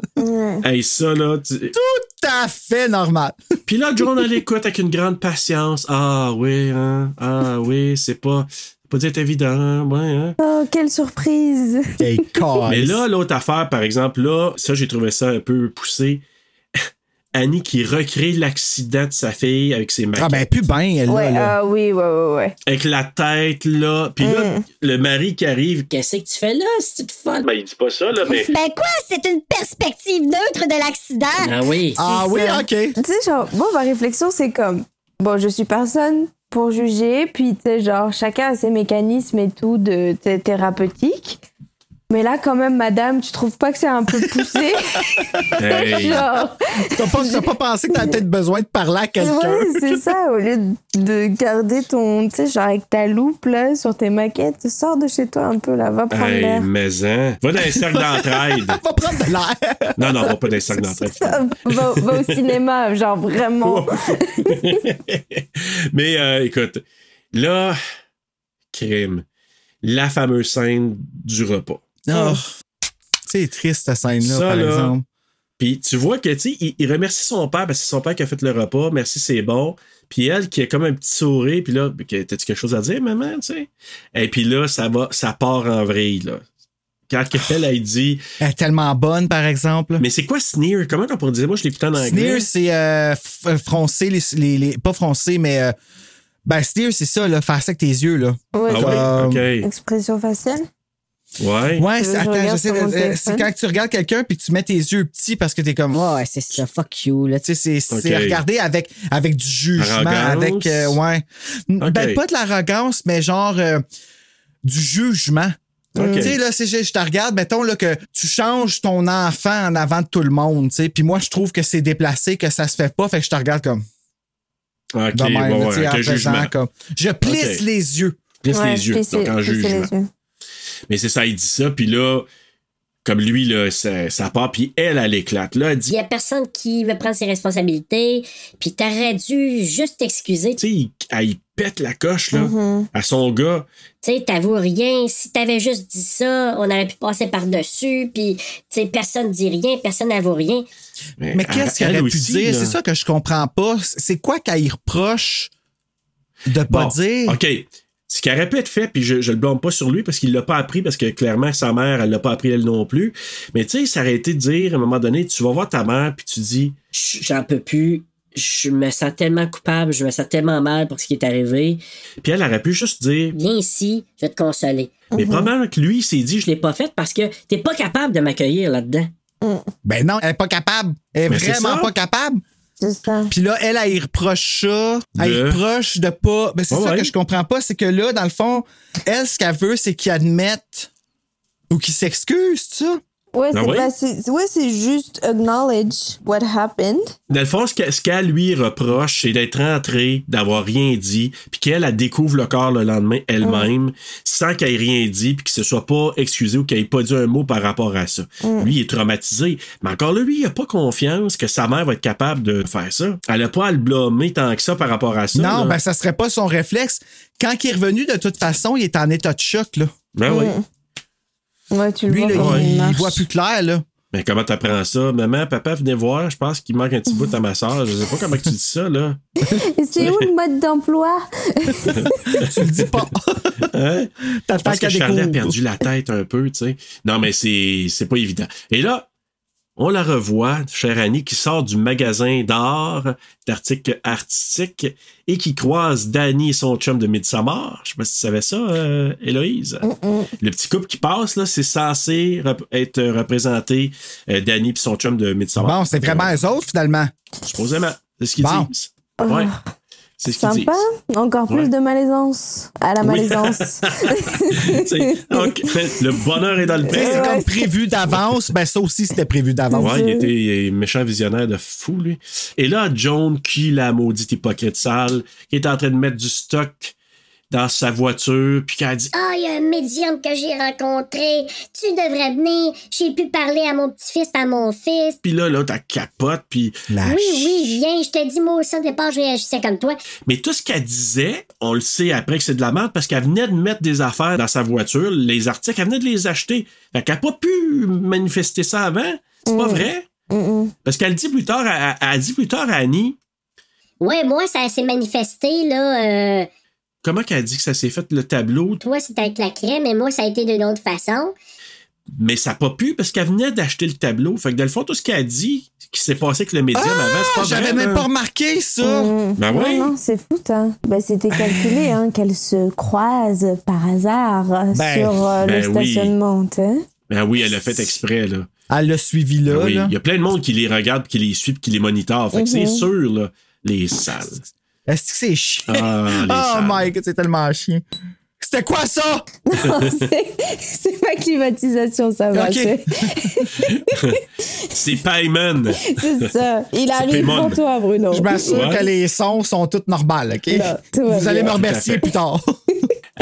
S2: Hey, ça, là. tu-
S4: Tout à fait normal.
S2: Puis là, Joan, elle écoute avec une grande patience. Ah oui, hein. Ah oui, c'est pas. c'est Pas dit évident, ouais, hein.
S6: Oh, quelle surprise.
S2: Mais là, l'autre affaire, par exemple, là, ça, j'ai trouvé ça un peu poussé. Annie qui recrée l'accident de sa fille avec ses maquillettes.
S4: Ah, ben, plus bien, elle, là,
S6: Ouais,
S4: là.
S6: ah oui, ouais, ouais, ouais.
S2: Avec la tête, là. Puis là,
S6: Mm.
S2: le mari qui arrive.
S11: Qu'est-ce que tu fais là, c'est fun?
S2: Ben, il dit pas ça, là, mais.
S3: Ben quoi, c'est une perspective neutre de l'accident.
S11: Ah oui.
S4: Ah oui,
S6: ça.
S4: OK.
S6: Tu sais, genre, moi, ma réflexion, c'est comme. Bon, je suis personne pour juger, puis tu sais, genre, chacun a ses mécanismes et tout de thé- thérapeutique. Mais là, quand même, madame, tu trouves pas que c'est un peu poussé?
S2: Hey.
S6: genre,
S4: T'as pas, t'as pas pensé que t'avais peut-être besoin de parler à quelqu'un?
S6: ouais, c'est ça, au lieu de garder ton, tu sais, genre avec ta loupe, là, sur tes maquettes, sors de chez toi un peu, là, va prendre
S2: Hey,
S6: l'air.
S2: mais hein? Va dans un cercle d'entraide.
S4: Va prendre de l'air.
S2: Non, non, va pas dans un cercle d'entraide.
S6: va, va au cinéma, genre vraiment.
S2: Mais euh, écoute, là, crime. La fameuse scène du repas.
S4: Oh, c'est triste, cette scène-là,
S2: Ça,
S4: par
S2: là,
S4: exemple.
S2: Puis tu vois que, tu sais, il, il remercie son père parce que c'est son père qui a fait le repas. Merci, c'est bon. Puis elle qui a comme un petit sourire. Puis là, que- t'as-tu quelque chose à dire, maman, tu sais? Et puis là, ça va, ça part en vrille, là. Quand elle, elle dit.
S4: Elle est tellement bonne, par exemple.
S2: Mais c'est quoi sneer? Comment on pourrait dire? Moi, je l'écoutais en anglais.
S4: Sneer, c'est euh, euh, froncer les, les, les- Pas froncer, mais. euh, ben, sneer, c'est ça, là, faire ça avec tes yeux, là.
S6: Ouais,
S2: Ah ouais?
S6: Expression faciale?
S2: Ouais.
S4: Ouais, c'est, attends, j'essaie de- euh, c'est quand tu regardes quelqu'un puis que tu mets tes yeux petits parce que t'es comme.
S11: Ouais, c'est ça. Fuck you, là.
S4: Tu sais, c'est, c'est regarder avec, avec du jugement,
S2: Arrogance.
S4: avec. euh, ouais. Ben, pas de l'arrogance, mais genre euh, du jugement. Tu sais, là, si je, je te regarde, mettons là, que tu changes ton enfant en avant de tout le monde, tu sais, puis moi, je trouve que c'est déplacé, que ça se fait pas, fait que je te regarde comme.
S2: OK,
S4: de même,
S2: ouais,
S4: en faisant
S2: jugement.
S4: comme. Je plisse les yeux.
S2: Plisse
S6: Ouais,
S2: les yeux, donc en jugement. Mais c'est ça, il dit ça, puis là, comme lui, là, ça, ça part, puis elle, elle éclate. Là, elle dit,
S12: Il y a personne qui veut prendre ses responsabilités, puis t'aurais dû juste t'excuser.
S2: tu sais, il, elle, il pète la coche, là,
S6: Mhm.
S2: à son gars.
S12: Tu sais, t'avoues rien. Si t'avais juste dit ça, on aurait pu passer par-dessus, puis, tu sais, personne dit rien, personne n'avoue rien.
S4: Mais qu'est-ce qu'il
S2: elle
S4: aurait pu dire?
S2: là.
S4: C'est ça que je comprends pas. C'est quoi qu'elle y reproche de pas
S2: Bon,
S4: dire?
S2: OK. Ce qui aurait pu être fait, puis je, je le blâme pas sur lui parce qu'il l'a pas appris, parce que clairement, sa mère, elle l'a pas appris elle non plus. Mais tu sais, ça aurait été de dire à un moment donné, tu vas voir ta mère, puis tu dis,
S11: J'en peux plus. Je me sens tellement coupable, je me sens tellement mal pour ce qui est arrivé.
S2: puis elle aurait pu juste dire,
S12: Viens ici, je vais te consoler.
S2: mais probablement que lui, il s'est dit,
S11: Je l'ai pas fait parce que t'es pas capable de m'accueillir là-dedans.
S4: Ben non, elle est pas capable. Elle est
S2: Mais c'est
S4: vraiment pas capable.
S6: C'est ça.
S4: Puis là, elle, elle y reproche ça. Elle y
S2: De-
S4: reproche de pas. Ben, c'est ça
S2: ouais.
S4: que je comprends pas. C'est que là, dans le fond, elle, ce qu'elle veut, c'est qu'il admette ou qu'il s'excuse, tu ça?
S6: Ouais,
S2: Ah
S6: c'est
S2: oui?
S6: bah, ouais, c'est juste acknowledge what happened.
S2: Dans le fond, ce qu'elle ce qu'elle lui reproche, c'est d'être rentrée, d'avoir rien dit, puis qu'elle, elle découvre le corps le lendemain elle-même, sans qu'elle ait rien dit, puis qu'il se soit pas excusé ou qu'elle ait pas dit un mot par rapport à ça. Lui, il est traumatisé. Mais encore là, lui, il a pas confiance que sa mère va être capable de faire ça. Elle a pas à le blâmer tant que ça par rapport à ça.
S4: non,
S2: là.
S4: ben ça serait pas son réflexe. Quand il est revenu, de toute façon, il est en état de choc, là.
S2: Ben oui.
S6: Ouais, tu le
S4: Lui,
S6: vois.
S4: là, il, voit plus clair, là.
S2: Mais comment t'apprends ça? Maman, papa, venez voir. Je pense qu'il manque un petit bout à ma soeur. Je sais pas comment tu dis ça, là.
S6: Et C'est où le mode d'emploi?
S4: tu le dis pas.
S2: Hein? Pense que Charlie a perdu la tête un peu, tu sais. Non, mais c'est, c'est pas évident. Et là, on la revoit, chère Annie, qui sort du magasin d'art, d'articles artistiques, et qui croise Danny et son chum de Midsommar. Je sais pas si tu savais ça, euh, Héloïse. Le petit couple qui passe, là, c'est censé rep- être représenté euh, Danny et son chum de Midsommar.
S4: Bon, c'est vraiment eux autres, finalement.
S2: Supposément. C'est ce qu'ils
S4: Bon.
S2: disent. Ouais. C'est ce qu'ils disent.
S6: Sympa. Encore plus
S2: Ouais.
S6: de malaisance. À la malaisance.
S2: Donc, le bonheur est dans le prix.
S4: C'est comme prévu d'avance. Ben, ça aussi, c'était prévu d'avance.
S2: Ouais, il était il est méchant visionnaire de fou, lui. Et là, Joan, qui la maudite hypocrite sale, qui est en train de mettre du stock dans sa voiture, puis a dit
S12: Ah, il y a un médium que j'ai rencontré. Tu devrais venir. J'ai pu parler à mon petit-fils, à mon fils.
S2: puis là, là, t'as capote, puis.
S4: La
S12: Oui,
S4: ch-
S12: oui, viens. Je te dis, moi aussi, au départ, je réagissais comme toi.
S2: Mais tout ce qu'elle disait, on le sait après que c'est de la merde, parce qu'elle venait de mettre des affaires dans sa voiture, les articles, elle venait de les acheter. Fait qu'elle n'a pas pu manifester ça avant. C'est pas vrai? Parce qu'elle dit plus tard, elle dit plus tard à Annie,
S12: Ouais, moi, ça s'est manifesté, là. euh,
S2: comment qu'elle dit que ça s'est fait le tableau,
S12: toi, c'était avec la crème, et moi, ça a été d'une autre façon.
S2: mais ça n'a pas pu parce qu'elle venait d'acheter le tableau. Fait que dans le fond, tout ce qu'elle a dit, qui s'est passé avec le médium avant, c'est pas.
S4: J'avais même pas remarqué ça.
S6: Mm.
S2: Ben
S6: Ouais,
S2: oui.
S6: non, c'est fou, ça. Ben, c'était calculé, hein, qu'elles se croisent par hasard euh,
S4: Ben,
S6: sur euh,
S2: ben
S6: le
S2: oui.
S6: stationnement, sais.
S2: Ben oui, elle a fait exprès, là.
S4: Elle l'a suivi là.
S2: Ben oui.
S4: là.
S2: Il y a plein de monde qui les regarde, qui les suit, puis qui les monitor. Fait que c'est
S6: Mhm.
S2: sûr, là, les salles.
S4: Est-ce que c'est chiant?
S2: Ah,
S4: oh my god, c'est tellement chien. C'était quoi ça?
S6: Non, c'est- pas climatisation, ça va. C'est-
S2: Payman.
S6: C'est ça. Il arrive pour toi, Bruno.
S4: Je m'assure
S2: Ouais.
S4: que les sons sont tous normaux, OK?
S6: Non,
S4: Vous allez me remercier plus tard.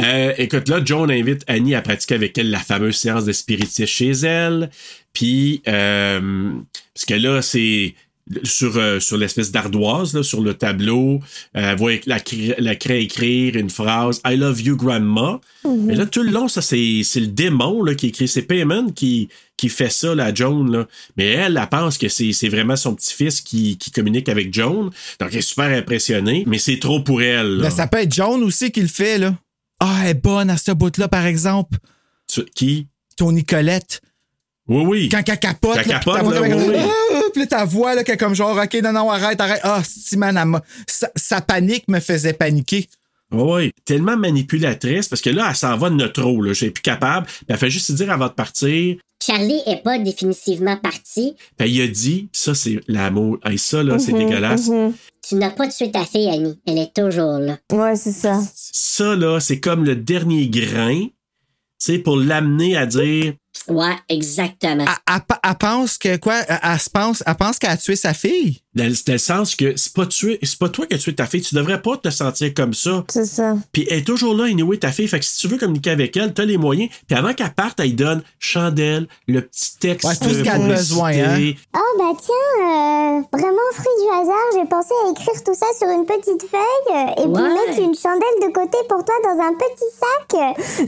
S2: Euh, écoute, là, Joan invite Annie à pratiquer avec elle la fameuse séance de spiritisme chez elle. Puis, euh, parce que là, c'est sur, euh, sur l'espèce d'ardoise, là, sur le tableau, euh, elle voit la, la craie écrire une phrase I love you, grandma. Mais là, tout le long, ça, c'est c'est le démon là, qui écrit. C'est Payman qui, qui fait ça, la Joan. Là. Mais elle, elle pense que c'est c'est vraiment son petit-fils qui, qui communique avec Joan. Donc, elle est super impressionnée. Mais c'est trop pour elle. là.
S4: Mais ça peut être John aussi qui le fait, là. Ah, elle est bonne à ce bout-là, par exemple.
S2: Tu- Qui?
S4: Tony Colette.
S2: Oui, oui.
S4: Quand elle capote,
S2: Quand
S4: là,
S2: capote,
S4: puis ta voix
S2: là, oui, oui.
S4: Ah, puis là, ta voix, là, qui est comme genre, OK, non, non, arrête, arrête. Ah, si, man, elle m'a- sa, sa panique me faisait paniquer.
S2: Oui, tellement manipulatrice parce que là, elle s'en va de notre trop. Là. Je suis plus capable. Puis elle fait juste se dire avant de partir.
S12: Charlie est pas définitivement parti.
S2: Puis il a dit, ça, c'est l'amour. Hey, ça, là, c'est
S6: Mhm,
S2: dégueulasse.
S6: mhm.
S12: Tu n'as pas tué ta fille, Annie. Elle est toujours là.
S6: Ouais, c'est ça.
S2: Ça, là, c'est comme le dernier grain, tu sais, pour l'amener à dire.
S12: Ouais, exactement.
S4: Elle, elle- elle pense que quoi? Elle, elle se pense, elle pense qu'elle a tué sa fille.
S2: Dans, dans le sens que c'est pas, tuer, c'est pas toi qui as tué ta fille. Tu devrais pas te sentir comme ça.
S6: C'est ça.
S2: Puis elle est toujours là, anyway, ta fille. Fait que si tu veux communiquer avec elle, t'as les moyens. Puis avant qu'elle parte, elle lui donne chandelle, le petit texte.
S4: Ouais, tout ce qu'elle a besoin, hein.
S10: Oh bah tiens, euh, vraiment fruit du hasard, j'ai pensé à écrire tout ça sur une petite feuille euh, et puis mettre une chandelle de côté pour toi dans un petit sac.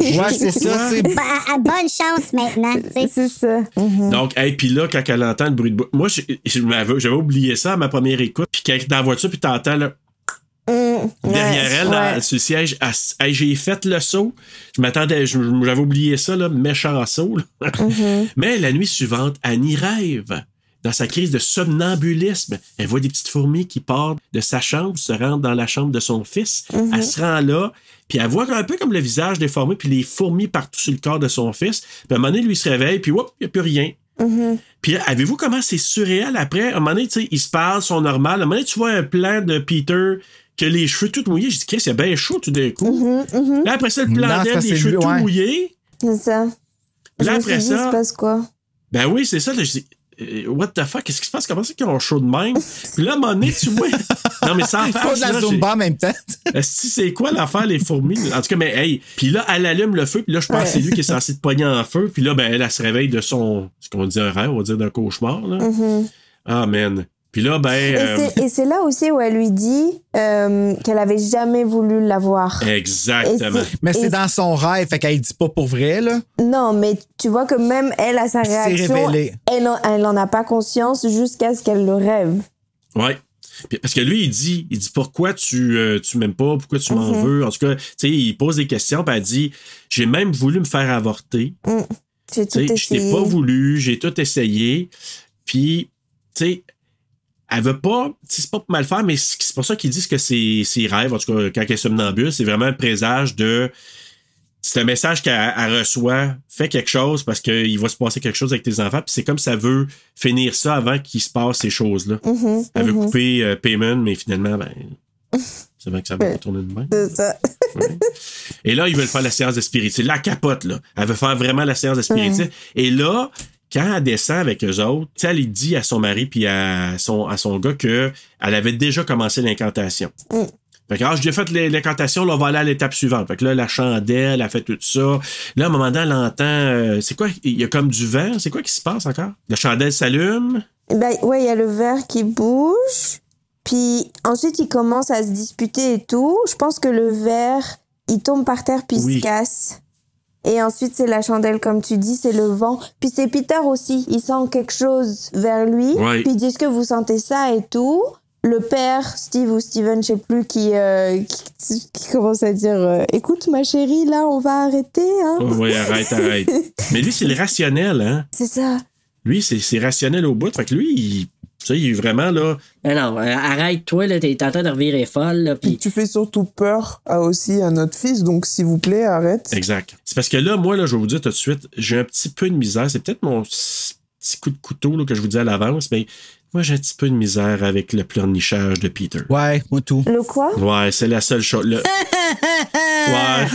S4: Ouais, c'est ça. c'est-
S10: Bah, à bonne chance maintenant.
S6: C'est ça. Mhm.
S2: Donc, et puis là, quand elle entend le bruit de moi, je- je m'avais- j'avais oublié ça à ma première écoute. Puis quand elle est dans la voiture, puis t'entends là,
S6: Mm,
S2: derrière
S6: ouais,
S2: elle, là,
S6: ouais.
S2: sur le siège, hey, j'ai fait le saut. Je m'attendais, j'avais oublié ça, là, méchant saut. là.
S6: Mhm.
S2: Mais la nuit suivante, Annie rêve. Dans sa crise de somnambulisme, elle voit des petites fourmis qui partent de sa chambre, se rendent dans la chambre de son fils.
S6: Mhm.
S2: Elle se rend là, puis elle voit un peu comme le visage déformé, puis les fourmis partout sur le corps de son fils. Puis à un moment donné, lui se réveille, puis whoop, il n'y a plus rien.
S6: Mhm.
S2: Puis avez-vous comment c'est surréal après? À un moment donné, tu sais, ils se parlent, sont normales. À un moment donné, tu vois un plan de Peter que les cheveux tout mouillés. J'ai dit, Chris, c'est bien chaud tout d'un coup.
S6: Mhm.
S2: Là, après ça, le plan d'elle,
S4: c'est
S2: cheveux
S4: lui,
S2: tout
S4: ouais.
S2: mouillés.
S6: C'est ça. Je
S2: Là, après
S6: dit, il
S2: ça-
S6: se passe quoi?
S2: Ben oui, c'est ça. Là, je dis, what the fuck, qu'est-ce qui se passe? Comment c'est qu'ils ont chaud de même? Puis là, à un moment donné, tu vois. non, mais sans
S4: Il faut de la Zumba en même temps.
S2: Esti, c'est quoi l'affaire, les fourmis? En tout cas, mais hey. Puis là, elle allume le feu, puis là, je pense que c'est lui qui est censé te pogner en feu. Puis là, ben, elle, elle se réveille de son, ce qu'on dit un rêve, on va dire d'un cauchemar, là.
S6: Mhm.
S2: Ah, man. Puis là, ben.
S6: Et
S2: euh,
S6: c'est- Et c'est là aussi où elle lui dit euh, qu'elle avait jamais voulu l'avoir.
S2: Exactement.
S4: Mais c'est dans son rêve, fait qu'elle dit pas pour vrai, là.
S6: Non, mais tu vois que même elle, à sa
S4: C'est
S6: réaction,
S4: révélé.
S6: elle en, elle en a pas conscience jusqu'à ce qu'elle le rêve.
S2: Ouais. Puis- Parce que lui, il dit, il dit pourquoi tu, euh, tu m'aimes pas, pourquoi tu m'en
S6: Mhm.
S2: veux? En tout cas, tu sais, il pose des questions, puis elle dit J'ai même voulu me faire avorter.
S6: J'ai tout
S2: sais, je t'ai
S6: essayé.
S2: pas voulu, j'ai tout essayé. Puis, tu sais, elle veut pas, c'est pas pour mal faire, mais c'est pour ça qu'ils disent que c'est ses rêves, en tout cas, quand elle est somnambule, c'est vraiment un présage de. C'est un message qu'elle elle reçoit, fais quelque chose parce qu'il va se passer quelque chose avec tes enfants, puis c'est comme ça veut finir ça avant qu'il se passe ces choses-là.
S6: Mhm,
S2: Elle veut
S6: mhm.
S2: couper euh, payment, mais finalement, ben. C'est vrai que ça va tourner de même.
S6: C'est ça.
S2: Et là, ils veulent faire la séance de spiritisme. La capote, là. Elle veut faire vraiment la séance de spiritisme. Et là, quand elle descend avec eux autres, elle dit à son mari puis à son, à son gars que elle avait déjà commencé l'incantation.
S6: Mm.
S2: Fait que, ah, j'ai fait l'in- l'incantation, là, on va aller à l'étape suivante. Fait que là, la chandelle, elle a fait tout ça. Là, à un moment donné, elle entend, euh, c'est quoi? Il y a comme du vent? C'est quoi qui se passe encore? La chandelle s'allume?
S6: Ben, ouais, il y a le verre qui bouge. Puis ensuite, ils commencent à se disputer et tout. Je pense que le verre, il tombe par terre puis il se casse. Et ensuite, c'est la chandelle, comme tu dis, c'est le vent. Puis c'est Peter aussi. Il sent quelque chose vers lui.
S2: Ouais.
S6: Puis il dit Est-ce que vous sentez ça et tout? Le père, Steve ou Steven, je sais plus, qui, euh, qui, qui commence à dire euh, Écoute, ma chérie, là, on va arrêter. Hein?
S2: Oh, oui, arrête, arrête. Mais lui, c'est le rationnel, hein?
S6: C'est ça.
S2: Lui, c'est c'est rationnel au bout. Fait que lui, il, tu sais, il est vraiment là.
S11: Non, non, euh, arrête-toi, là, t'es en train de revirer folle, là,
S14: tu fais surtout peur à aussi à notre fils, donc s'il vous plaît, arrête.
S2: Exact. C'est parce que là, moi, là, je vais vous dire tout de suite, j'ai un petit peu de misère. C'est peut-être mon petit coup de couteau là, que je vous dis à l'avance, mais moi, j'ai un petit peu de misère avec le pleurnichage de Peter.
S4: Ouais, moi tout.
S6: Le quoi?
S2: Ouais, c'est la seule chose. le- ouais.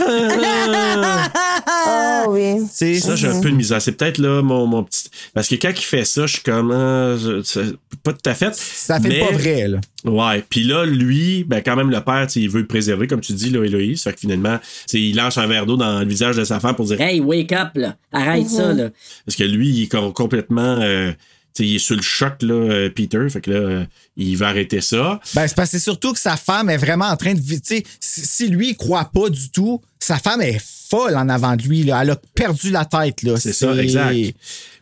S6: Oh oui.
S4: C'est
S2: Ça, j'ai un peu de misère. C'est peut-être là mon, mon petit. Parce que quand il fait ça, je suis comme. je- c'est pas tout à fait.
S4: Ça fait
S2: mais-
S4: pas vrai, là.
S2: Ouais. Puis là, lui, ben quand même, le père, tu sais, il veut le préserver, comme tu dis, là, Héloïse. Fait que finalement, il lance un verre d'eau dans le visage de sa femme pour dire.
S11: Hey, wake up, là. Arrête ça, là.
S2: Parce que lui, il est com- complètement. euh, il est sur le choc, là, euh, Peter. Fait que là, euh, il va arrêter ça.
S4: Ben, c'est parce que surtout que sa femme est vraiment en train de. vi- Tu sais, si, lui, il croit pas du tout, sa femme est folle en avant de lui, là. Elle a perdu la tête, là.
S2: C'est ça, exact.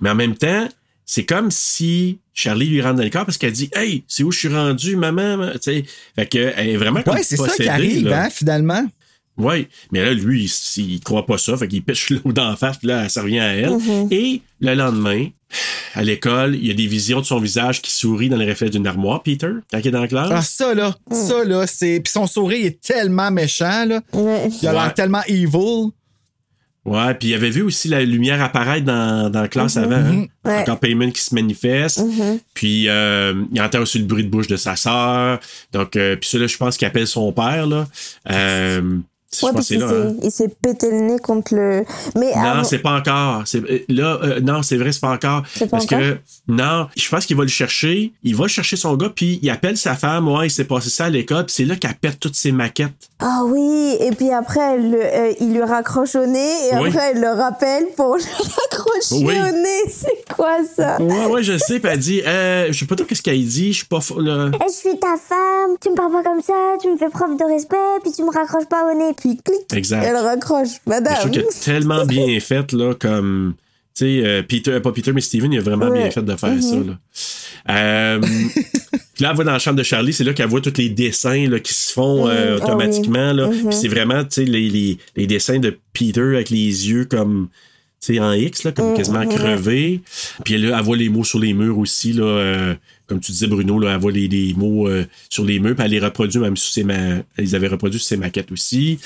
S2: Mais en même temps, c'est comme si Charlie lui rentre dans le corps parce qu'elle dit Hey, c'est où je suis rendu, maman? Tu sais, fait que elle est vraiment comme
S4: Ouais, c'est ça qui arrive,
S2: là.
S4: hein, finalement.
S2: Oui, mais là, lui, il, il croit pas ça, fait qu'il pêche l'eau d'en face, puis là, ça revient à elle.
S4: Mhm.
S2: Et le lendemain, à l'école, il y a des visions de son visage qui sourit dans les reflets d'une armoire, Peter, quand il est dans la classe.
S4: Ah, ça, là. Ça, là, c'est. Puis son sourire est tellement méchant, là. Il a
S2: Ouais.
S4: l'air tellement evil.
S2: Ouais, puis il avait vu aussi la lumière apparaître dans, dans la classe
S4: Mhm.
S2: avant. hein.
S4: Mhm. Ouais.
S2: Encore Payman qui se manifeste. Puis euh, il entend aussi le bruit de bouche de sa sœur. Donc, euh, puis ça, là, je pense qu'il appelle son père. Là. Euh,
S6: Ouais, parce qu'il
S2: hein.
S6: s'est- il s'est pété le nez contre le. Mais
S2: Non,
S6: avant-
S2: c'est pas encore. C'est, euh, là, euh, non, c'est vrai, c'est pas encore.
S6: Pas
S2: Parce
S6: encore?
S2: que, non, je pense qu'il va le chercher. Il va chercher son gars, puis il appelle sa femme. Ouais, il s'est passé ça à l'école, puis c'est là qu'elle perd toutes ses maquettes.
S6: Ah oui, et puis après, elle le- euh, il lui raccroche au nez, et
S2: Oui.
S6: après, elle le rappelle pour lui raccrocher
S2: Oui.
S6: au nez. C'est quoi ça?
S2: Ouais, ouais, je sais, puis elle dit, euh, je sais pas trop qu'est-ce qu'elle dit, je suis pas fou, là.
S10: Je suis ta femme, tu me parles pas comme ça, tu me fais preuve de respect, puis tu me raccroches pas au nez.
S6: Puis clic,
S2: Exact.
S6: elle raccroche.
S2: Mais je
S6: Madame.
S2: trouve qu'il a tellement bien fait, là, comme. Tu sais, euh, Peter, euh, pas Peter, mais Steven, il a vraiment
S6: Ouais.
S2: bien fait de faire
S6: Mhm.
S2: ça, là. Euh, puis là, elle va dans la chambre de Charlie, c'est là qu'elle voit tous les dessins là, qui se font euh,
S6: Mhm. Ah
S2: automatiquement.
S6: oui.
S2: là.
S6: Mhm.
S2: Puis c'est vraiment, tu sais, les, les, les dessins de Peter avec les yeux comme. Tu sais, en X, là, comme quasiment crevés. Puis là, elle voit les mots sur les murs aussi, là. Comme tu disais, Bruno, là, elle voit les, les mots euh, sur les murs, puis elle les reproduit même sur ses ma... Ils avaient reproduit sur ses maquettes aussi.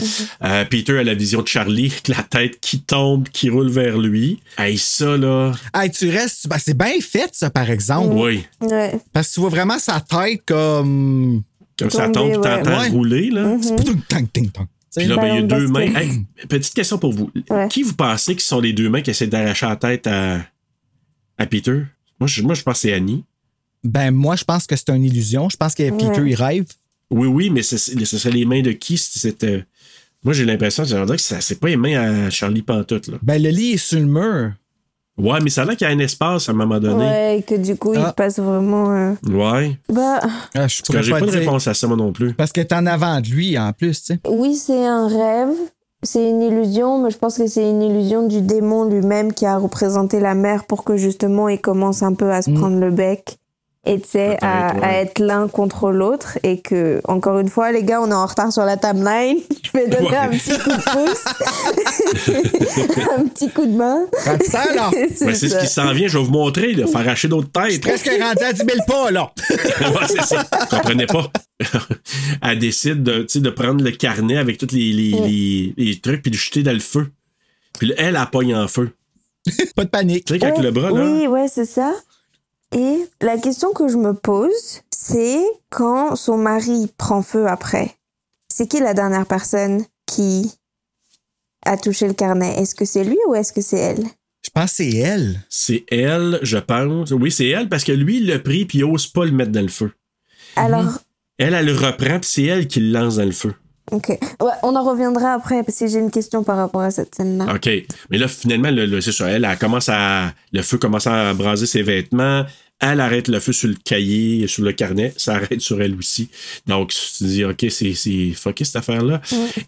S2: Euh, Peter a la vision de Charlie, avec la tête qui tombe, qui roule vers lui. Hey, ça, là.
S4: Hey, tu restes. ben, c'est bien fait, ça, par exemple.
S2: Oui.
S6: Ouais.
S4: Parce que tu vois vraiment sa tête comme.
S2: Comme ça tombe,
S6: ouais.
S2: t'entends
S4: Ouais.
S2: rouler, là.
S4: Tang, ting, tang.
S2: Puis là, ben, il y a
S6: de
S2: deux mains. Hey, petite question pour vous.
S6: Ouais.
S2: Qui vous pensez qui sont les deux mains qui essaient d'arracher la tête à, à Peter? Moi, je, moi, je pense que c'est Annie.
S4: Ben, moi, je pense que c'est une illusion. Je pense que Peter,
S6: Ouais.
S4: il rêve.
S2: Oui, oui, mais ce serait les mains de qui? Moi, j'ai l'impression que que ça- c'est pas les mains à Charlie Pantoute, là.
S4: Ben, le lit est sur le mur.
S2: Ouais, mais ça a l'air qu'il y a un espace à un moment donné.
S6: Ouais, que du coup,
S4: Ah.
S6: il passe vraiment. euh,
S2: Ouais.
S6: Bah,
S4: Ah, je
S2: Parce que
S4: pourrais
S2: j'ai
S4: pas
S2: pas de réponse à ça, moi non plus.
S4: Parce que t'es en avant de lui, en plus, tu sais.
S6: oui, c'est un rêve. C'est une illusion, mais je pense que c'est une illusion du démon lui-même qui a représenté la mère pour que justement il commence un peu à se
S4: Mm.
S6: prendre le bec et tu sais, à, à être l'un contre l'autre. Et que, encore une fois, les gars, on est en retard sur la timeline. Je vais donner
S2: Ouais.
S6: un petit coup de pouce, un petit coup de main.
S4: Ça, là.
S2: Ouais, c'est ce qui s'en vient, je vais vous montrer, là, faire arracher d'autres têtes.
S4: Presque rendu à 10 000 pas, là.
S2: ouais, c'est ça. Je comprenais pas. Elle décide de, tu sais, de prendre le carnet avec tous les, les,
S6: Mm.
S2: les, les trucs puis de le jeter dans le feu. Puis là, elle, elle pogne en feu.
S4: Pas de panique.
S2: Tu sais, avec
S6: Ouais,
S2: le bras, là.
S6: Oui, ouais, c'est ça. Et la question que je me pose, c'est quand son mari prend feu après, c'est qui la dernière personne qui a touché le carnet? Est-ce que c'est lui ou est-ce que c'est elle?
S4: Je pense que c'est elle.
S2: C'est elle, je pense. Oui, c'est elle parce que lui, il l'a pris puis il ose pas le mettre dans le feu.
S6: Alors,
S2: Elle, elle le reprend puis c'est elle qui le lance dans le feu.
S6: Ok. Ouais, on en reviendra après parce que j'ai une question par rapport à cette scène-là.
S2: OK. Mais là, finalement, le, le- c'est ça. Elle, elle commence à. Le feu commence à braser ses vêtements. Elle arrête le feu sur le cahier, sur le carnet. Ça arrête sur elle aussi. Donc, tu te dis, OK, c'est, fucké cette affaire-là.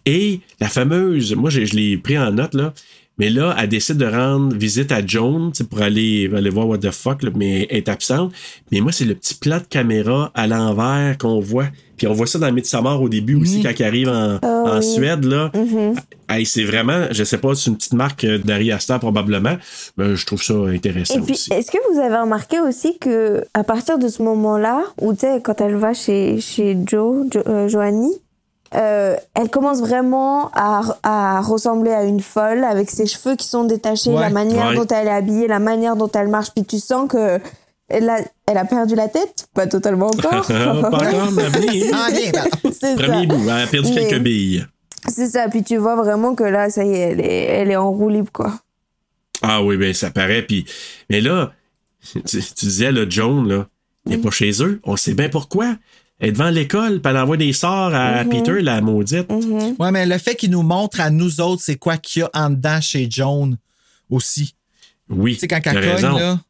S2: Et la fameuse, moi, je, je l'ai pris en note, là. Mais là, elle décide de rendre visite à Joan pour aller, aller voir what the fuck, là, mais elle est absente. Mais moi, c'est le petit plat de caméra à l'envers qu'on voit. Puis on voit ça dans Midsommar au début aussi, quand il arrive en,
S6: Ah
S2: en. Suède, là.
S6: Mhm.
S2: Hey, c'est vraiment, je sais pas, c'est une petite marque euh, d'Ari Aster probablement, mais je trouve ça intéressant
S6: Et puis, est-ce que vous avez remarqué aussi que à partir de ce moment-là, où tu sais, quand elle va chez, chez Joe, Jo- euh, Joanie, euh, elle commence vraiment à, à ressembler à une folle avec ses cheveux qui sont détachés,
S4: Ouais.
S6: la manière
S2: Ouais.
S6: dont elle est habillée, la manière dont elle marche, puis tu sens que elle a, elle a perdu la tête, pas totalement encore.
S2: Pas encore, mais. Premier bout, elle a perdu
S6: Mais-
S2: quelques billes.
S6: C'est ça, puis tu vois vraiment que là, ça y est, elle est, elle est en roue libre, quoi.
S2: Ah oui, ben ça paraît. Puis, mais là, tu, tu disais, là, Joan, là, il n'est pas chez eux. On sait bien pourquoi. Elle est devant l'école, puis elle envoie des sorts à
S6: Mhm.
S2: Peter, la maudite.
S4: Ouais, mais le fait qu'il nous montre à nous autres, c'est quoi qu'il y a en dedans chez Joan aussi?
S2: Oui,
S4: Tu sais, quand elle cogne,
S2: raison.
S4: là.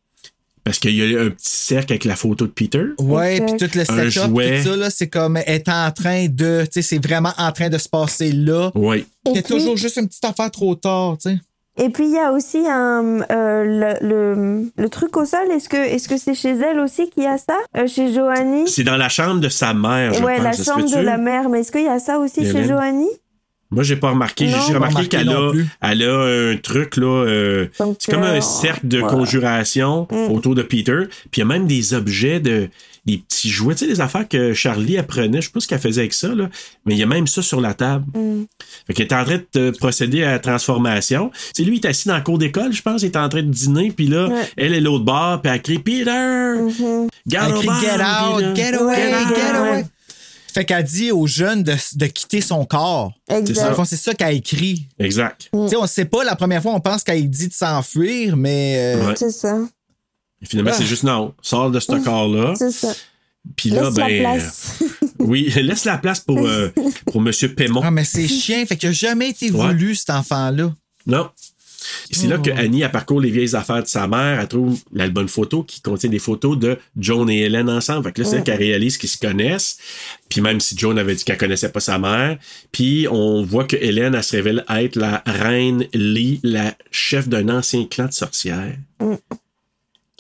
S2: Parce qu'il y a un petit cercle avec la photo de Peter.
S4: Ouais, puis tout le setup, tout ça, là, c'est comme est en train de. Tu sais, c'est vraiment en train de se passer là.
S2: Oui.
S4: Il y a
S6: Et puis-
S4: toujours juste une petite affaire trop tard, tu sais.
S6: Et puis il y a aussi un, euh, le, le, le truc au sol. Est-ce que est-ce que c'est chez elle aussi qu'il y a ça? Euh, Chez Joanie?
S2: C'est dans la chambre de sa mère, je
S6: Ouais,
S2: pense.
S6: la chambre de la mère. Mais est-ce qu'il y a ça aussi chez? Joanie?
S2: Moi, j'ai pas remarqué. J'ai remarqué
S4: remarqué
S2: qu'elle a,
S4: plus.
S2: elle a un truc, là. euh, c'est comme un cercle de conjuration
S6: Mm.
S2: autour de Peter. Puis il y a même des objets, de, des petits jouets. Tu sais, les affaires que Charlie apprenait. Je sais pas ce qu'elle faisait avec ça, là. Mais il y a même ça sur la table.
S6: Mm.
S2: Fait qu'elle est en train de procéder à la transformation. C'est lui, il est assis dans la cour d'école, je pense. Il est en train de dîner. Puis là,
S6: Ouais.
S2: elle est l'autre bord. Puis elle crie Peter!
S6: Mhm.
S2: Get
S4: Elle crie
S2: out,
S4: Get out,
S2: Peter!
S4: get away, get
S6: get
S4: away. Fait qu'elle dit aux jeunes de, de quitter son corps. Dans le
S6: Exact.
S4: fond, c'est ça qu'elle écrit.
S2: Exact.
S4: Tu sais, on sait pas, la première fois, on pense qu'elle dit de s'enfuir, mais. euh,
S2: Ouais.
S6: C'est ça.
S2: Et finalement,
S4: Ah.
S2: c'est juste non. Sors de ce corps-là.
S6: C'est ça.
S2: Puis là,
S6: Laisse
S2: ben.
S6: la place.
S2: Oui, laisse la place pour, euh, pour M. Pémon.
S4: Ah, mais c'est chien, fait qu'il a jamais été
S2: Ouais.
S4: voulu, cet enfant-là.
S2: Non. C'est là
S4: Oh.
S2: que Annie, elle parcourt les vieilles affaires de sa mère. Elle trouve l'album photo qui contient des photos de Joan et Hélène ensemble. Fait que là, c'est là qu'elle réalise qu'ils se connaissent. Puis même si Joan avait dit qu'elle connaissait pas sa mère. Puis on voit que Hélène, elle se révèle être la reine Lee, la chef d'un ancien clan de sorcières.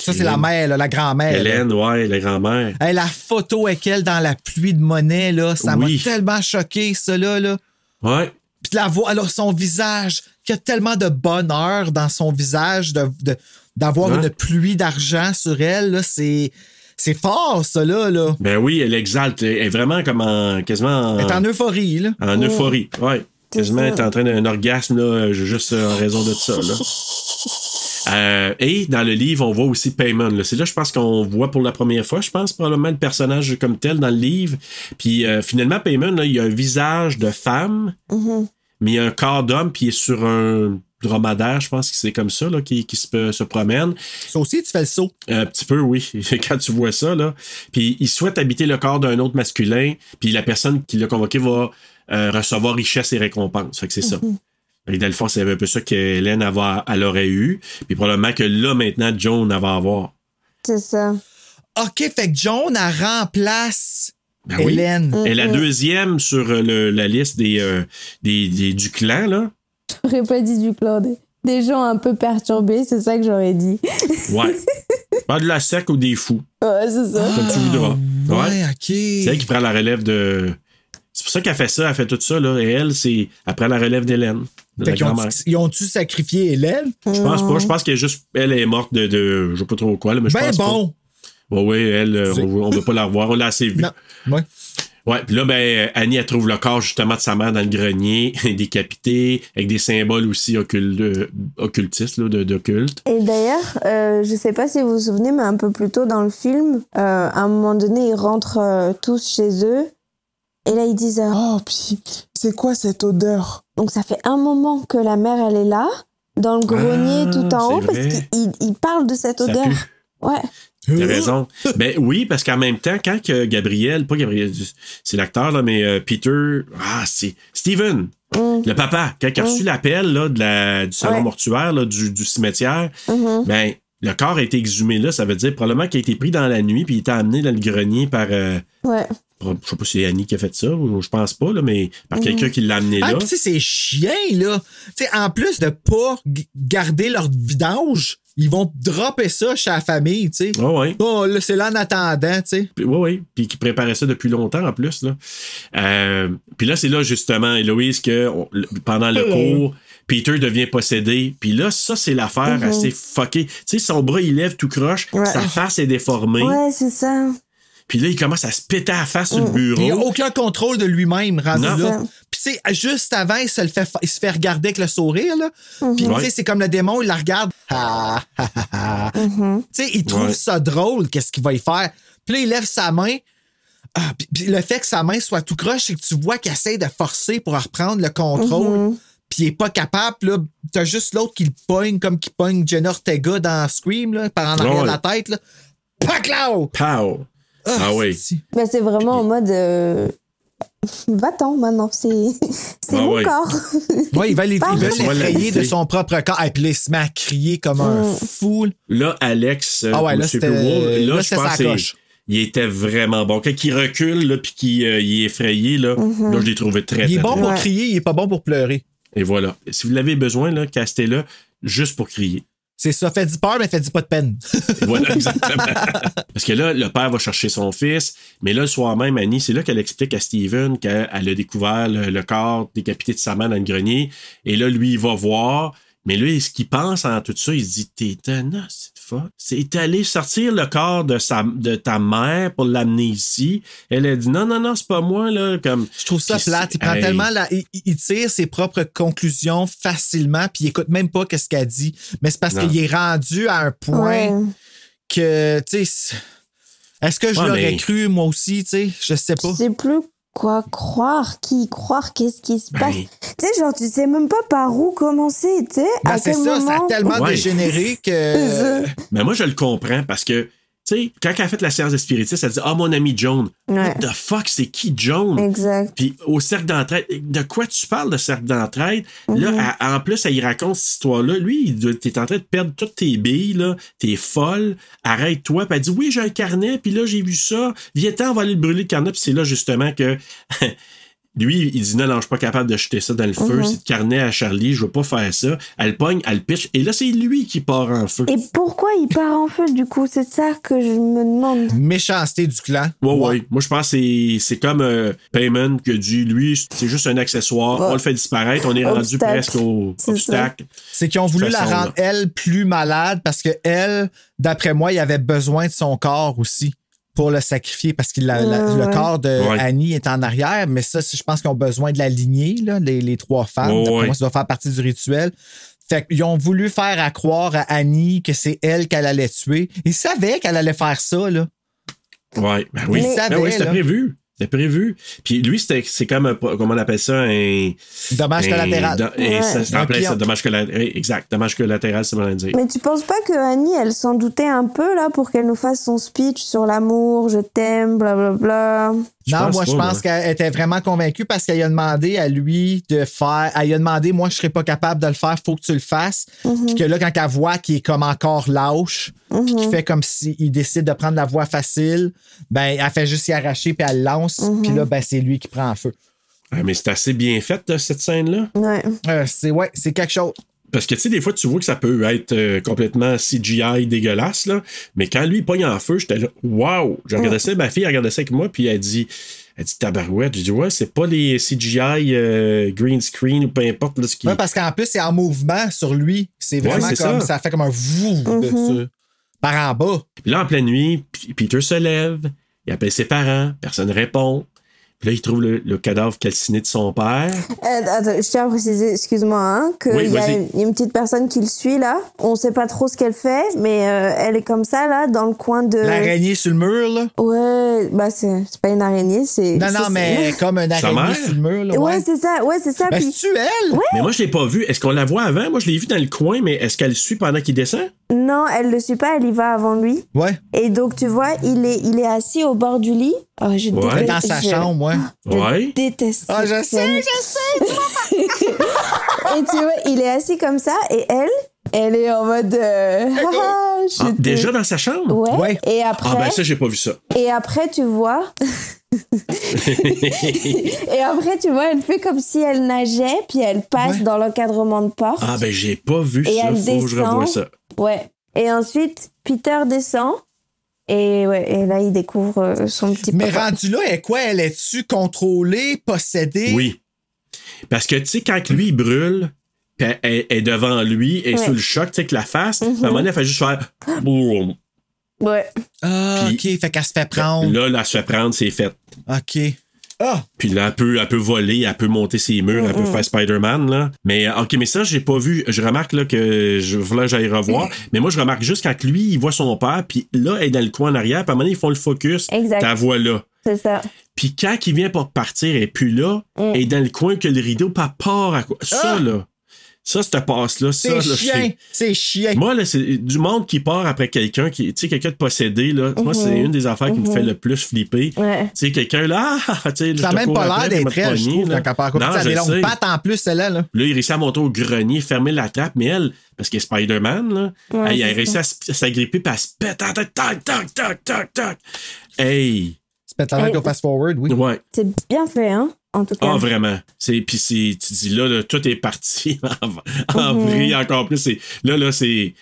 S4: Ça, c'est la mère, là, la grand-mère. là.
S2: Hélène, ouais, la grand-mère.
S4: Hey, la photo avec elle dans la pluie de monnaie, là, ça m'a tellement choqué, ça, là. là.
S2: Ouais.
S4: Puis la voix, alors son visage, qu'il y a tellement de bonheur dans son visage, de, d'avoir
S2: Ouais.
S4: une pluie d'argent sur elle, là, c'est, c'est fort, ça, là. là.
S2: Ben oui, elle exalte. Elle est vraiment comme en. quasiment en.
S4: Elle est en euphorie, là.
S2: En euphorie, ouais. Quasiment
S6: ça.
S2: être en train d'un orgasme, là, juste en raison de ça. Là. Euh, et dans le livre, on voit aussi Payman. C'est là, je pense qu'on voit pour la première fois, je pense, probablement le personnage comme tel dans le livre. Puis euh, finalement, Payman, là, il a un visage de femme,
S6: Mhm.
S2: mais il a un corps d'homme, puis il est sur un dromadaire, je pense que c'est comme ça, là, qui, qui se, promène.
S4: Ça aussi, tu fais le saut.
S2: Un petit peu, oui, quand tu vois ça, là. Puis il souhaite habiter le corps d'un autre masculin, puis la personne qui l'a convoqué va euh, recevoir richesse et récompense. Fait que c'est ça. Et dans le fond, c'est un peu ça qu'Hélène elle, elle aurait eu. Puis probablement que là, maintenant, Joan elle va avoir.
S6: C'est ça.
S4: OK, fait que Joan, elle remplace
S2: Ben oui.
S4: Hélène.
S2: Et la deuxième sur euh, le- la liste des, euh, des, des- du clan, là.
S6: J'aurais pas dit du clan. Des, des gens un peu perturbés, c'est ça que j'aurais dit.
S2: Ouais. Pas de la sec ou des fous,
S6: Ouais, c'est ça.
S2: comme tu voudras. Ouais.
S4: Ouais, OK.
S2: C'est elle qui prend la relève de. C'est pour ça qu'elle fait ça, elle fait tout ça, là. Et elle, c'est. Prend la relève d'Hélène.
S4: ont- ils ont-tu sacrifié Hélène?
S2: Je pense pas. Je pense qu'elle est juste. Elle est morte de. de je sais pas trop quoi, là, mais je
S4: Ben
S2: pense
S4: bon.
S2: pas. Ouais, ouais, elle, euh, on, on veut pas la revoir. On l'a assez vue.
S4: Non. Ouais.
S2: Ouais, puis là, ben, Annie, elle trouve le corps justement de sa mère dans le grenier, décapité, avec des symboles aussi occult- euh, occultistes, là, de- d'occulte.
S6: Et d'ailleurs, euh, je sais pas si vous vous souvenez, mais un peu plus tôt dans le film, euh, à un moment donné, ils rentrent euh, tous chez eux. Et là, ils disent euh,
S14: Oh, puis c'est quoi cette odeur?
S6: Donc, ça fait un moment que la mère, elle est là, dans le grenier
S2: Ah,
S6: tout en haut, parce qu'ils ils parlent de cette
S2: Ça
S6: odeur.
S2: pue.
S6: Ouais.
S2: T'as raison. ben oui, parce qu'en même temps, quand que Gabriel, pas Gabriel, c'est l'acteur, là, mais euh, Peter, ah, c'est Steven,
S6: Mm.
S2: le papa, quand il a reçu l'appel là, de la, du salon
S6: Ouais.
S2: mortuaire, là, du, du cimetière,
S6: Mhm.
S2: ben, le corps a été exhumé là, ça veut dire probablement qu'il a été pris dans la nuit, puis il était amené dans le grenier par. euh,
S6: Ouais.
S2: Je sais pas si c'est Annie qui a fait ça, ou je pense pas, là, mais par
S6: Mhm.
S2: quelqu'un qui l'a amené
S4: Ah,
S2: là.
S4: pis tu sais, ces chiens, là, tu sais, en plus de pas garder leur vidange, ils vont dropper ça chez la famille, tu sais.
S2: Ouais, ouais.
S4: Oh, là, c'est là en attendant, tu sais.
S2: Puis, ouais, ouais. Puis qui préparait ça depuis longtemps en plus. Là. Euh, puis là, c'est là justement, Héloïse, que on- pendant le cours, Peter devient possédé. Puis là, ça, c'est l'affaire
S6: Mhm.
S2: assez fuckée. Tu sais, son bras, il lève tout croche,
S6: Ouais.
S2: sa face est déformée.
S6: Ouais, c'est ça.
S2: Puis là, il commence à se péter à la face sur le
S4: Il n'a
S2: bureau.
S4: aucun contrôle de lui-même rendu
S2: Non.
S4: là. Puis tu sais, juste avant, il se, le fait, fa- il se fait regarder avec le sourire. Là. Puis tu
S2: Ouais.
S4: sais, c'est comme le démon, il la regarde. Ah, ah, ah, ah. Tu sais, il trouve
S2: Ouais.
S4: ça drôle, qu'est-ce qu'il va y faire. Puis là, il lève sa main. Ah, puis, puis le fait que sa main soit tout croche, c'est que tu vois qu'il essaie de forcer pour reprendre le contrôle. Puis il est pas capable. Là, t'as juste l'autre qui le pogne comme qui pogne Jenna Ortega dans Scream, là, par en arrière
S2: Ouais.
S4: de la tête. Là. Paclao!
S2: Pow! Ah oui.
S6: Ben, c'est vraiment en mode. euh, Va-t'en maintenant, c'est c'est
S2: Ah
S6: mon
S2: ouais.
S6: corps.
S4: Ouais, il va l'effrayer de son propre corps. Et puis il se met à crier comme un
S6: Mm.
S4: fou.
S2: Là, Alex, euh,
S4: Ah ouais, là, c'était-
S2: Wolf, là,
S4: là,
S2: je pense il était vraiment bon. Quand il recule, là, puis qu'il euh, il est effrayé, là, là, je l'ai trouvé très,
S4: Il est bon
S2: bon.
S4: pour
S6: Ouais.
S4: crier, il est pas bon pour pleurer.
S2: Et voilà. Si vous l'avez besoin, là, castez-le juste pour crier.
S4: C'est ça, fait du peur, mais fait du pas de peine.
S2: Voilà, exactement. Parce que là, le père va chercher son fils, mais là, le soir même, Annie, c'est là qu'elle explique à Steven qu'elle a découvert le, corps décapité de sa mère dans le grenier. Et là, lui, il va voir. Mais lui, ce qu'il pense en tout ça, il se dit T'es c'est fuck. C'est allé sortir le corps de, sa, de ta mère pour l'amener ici. Elle a dit Non, non, non, c'est pas moi, là. Comme,
S4: Je trouve ça plate. Il prend
S2: hey.
S4: tellement la, il, il tire ses propres conclusions facilement, puis il écoute même pas qu'est-ce qu'elle dit. Mais c'est parce qu'il est rendu à un point
S6: Ouais.
S4: que, tu sais, c'est- est-ce que je
S2: Ouais,
S4: l'aurais
S2: mais-
S4: cru moi aussi, tu sais, je sais pas.
S6: Sais plus quoi croire, qui croire, qu'est-ce qui se passe? Tu sais, genre, tu sais même pas par où commencer, tu sais.
S4: Ben,
S6: à
S4: c'est
S6: quel
S4: ça, ça
S6: moment?
S4: a tellement
S2: Ouais.
S4: dégénéré que.
S2: Mais moi, je le comprends parce que, sais, quand elle a fait la séance de spiritisme, elle dit Ah, mon ami Joan.
S6: Ouais.
S2: What the fuck, c'est qui Joan?
S6: Exact.
S2: Puis au cercle d'entraide, de quoi tu parles de cercle d'entraide?
S6: Mhm.
S2: Là, elle- en plus, elle y raconte cette histoire-là. Lui, t'es en train de perdre toutes tes billes, là. T'es folle. Arrête-toi. Puis elle dit, oui, j'ai un carnet, puis là, j'ai vu ça. Viens-t'en, on va aller le brûler le carnet. Puis c'est là, justement, que lui, il dit, non, non, je suis pas capable de jeter ça dans le feu.
S6: Mhm.
S2: C'est le carnet à Charlie, je veux pas faire ça. Elle pogne, elle pitch. Et là, c'est lui qui part en feu.
S6: Et pourquoi il part en feu, du coup? C'est ça que je me demande.
S4: Méchanceté du clan.
S2: Ouais, ouais. Moi, je pense que c'est- c'est comme euh, Payman qui a dit, lui, c'est juste un accessoire.
S6: Ouais.
S2: On le fait disparaître. On est rendu presque au
S6: C'est
S2: obstacle.
S4: C'est qu'ils ont voulu la rendre, elle, plus malade parce que elle, d'après moi, il avait besoin de son corps aussi pour le sacrifier parce que la- la-
S6: Ouais,
S4: le
S6: ouais.
S4: corps de
S2: Ouais.
S4: Annie est en arrière, mais ça, c'est- je pense qu'ils ont besoin de la lignée, là, les, les trois femmes.
S2: Ouais,
S4: moi, ça doit faire partie du rituel. Fait qu'ils ont voulu faire à croire à Annie que c'est elle qu'elle allait tuer. Ils savaient qu'elle allait faire ça, là.
S2: Ouais, ben oui. Ben oui, c'était prévu. C'était prévu. Puis lui, c'était, c'est comme, un, comment on appelle ça, un.
S4: Dommage
S2: un-
S4: collatéral.
S2: do- et
S6: Ouais.
S2: ça, c'est
S4: Un
S2: en plein
S4: pion.
S2: ça, dommage collatéral. Exact, dommage collatéral, c'est mal dire.
S6: Mais tu penses pas que Annie, elle s'en doutait un peu, là, pour qu'elle nous fasse son speech sur l'amour, je t'aime, blablabla?
S2: Je
S4: non,
S2: pense
S4: moi, je pense qu'elle était vraiment convaincue parce qu'elle a demandé à lui de faire. Elle lui a demandé, moi, je serais pas capable de le faire, faut que tu le fasses.
S6: Mhm.
S4: Puis que là, quand elle voit qu'il est comme encore lâche, puis qu'il fait comme s'il décide de prendre la voie facile, ben, elle fait juste y arracher, puis elle lance,
S6: Mhm.
S4: puis là, ben, c'est lui qui prend en feu.
S2: Ah, mais c'est assez bien fait, cette scène-là.
S6: Ouais.
S4: Euh, c'est, ouais, c'est quelque chose.
S2: Parce que, tu sais, des fois, tu vois que ça peut être euh, complètement CGI dégueulasse, là. Mais quand lui, il pogne en feu, j'étais là, waouh! Je regardais ça, ma fille, elle regardait ça avec moi, puis elle dit, elle dit tabarouette. J'ai dit, ouais, c'est pas les CGI euh, green screen ou peu importe, là, ce qui.
S4: Ouais, parce qu'en plus, c'est en mouvement sur lui. C'est vraiment comme
S2: ça.
S4: ça. fait comme un vou de
S6: Mhm.
S4: Par en bas.
S2: Puis là, en pleine nuit, P- Peter se lève, il appelle ses parents, personne ne répond. Puis là, il trouve le, le cadavre calciné de son père.
S6: Euh, attends, je tiens à préciser, excuse-moi, hein, qu'il
S2: Oui,
S6: y, a une- il y a une petite personne qui le suit là. On sait pas trop ce qu'elle fait, mais euh, elle est comme ça là, dans le coin de.
S4: L'araignée sur le mur, là?
S6: Ouais, bah c'est pas une araignée, c'est.
S4: Non, non, mais comme un
S2: Sa
S4: araignée sur le mur, là.
S6: Ouais, c'est ça, ouais, c'est ça.
S4: Ben,
S6: puis-
S4: elle?
S6: Ouais.
S2: Mais moi, je l'ai pas vu. Est-ce qu'on la voit avant? Moi, je l'ai vu dans le coin, mais est-ce qu'elle le suit pendant qu'il descend?
S6: Non, elle le suit pas, elle y va avant lui.
S4: Ouais.
S6: Et donc, tu vois, il est, il est assis au bord du lit. Oh, je
S2: Ouais.
S6: déteste-
S4: Dans sa
S6: je-
S4: chambre, ouais.
S2: Ouais.
S6: déteste.
S4: Ah,
S6: cette
S4: je sais, je sais.
S6: Et tu vois, il est assis comme ça, et elle, elle est en mode. euh, Ah, je
S2: Ah, déjà dans sa chambre?
S6: Ouais.
S4: Ouais.
S6: Et après.
S2: Ah, ben ça, j'ai pas vu ça.
S6: Et après, tu vois. et après, tu vois, elle fait comme si elle nageait, puis elle passe
S4: Ouais.
S6: dans l'encadrement de porte.
S2: ah, ben j'ai pas vu
S6: Et
S2: ça.
S6: elle
S2: Faut que je revoie
S6: descend.
S2: ça.
S6: Ouais. Et ensuite, Peter descend. Et, ouais, et là, il découvre euh, son petit
S4: Mais
S6: papa.
S4: rendu là, elle est quoi? Elle est-tu contrôlée, possédée?
S2: Oui. Parce que, tu sais, quand lui, il brûle, puis elle, elle est devant lui, et
S6: Ouais.
S2: sous le choc, tu sais, que la face,
S6: Mhm.
S2: à un moment donné, elle fait juste faire. Boum.
S6: Ouais.
S4: Ah,
S2: Puis-
S4: OK. Fait qu'elle se fait prendre.
S2: Là, là, elle se fait prendre, c'est fait.
S4: OK. Ah!
S2: Puis là, elle peut, elle peut voler, elle peut monter ses murs, elle peut faire Spider-Man, là. Mais, euh, OK, mais ça, j'ai pas vu. Je remarque, là, que je voulais que j'aille revoir. mais moi, je remarque juste quand lui, il voit son père, puis là, elle est dans le coin en arrière, puis à un moment donné, ils font le focus.
S6: Exact.
S2: Ta voix là.
S6: C'est ça.
S2: Puis quand il vient pour partir, elle est plus là,
S6: Mm.
S2: elle est dans le coin que le rideau, elle part à quoi? Ça,
S4: Ah!
S2: là. Ça, cette passe-là, ça,
S4: C'est
S2: là,
S4: chien.
S2: c'est-
S4: chien.
S2: Moi, là, c'est du monde qui part après quelqu'un, qui, tu sais, quelqu'un de possédé, là. Moi, c'est une des affaires qui me fait le plus flipper.
S6: Ouais.
S2: Tu sais, quelqu'un, là, ah, tu sais,
S4: Ça n'a même pas l'air d'être elle, je trouve, quand elle a des longues
S2: sais.
S4: pattes en plus, celle-là. Là.
S2: Là, il réussit à monter au grenier, fermer la trappe, mais elle, parce qu'elle est Spider-Man, là, elle a réussi à s'agripper puis à se pète en tête, tac, tac, tac, tac, tac. Hey!
S4: C'est peut-être la
S6: Hey.
S4: au fast-forward, oui.
S2: Ouais.
S6: C'est bien fait, hein, en tout cas.
S2: Ah, vraiment. C'est, puis c'est, tu dis là, là, tout est parti en, en
S6: Mhm.
S2: vrille encore plus. C'est, là, là, c'est.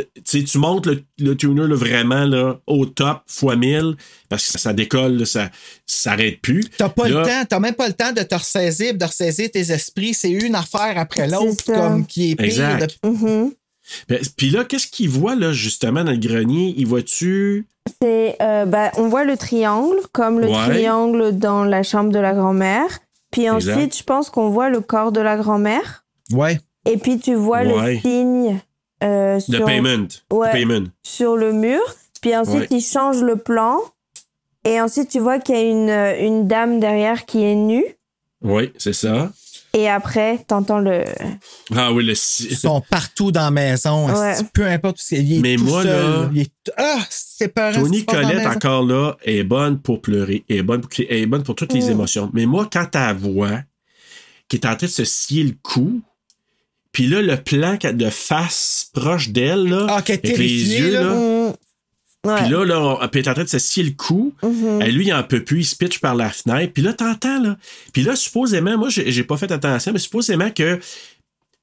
S2: euh, Tu sais, tu montes le, le tuner là, vraiment là, au top, fois 1000, parce que ça, ça décolle, là, ça s'arrête plus.
S4: T'as pas
S2: Là,
S4: le temps, t'as même pas le temps de te ressaisir, de ressaisir tes esprits. C'est une affaire après l'autre, comme qui est pire.
S2: Exact.
S4: de-
S6: Mhm.
S2: Ben, Puis là, qu'est-ce qu'il voit, là, justement, dans le grenier? Il voit-tu?
S6: C'est, euh, bah, on voit le triangle, comme le
S2: Ouais.
S6: triangle dans la chambre de la grand-mère. Puis
S2: Exact.
S6: ensuite, je pense qu'on voit le corps de la grand-mère.
S4: Ouais.
S6: Et puis tu vois
S2: Ouais.
S6: le signe euh, sur,
S2: payment.
S6: Ouais.
S2: Payment.
S6: sur le mur. Puis ensuite,
S2: Ouais.
S6: il change le plan. Et ensuite, tu vois qu'il y a une, une dame derrière qui est nue.
S2: Oui, c'est ça.
S6: Et après, t'entends le.
S2: Ah oui, le.
S4: Ils sont partout dans la maison.
S6: Ouais.
S4: Peu importe qu'il y a.
S2: Mais
S4: tout
S2: moi,
S4: seul,
S2: là-
S4: il est- Ah, c'est peur.
S2: Tony Colette, encore là, est bonne pour pleurer, est bonne pour, est bonne pour toutes les
S6: Mm.
S2: émotions. Mais moi, quand elle voit qui est en train de se scier le cou, puis là, le plan qu'elle- de face proche d'elle, là,
S4: Ah, qu'elle est
S2: avec les yeux,
S4: là.
S2: là,
S6: Mm.
S2: Puis là, là, on- puis est en train de se scier le cou.
S6: Mhm.
S2: Et lui, il en peut plus, il se pitch par la fenêtre. Puis là, t'entends, là. Puis là, supposément, moi, j'ai pas fait attention, mais supposément que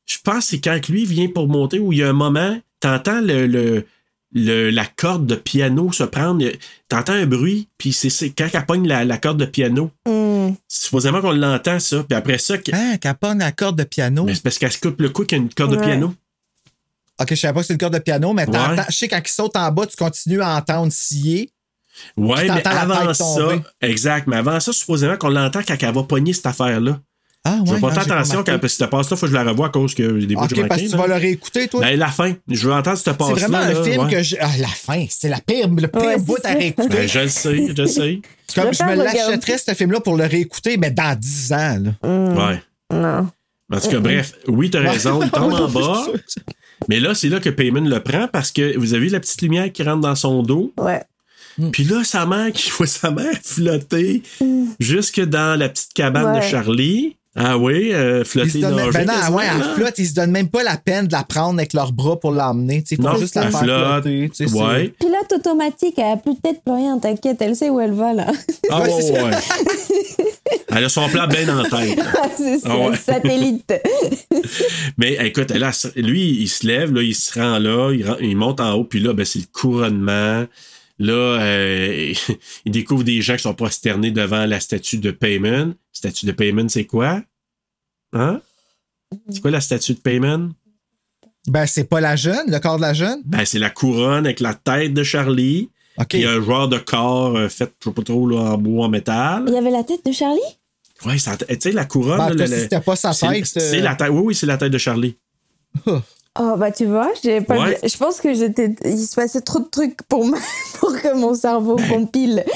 S2: je pense que c'est quand lui vient pour monter où il y a un moment, t'entends le, le, le- la corde de piano se prendre. T'entends un bruit, puis c'est c'est quand elle pogne la, la corde de piano.
S6: Mm.
S2: Supposément qu'on l'entend, ça. Puis après ça,
S4: Ah, qu'elle pogne la corde de piano?
S2: mais c'est parce qu'elle se coupe le cou qu'il y a une corde de piano.
S4: Ok, je savais pas que c'est une corde de piano, mais
S2: Ouais.
S4: je sais quand il saute en bas, tu continues à entendre scier.
S2: Ouais,
S4: Puis
S2: mais avant ça, exact, mais avant ça, supposément qu'on l'entend quand elle va pogner cette affaire-là.
S4: Ah,
S2: Je
S4: ouais.
S2: vais pas
S4: ah, j'ai
S2: attention quand cette passe-là, faut que je la revoie à cause que j'ai des bouts j'ai
S4: parce que tu vas le réécouter, toi.
S2: Ben, la fin. Je veux entendre cette passe-là.
S4: c'est vraiment un
S2: là,
S4: film
S2: ouais.
S4: que je. Ah, la fin, c'est la pire, le pire
S6: Ouais,
S4: bout à réécouter.
S2: Ben, je le sais, je le sais.
S4: C'est comme
S6: Je
S4: je me
S6: vais
S4: l'achèterais, ce film-là, pour le réécouter, mais dans 10 ans. Là.
S6: Mm.
S2: Ouais.
S6: Non.
S2: En tout cas, bref, oui, t'as raison, il tombe en bas. Mais là, c'est là que Payman le prend parce que vous avez vu la petite lumière qui rentre dans son dos?
S6: Ouais.
S2: Puis là, sa mère qui voit sa mère flotter jusque dans la petite cabane de. Charlie. Ah oui, euh,
S4: Ils se
S2: flotter
S4: donnent- ben non, ouais, elle flotte, ils se donnent même pas la peine de la prendre avec leurs bras pour l'emmener.
S2: Non,
S4: juste la
S2: elle
S4: faire
S2: flotte.
S4: flotter.
S2: Ouais.
S6: Pilote automatique, elle a plus de tête, plus rien, t'inquiète, elle sait où elle va là.
S2: Ah ouais, ouais, ouais. Elle a son plan bien en tête.
S6: c'est ça,
S2: Ah ouais.
S6: satellite.
S2: Mais écoute, là, lui, il se lève, là, il se rend là, il, il monte en haut, puis là, ben, c'est le couronnement. Là, euh, il découvre des gens qui sont prosternés devant la statue de Payman. Statue de Payman, c'est quoi? Hein? C'est quoi la statue de Payman?
S4: Ben, c'est pas la jeune, le corps de la jeune?
S2: Ben, c'est la couronne avec la tête de Charlie.
S4: OK.
S2: Puis un joueur de corps euh, fait, je sais pas trop, là, en bois, en métal.
S6: Il y avait la tête de Charlie?
S2: Ouais, ça- tu sais, la couronne.
S4: Ben,
S2: là, le-
S4: si c'était pas sa tête,
S2: C'est
S4: euh,
S2: la tête. Oui, oui, c'est la tête de Charlie.
S6: Oh, bah tu vois, j'ai pas.
S2: Ouais.
S6: Je pense que j'étais. Il se passait trop de trucs pour, ma- pour que mon cerveau compile.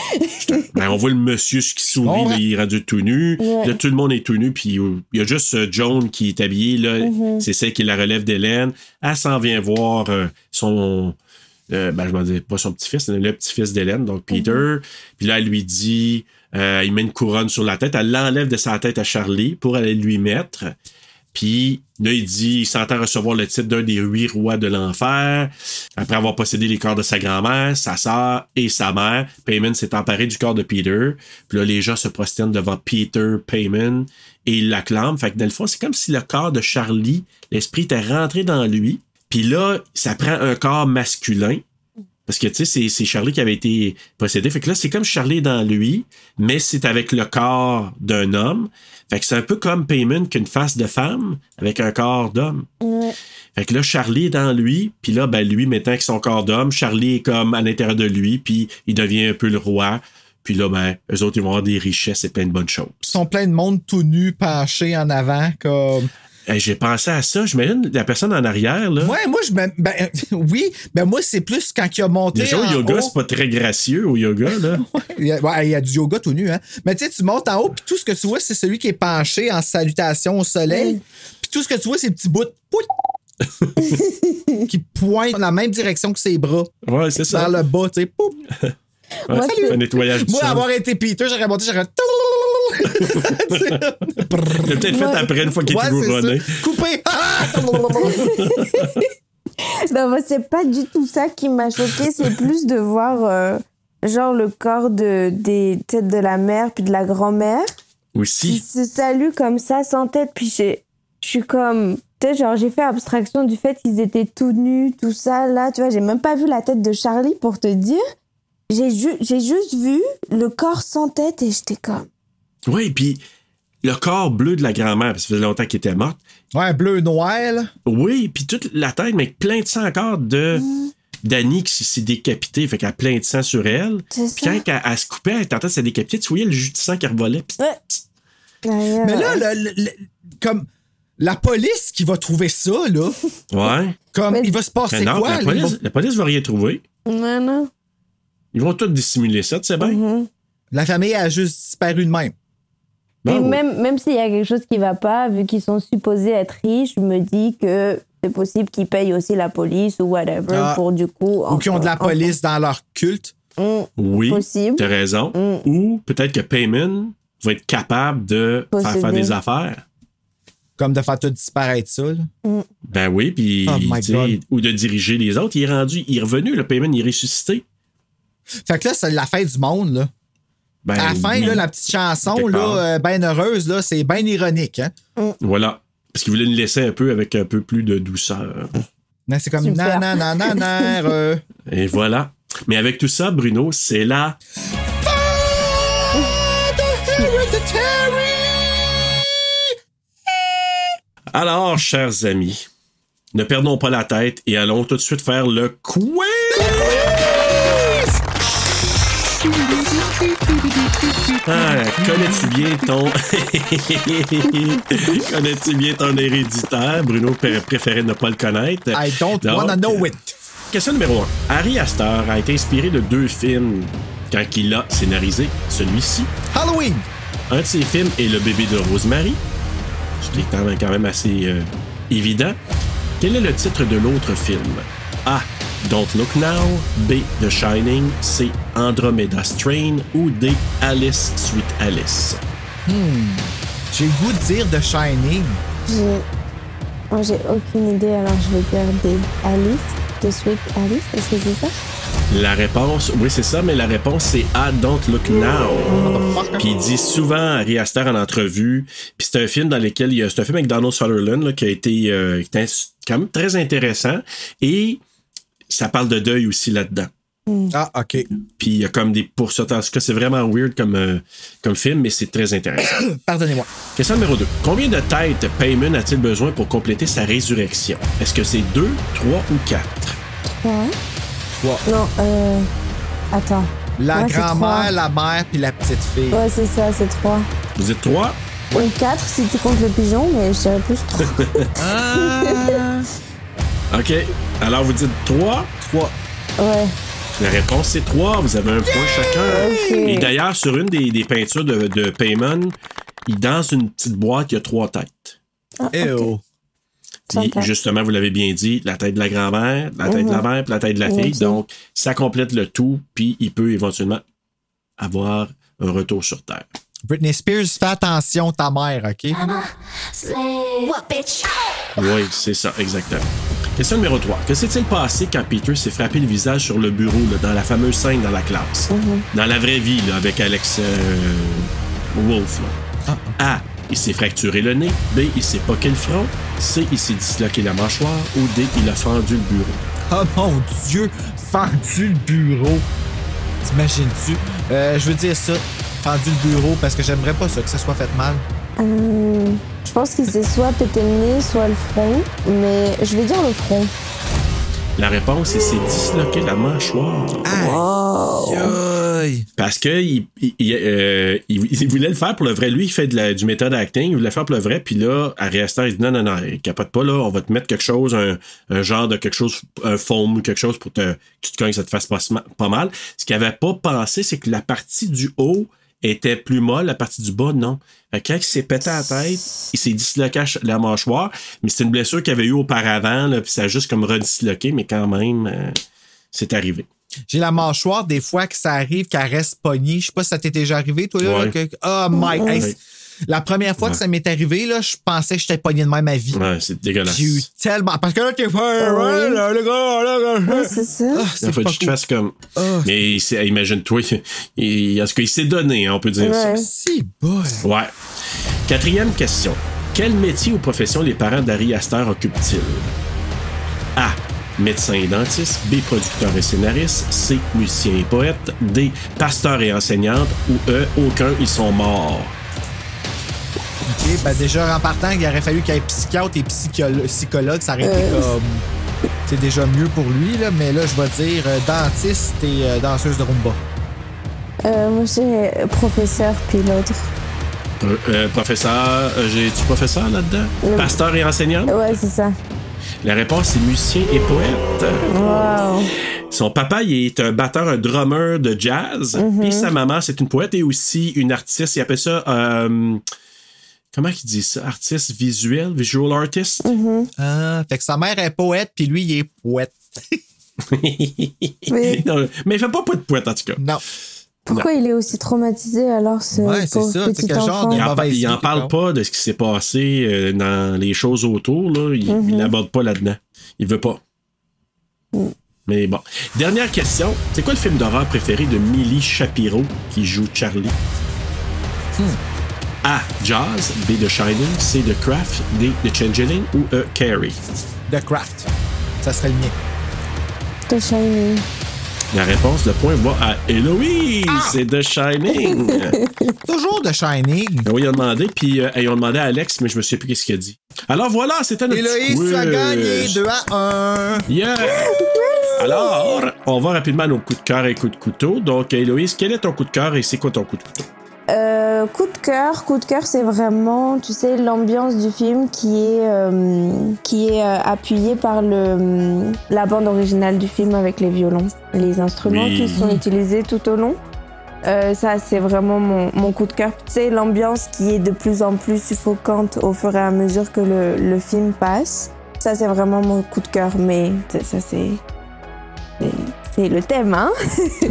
S2: Ben, on voit le monsieur qui sourit,
S4: Bon,
S2: là, il est rendu tout nu.
S6: Ouais.
S2: Là, tout le monde est tout nu, puis il y a juste euh, Joan qui est habillée. Là.
S6: Mhm.
S2: C'est celle qui la relève d'Hélène. Elle s'en vient voir euh, son. euh, ben, je m'en dis pas son petit-fils, le petit-fils d'Hélène, donc Peter. Puis là, elle lui dit euh, il met une couronne sur la tête. Elle l'enlève de sa tête à Charlie pour aller lui mettre. Puis là, il dit, il s'entend recevoir le titre d'un des huit rois de l'enfer. Après avoir possédé les corps de sa grand-mère, sa sœur et sa mère, Payman s'est emparé du corps de Peter. Puis là, les gens se prosternent devant Peter Payman et ils l'acclament. Fait que dans le fond, c'est comme si le corps de Charlie, l'esprit était rentré dans lui. Puis là, ça prend un corps masculin. Parce que, tu sais, c'est- c'est Charlie qui avait été possédé. Fait que là, c'est comme Charlie dans lui, mais c'est avec le corps d'un homme. Fait que c'est un peu comme Payman qu'une face de femme avec un corps d'homme.
S6: Ouais.
S2: Fait que là, Charlie est dans lui, puis là, ben lui, maintenant que son corps d'homme, Charlie est comme à l'intérieur de lui, puis il devient un peu le roi. Puis là, ben, eux autres, ils vont avoir des richesses et plein de bonnes choses.
S4: Ils sont plein de monde tout nu, penché en avant, comme.
S2: Hey, J'ai pensé à ça. Je m'imagine la personne en arrière, là.
S4: Ouais, moi, je me. Ben, oui, ben moi, c'est plus quand il a monté.
S2: Déjà, au yoga,
S4: haut.
S2: c'est pas très gracieux au yoga, là.
S4: Il y, a, ouais, il y a du yoga tout nu, hein. Mais tu sais, tu montes en haut, puis tout ce que tu vois, c'est celui qui est penché en salutation au soleil. Puis tout ce que tu vois, c'est le petit bout pouit, qui pointe dans la même direction que ses bras.
S2: Ouais, c'est ça.
S4: Vers le bas, tu sais.
S2: Ouais, un nettoyage
S4: Moi, avoir été Peter, j'aurais monté, j'aurais.
S2: T'as peut-être fait après une fois qu'il
S4: Ouais,
S2: couronné.
S4: ça. Coupé!
S6: Non, moi, c'est pas du tout ça qui m'a choqué, c'est plus de voir euh, genre le corps de des têtes de la mère puis de la grand-mère qui
S2: Aussi.
S6: se saluent comme ça sans tête puis je suis comme tu sais genre j'ai fait abstraction du fait qu'ils étaient tout nus tout ça là tu vois j'ai même pas vu la tête de Charlie pour te dire j'ai ju- j'ai juste vu le corps sans tête et j'étais comme
S2: Oui, puis le corps bleu de la grand-mère, parce que ça faisait longtemps qu'elle était morte.
S4: Ouais, bleu noir, là.
S2: Oui, puis toute la tête, mais avec plein de sang encore de d'Annie qui s'est décapitée, fait qu'elle a plein de sang sur elle.
S6: C'est
S2: Puis quand elle, elle se coupait, elle tentait de se décapiter, tu voyais le jus de sang qui revolait. Psst.
S4: Mais là, le- le- le- comme la police qui va trouver ça, là,
S2: Ouais.
S4: comme il va se passer
S2: non,
S4: quoi?
S2: la,
S4: là?
S2: Police,
S4: vont-
S2: la police va rien trouver.
S6: non non
S2: Ils vont tous dissimuler ça, tu sais bien.
S6: Mhm.
S4: La famille a juste disparu de même.
S2: Ben
S6: Et
S2: oui.
S6: même, même s'il y a quelque chose qui va pas, vu qu'ils sont supposés être riches, je me dis que c'est possible qu'ils payent aussi la police ou whatever
S4: Ah.
S6: pour du coup.
S4: Ou qui ont de la police dans leur culte.
S6: Mm,
S2: Oui,
S6: Possible.
S2: t'as raison.
S6: Mm.
S2: Ou peut-être que Payman va être capable de faire, faire des affaires.
S4: Comme de faire tout disparaître ça. là.
S2: Ben oui, puis
S4: Oh
S2: ou de diriger les autres. Il est rendu, il est revenu, le Payman, il est ressuscité.
S4: Fait que là, c'est la fin du monde, là.
S2: Ben,
S4: à la fin,
S2: oui.
S4: là, la petite chanson, là, euh, ben heureuse, là, c'est bien ironique, hein?
S2: Voilà. Parce qu'il voulait nous laisser un peu avec un peu plus de douceur.
S4: Mais c'est comme euh.
S2: Et voilà. Mais avec tout ça, Bruno, c'est là. Alors, chers amis, ne perdons pas la tête et allons tout de suite faire le quiz! Ah, connais-tu bien ton. connais-tu bien ton héréditaire? Bruno pr- préférait ne pas le connaître.
S4: I don't
S2: Donc,
S4: wanna know it.
S2: Question numéro 1. Harry Astor a été inspiré de deux films quand il a scénarisé celui-ci.
S4: Halloween!
S2: Un de ces films est Le bébé de Rosemary. Ce qui est quand même- quand même assez euh, évident. Quel est le titre de l'autre film? A. Don't Look Now. B. The Shining. C. Andromeda Strain. Ou D. Alice Sweet Alice.
S4: Hmm. J'ai le goût de dire The Shining.
S6: J'ai- Moi, j'ai aucune idée, alors je vais dire des Alice, de Sweet Alice, est-ce que c'est ça?
S2: La réponse, oui, c'est ça, mais la réponse, c'est A, Don't Look Now. Puis il dit souvent Harry Astor en entrevue. Puis c'est un film dans lequel il y a. C'est un film avec Donald Sutherland là, qui a été euh, qui était quand même très intéressant. Et ça parle de deuil aussi là-dedans.
S4: Ah, OK.
S2: Puis il y a comme des poursuites. En tout cas, c'est vraiment weird comme, euh, comme film, mais c'est très intéressant.
S4: Pardonnez-moi.
S2: Question numéro 2. Combien de têtes Payman a-t-il besoin pour compléter sa résurrection? Est-ce que c'est 2, 3 ou 4?
S6: Trois.
S4: Trois.
S6: Non, euh. Attends.
S4: La
S6: Ouais,
S4: grand-mère, la mère, puis la petite fille.
S6: Ouais, c'est ça, c'est trois.
S2: Vous êtes 3?
S6: Ou quatre si tu comptes le pigeon, mais je dirais plus trois.
S2: OK. Alors vous dites 3?
S4: 3.
S6: ouais.
S2: La réponse, c'est 3. Vous avez un point chacun. Et d'ailleurs, sur une des, des peintures de, de Payman, il dans une petite boîte, il y a trois têtes.
S6: Ah,
S4: Eh
S6: ok.
S4: oh.
S2: Puis, justement, vous l'avez bien dit, la tête de la grand-mère, la tête de la
S6: Mhm.
S2: mère, puis la tête de la fille. Donc, ça complète le tout, puis il peut éventuellement avoir un retour sur Terre.
S4: Britney Spears, fais attention, ta mère, OK?
S2: Oui, c'est ça, exactement. Question numéro 3. Que s'est-il passé quand Peter s'est frappé le visage sur le bureau, là, dans la fameuse scène dans la classe? Dans la vraie vie, là, avec Alex euh, Wolf. là. A. Il s'est fracturé le nez. B. Il s'est poqué le front. C. Il s'est disloqué la mâchoire. Ou D. Il a fendu le bureau.
S4: Oh mon Dieu, fendu le bureau. T'imagines-tu? Euh, je veux dire ça, fendu le bureau, parce que j'aimerais pas ça, que ça soit fait mal.
S6: Euh, je pense qu'il s'est soit pété le nez, soit le front, mais je vais dire le front.
S2: La réponse, c'est disloquer la mâchoire.
S4: Aïe.
S2: Parce que il, il, il, euh, il- il voulait le faire pour le vrai. Lui, il fait de la- du méthode acting. Il voulait le faire pour le vrai. Puis là, Ari Aster, il dit non, non, non, capote pas là. On va te mettre quelque chose, un, un genre de quelque chose, un foam ou quelque chose pour te, que tu te cognes, ça te fasse pas, pas mal. Ce qu'il avait pas pensé, c'est que la partie du haut était plus molle, la partie du bas, non. Quand il s'est pété la tête, il s'est disloqué la mâchoire, mais c'est une blessure qu'il avait eu auparavant, là, puis ça a juste comme redisloqué, mais quand même, euh, c'est arrivé.
S4: J'ai la mâchoire des fois que ça arrive qu'elle reste pognée. Je sais pas si ça t'est déjà arrivé, toi. Là,
S2: Ouais.
S4: que- oh hey,
S2: Ouais.
S4: C'est- la première fois que ça m'est arrivé, là, je pensais que j'étais pogné de même ma vie.
S2: Ouais, c'est dégueulasse.
S4: J'ai eu tellement. Parce que là, t'es pas. Ouais, là, le gars, là, là.
S6: Ouais, c'est ça.
S4: Ah,
S2: Il
S4: c'est
S2: faut que
S4: pas
S2: tu te
S4: cool.
S2: fasses comme.
S4: Ah,
S2: Mais imagine-toi, il, il- en tout cas, il s'est donné, hein, on peut dire
S6: Ouais.
S4: Si, boy.
S2: ça. Ouais. Quatrième question. Quel métier ou profession les parents d'Harry Astor occupent-ils? A. Médecin et dentiste. B. Producteur et scénariste. C. Musicien et poète. D. Pasteur et enseignante. Ou E. Aucun, ils sont morts.
S4: OK, ben déjà, en partant, il aurait fallu qu'il y ait psychiatre et psycholo- psychologue. Ça aurait été
S6: Euh.
S4: comme. C'est déjà mieux pour lui, là. Mais là, je vais dire euh, dentiste et euh, danseuse de rumba.
S6: Euh, moi, j'ai professeur puis l'autre.
S2: Euh, euh, professeur, euh, j'ai-tu professeur là-dedans?
S6: Le-
S2: Pasteur et enseignante?
S6: Ouais, c'est ça.
S2: La réponse, c'est musicien et poète.
S6: Wow.
S2: Son papa, il est un batteur, un drummer de jazz. Puis sa maman, c'est une poète et aussi une artiste. Il appelle ça. euh, comment il dit ça? Artiste visuel, visual artist?
S4: Ah, fait que sa mère est poète, puis lui, il est poète.
S6: Mais
S2: Non, mais il fait pas pas de poète, en tout cas.
S4: Non.
S6: pourquoi il est aussi traumatisé alors, ce
S4: Ouais, c'est
S6: pauvre
S4: ça.
S6: Petit
S4: quel genre
S6: enfant?
S4: de-
S2: Il en, il en parle pas de ce qui s'est passé euh, dans les choses autour. Là. Il il l'aborde pas là-dedans. Il veut pas. Mais bon. Dernière question. C'est quoi le film d'horreur préféré de Millie Shapiro qui joue Charlie? A. Jaws. B. The Shining. C. The Craft. D. The Changeling. Ou E. Carrie.
S4: The Craft. Ça serait le mien.
S6: The Shining.
S2: La réponse, le point va à Héloïse. C'est The Shining.
S4: Toujours The Shining.
S2: oui, ils ont demandé, puis euh, ils ont demandé à Alex, mais je me souviens plus qu'est-ce qu'il a dit. Alors voilà, c'était notre
S4: Héloïse, tu as
S2: quiz.
S4: gagné 2 à 1.
S2: Yeah! Alors, on va rapidement à nos coups de cœur et coups de couteau. Donc, Héloïse, quel est ton coup de cœur et c'est quoi ton coup de couteau?
S6: Euh, coup de cœur, coup de cœur, c'est vraiment, tu sais, l'ambiance du film qui est euh, qui est euh, appuyée par le la bande originale du film avec les violons, les instruments
S2: Oui.
S6: qui sont utilisés tout au long. Ça, c'est vraiment mon, mon coup de cœur. Tu sais, l'ambiance qui est de plus en plus suffocante au fur et à mesure que le, le film passe. Ça, c'est vraiment mon coup de cœur. Mais ça, ça, c'est c'est- le thème, hein?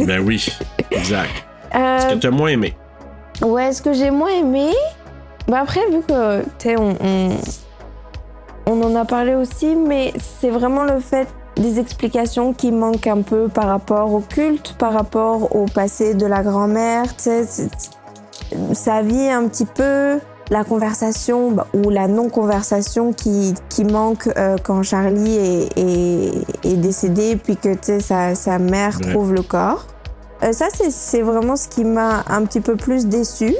S2: ben oui, exact. Ce que tu as moins aimé?
S6: Ouais, ce que j'ai moins aimé. Bah après, vu que, tu sais, on, on, on en a parlé aussi, mais c'est vraiment le fait des explications qui manquent un peu par rapport au culte, par rapport au passé de la grand-mère, tu sa vie un petit peu, la conversation bah, ou la non-conversation qui, qui manque euh, quand Charlie est, est, est décédé, puis que, tu sais, sa, sa mère
S2: Ouais.
S6: trouve le corps. Euh, ça, c'est- c'est vraiment ce qui m'a un petit peu plus déçu.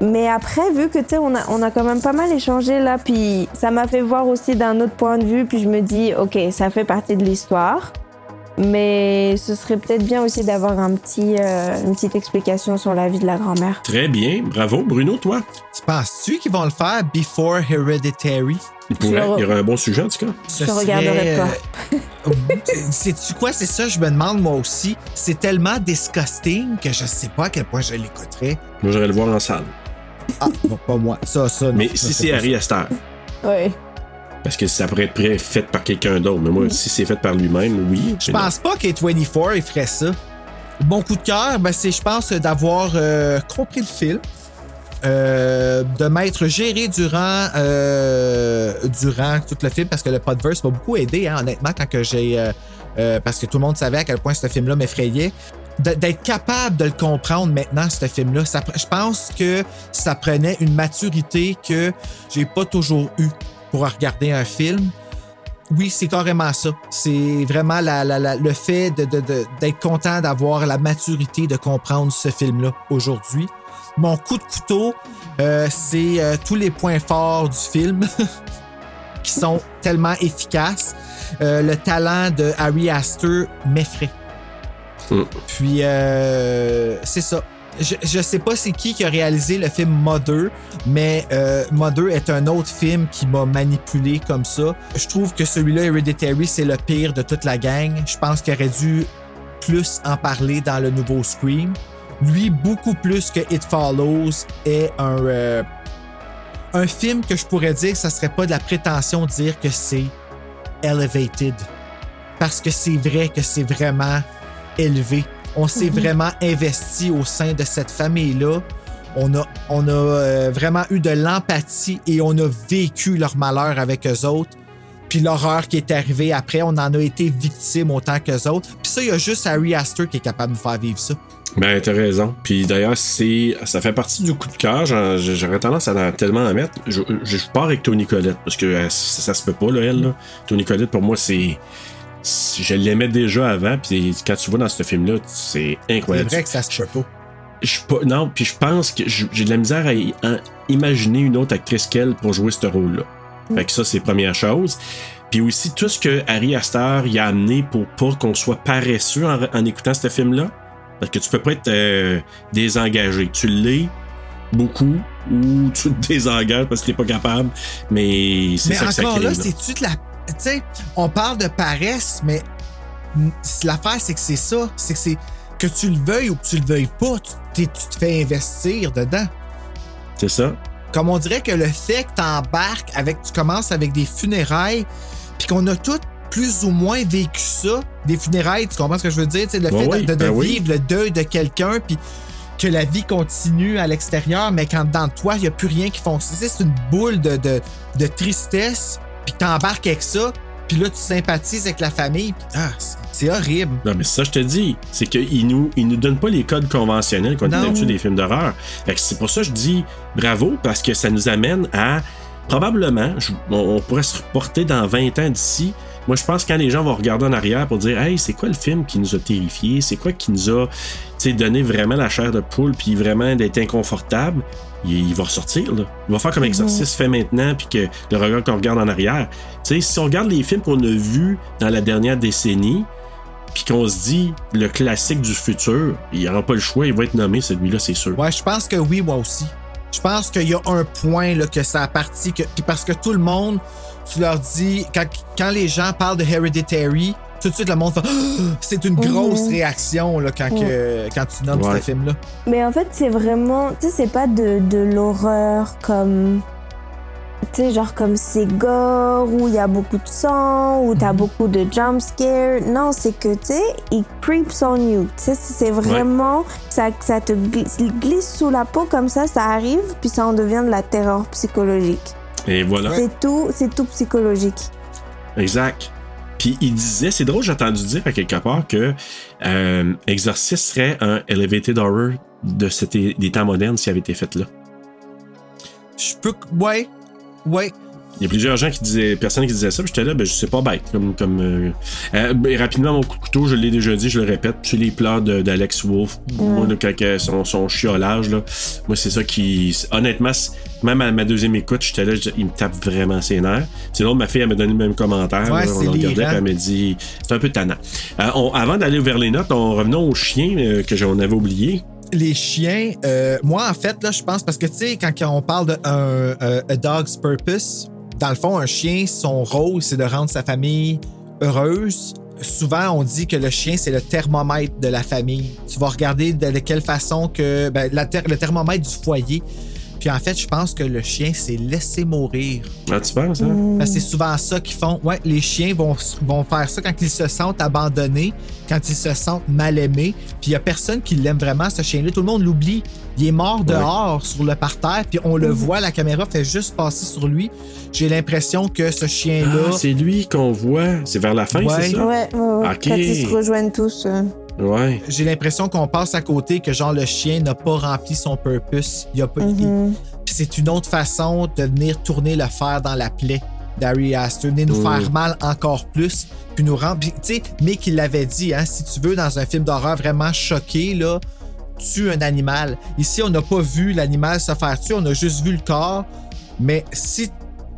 S6: Mais après, vu que tu sais, on a, on a quand même pas mal échangé là, puis ça m'a fait voir aussi d'un autre point de vue, puis je me dis, ok, ça fait partie de l'histoire. Mais ce serait peut-être bien aussi d'avoir un petit, euh, une petite explication sur la vie de la grand-mère.
S2: Très bien. Bravo. Bruno, toi?
S4: Tu penses-tu qu'ils vont le faire before Hereditary?
S2: Il pourrait.
S6: le-
S2: Il y aurait un bon sujet, en tout cas.
S6: Je regarderai pas.
S4: euh, Sais-tu quoi? C'est ça, je me demande moi aussi. C'est tellement disgusting que je sais pas à quel point je l'écouterais.
S2: Moi, j'aurais le voir en salle.
S4: Ah, bon, pas moi. Ça, ça, non.
S2: Mais
S4: Ça,
S2: si c'est Harry Astor,
S6: Oui.
S2: parce que ça pourrait être prêt, fait par quelqu'un d'autre. Mais moi, si c'est fait par lui-même, oui.
S4: Je pense pas qu'A24 il ferait ça. Mon coup de cœur, ben, c'est, je pense, d'avoir euh, compris le film. Euh, de m'être géré durant, euh, durant tout le film parce que le podverse m'a beaucoup aidé, hein, honnêtement, quand que j'ai. euh, euh, parce que tout le monde savait à quel point ce film-là m'effrayait. D'être capable de le comprendre maintenant, ce film-là, je pense que ça prenait une maturité que j'ai pas toujours eu pour regarder un film oui, c'est carrément ça. C'est vraiment le fait d'être content d'avoir la maturité de comprendre ce film-là aujourd'hui. Mon coup de couteau, euh, c'est euh, tous les points forts du film qui sont tellement efficaces. Euh, le talent de Harry Astor m'effraie. Puis, euh, c'est ça. Je, je sais pas c'est qui qui a réalisé le film Mother, mais Mother est un autre film qui m'a manipulé comme ça. Je trouve que celui-là, Hereditary, c'est le pire de toute la gang. Je pense qu'il aurait dû plus en parler dans le nouveau Scream. Lui, beaucoup plus que It Follows, est un, euh, un film que je pourrais dire que ça serait pas de la prétention de dire que c'est elevated. Parce que c'est vrai que c'est vraiment élevé. On s'est
S6: Mhm.
S4: vraiment investi au sein de cette famille-là. On a, on a euh, vraiment eu de l'empathie et on a vécu leur malheur avec eux autres. Puis l'horreur qui est arrivée après, on en a été victime autant qu'eux autres. Puis ça, il y a juste Harry Astor qui est capable de nous faire vivre ça.
S2: Ben, t'as raison. Puis d'ailleurs, c'est, ça fait partie du coup de cœur. J'aurais tendance à en tellement en mettre. Je, je, je pars avec Tony Collette parce que euh, ça, ça se peut pas, là, elle. Là. Tony Collette, pour moi, c'est. c'est- Je l'aimais déjà avant. Puis quand tu vois dans ce film-là, c'est
S4: C'est
S2: incroyable.
S4: vrai que ça se peut pas.
S2: Je non, puis je pense que j'ai de la misère à, à imaginer une autre actrice qu'elle pour jouer ce rôle-là. Fait que ça, c'est première chose. Puis aussi, tout ce que Harry Astor y a amené pour pas qu'on soit paresseux en, en écoutant ce film-là. Parce que tu peux pas être euh, désengagé. Tu l'es beaucoup ou tu te désengages parce que t'es pas capable. Mais c'est
S4: Mais
S2: ça que ça
S4: encore là,
S2: là.
S4: c'est-tu de la. Tu sais, on parle de paresse, mais l'affaire, c'est que c'est ça. C'est que c'est. Que tu le veuilles ou que tu le veuilles pas, tu, t'es- tu te fais investir dedans.
S2: C'est ça.
S4: Comme on dirait que le fait que t'embarques avec. Tu commences avec des funérailles, puis qu'on a tous plus ou moins vécu ça, des funérailles, tu comprends ce que je veux dire? Le
S2: Ouais,
S4: fait de-
S2: oui,
S4: de, de
S2: ben oui.
S4: vivre le deuil de quelqu'un, puis que la vie continue à l'extérieur, mais quand dans toi, il n'y a plus rien qui fonctionne. C'est une boule de, de, de tristesse, puis t'embarques avec ça, puis là, tu sympathises avec la famille, puis ah, c'est- horrible.
S2: Non, mais ça, je te dis, c'est qu'ils nous, ils nous donnent pas les codes conventionnels qu'on est habitué des films d'horreur. C'est pour ça que je dis bravo, parce que ça nous amène à. Probablement, je- on, on pourrait se reporter dans 20 ans d'ici. Moi, je pense que quand les gens vont regarder en arrière pour dire Hey, c'est quoi le film qui nous a terrifiés? C'est quoi qui nous a tu sais, donné vraiment la chair de poule, puis vraiment d'être inconfortable? Il, il va ressortir. Là. Il va faire comme Exorcist fait maintenant, puis que le regard qu'on regarde en arrière. Tu sais, si on regarde les films qu'on a vus dans la dernière décennie, puis qu'on se dit le classique du futur, il n'y aura pas le choix, il va être nommé celui-là, c'est sûr.
S4: Ouais, je pense que oui, moi aussi. Je pense qu'il y a un point là, que ça a parti, que, puis parce que tout le monde, tu leur dis, quand, quand les gens parlent de Hereditary, tout de suite le monde fait! C'est une grosse
S6: Mhm.
S4: réaction là, quand, que- quand tu nommes
S2: Ouais.
S4: ce film-là.
S6: Mais en fait, c'est vraiment. Tu sais, c'est pas de, de l'horreur comme. Tu sais, genre comme c'est gore, où il y a beaucoup de sang, où t'as beaucoup de jump scare. Non, c'est que, tu sais, it creeps on you. Tu sais, c'est vraiment. Ça, ça te glisse, glisse sous la peau comme ça, ça arrive, puis ça en devient de la terreur psychologique.
S2: Et voilà.
S6: C'est tout, c'est tout psychologique.
S2: Exact. Puis il disait, c'est drôle, j'ai entendu dire à quelque part que euh, Exorcist serait un elevated horror de des temps modernes s'il avait été fait là.
S4: Je peux. Ouais. Ouais.
S2: Il y a plusieurs gens qui disaient, personnes qui disaient ça, puis j'étais là, ben je sais pas bête. Comme, comme, euh, euh, ben, rapidement, mon coup de couteau, je l'ai déjà dit, je le répète, c'est les pleurs de- d'Alex Wolf. Moi, quand son, son chiolage, là, moi, c'est ça qui. Honnêtement, c'est- même à ma deuxième écoute, j'étais là, il me tape vraiment ses nerfs. Sinon, ma fille, elle m'a donné le même commentaire.
S4: Ouais,
S2: là, on le regardait, puis elle m'a dit, c'est un peu tannant. Euh, on- avant d'aller vers les notes, on revenons aux chiens euh, que j'en avais oublié.
S4: Les chiens, euh, moi, en fait, là, je pense, parce que, tu sais, quand on parle de un, a dog's purpose, dans le fond, un chien, son rôle, c'est de rendre sa famille heureuse. Souvent, on dit que le chien, c'est le thermomètre de la famille. Tu vas regarder de, quelle façon que. ben, la le thermomètre du foyer. Puis en fait, je pense que le chien s'est laissé mourir.
S2: Ah, tu penses, hein?
S4: Que c'est souvent ça qu'ils font. Ouais, les chiens vont, vont faire ça quand ils se sentent abandonnés, quand ils se sentent mal aimés. Puis il y a personne qui l'aime vraiment, ce chien-là. Tout le monde l'oublie. Il est mort dehors sur le parterre, puis on le voit, la caméra fait juste passer sur lui. J'ai l'impression que ce chien-là.
S2: Ah, c'est lui qu'on voit. C'est vers la fin,
S4: Ouais.
S2: c'est ça?
S6: Ouais, ouais, ouais.
S2: Ok.
S6: Quand ils se rejoignent tous. euh.
S2: Ouais.
S4: J'ai l'impression qu'on passe à côté, que genre le chien n'a pas rempli son purpose. Il a pas. Puis c'est une autre façon de venir tourner le fer dans la plaie. d'Harry Astor, venait nous
S2: Mm.
S4: faire mal encore plus, puis nous rendre. Tu sais, Mick, il l'avait dit, hein, si tu veux, dans un film d'horreur vraiment choqué, là, tue un animal. Ici, on n'a pas vu l'animal se faire tuer, on a juste vu le corps. Mais si,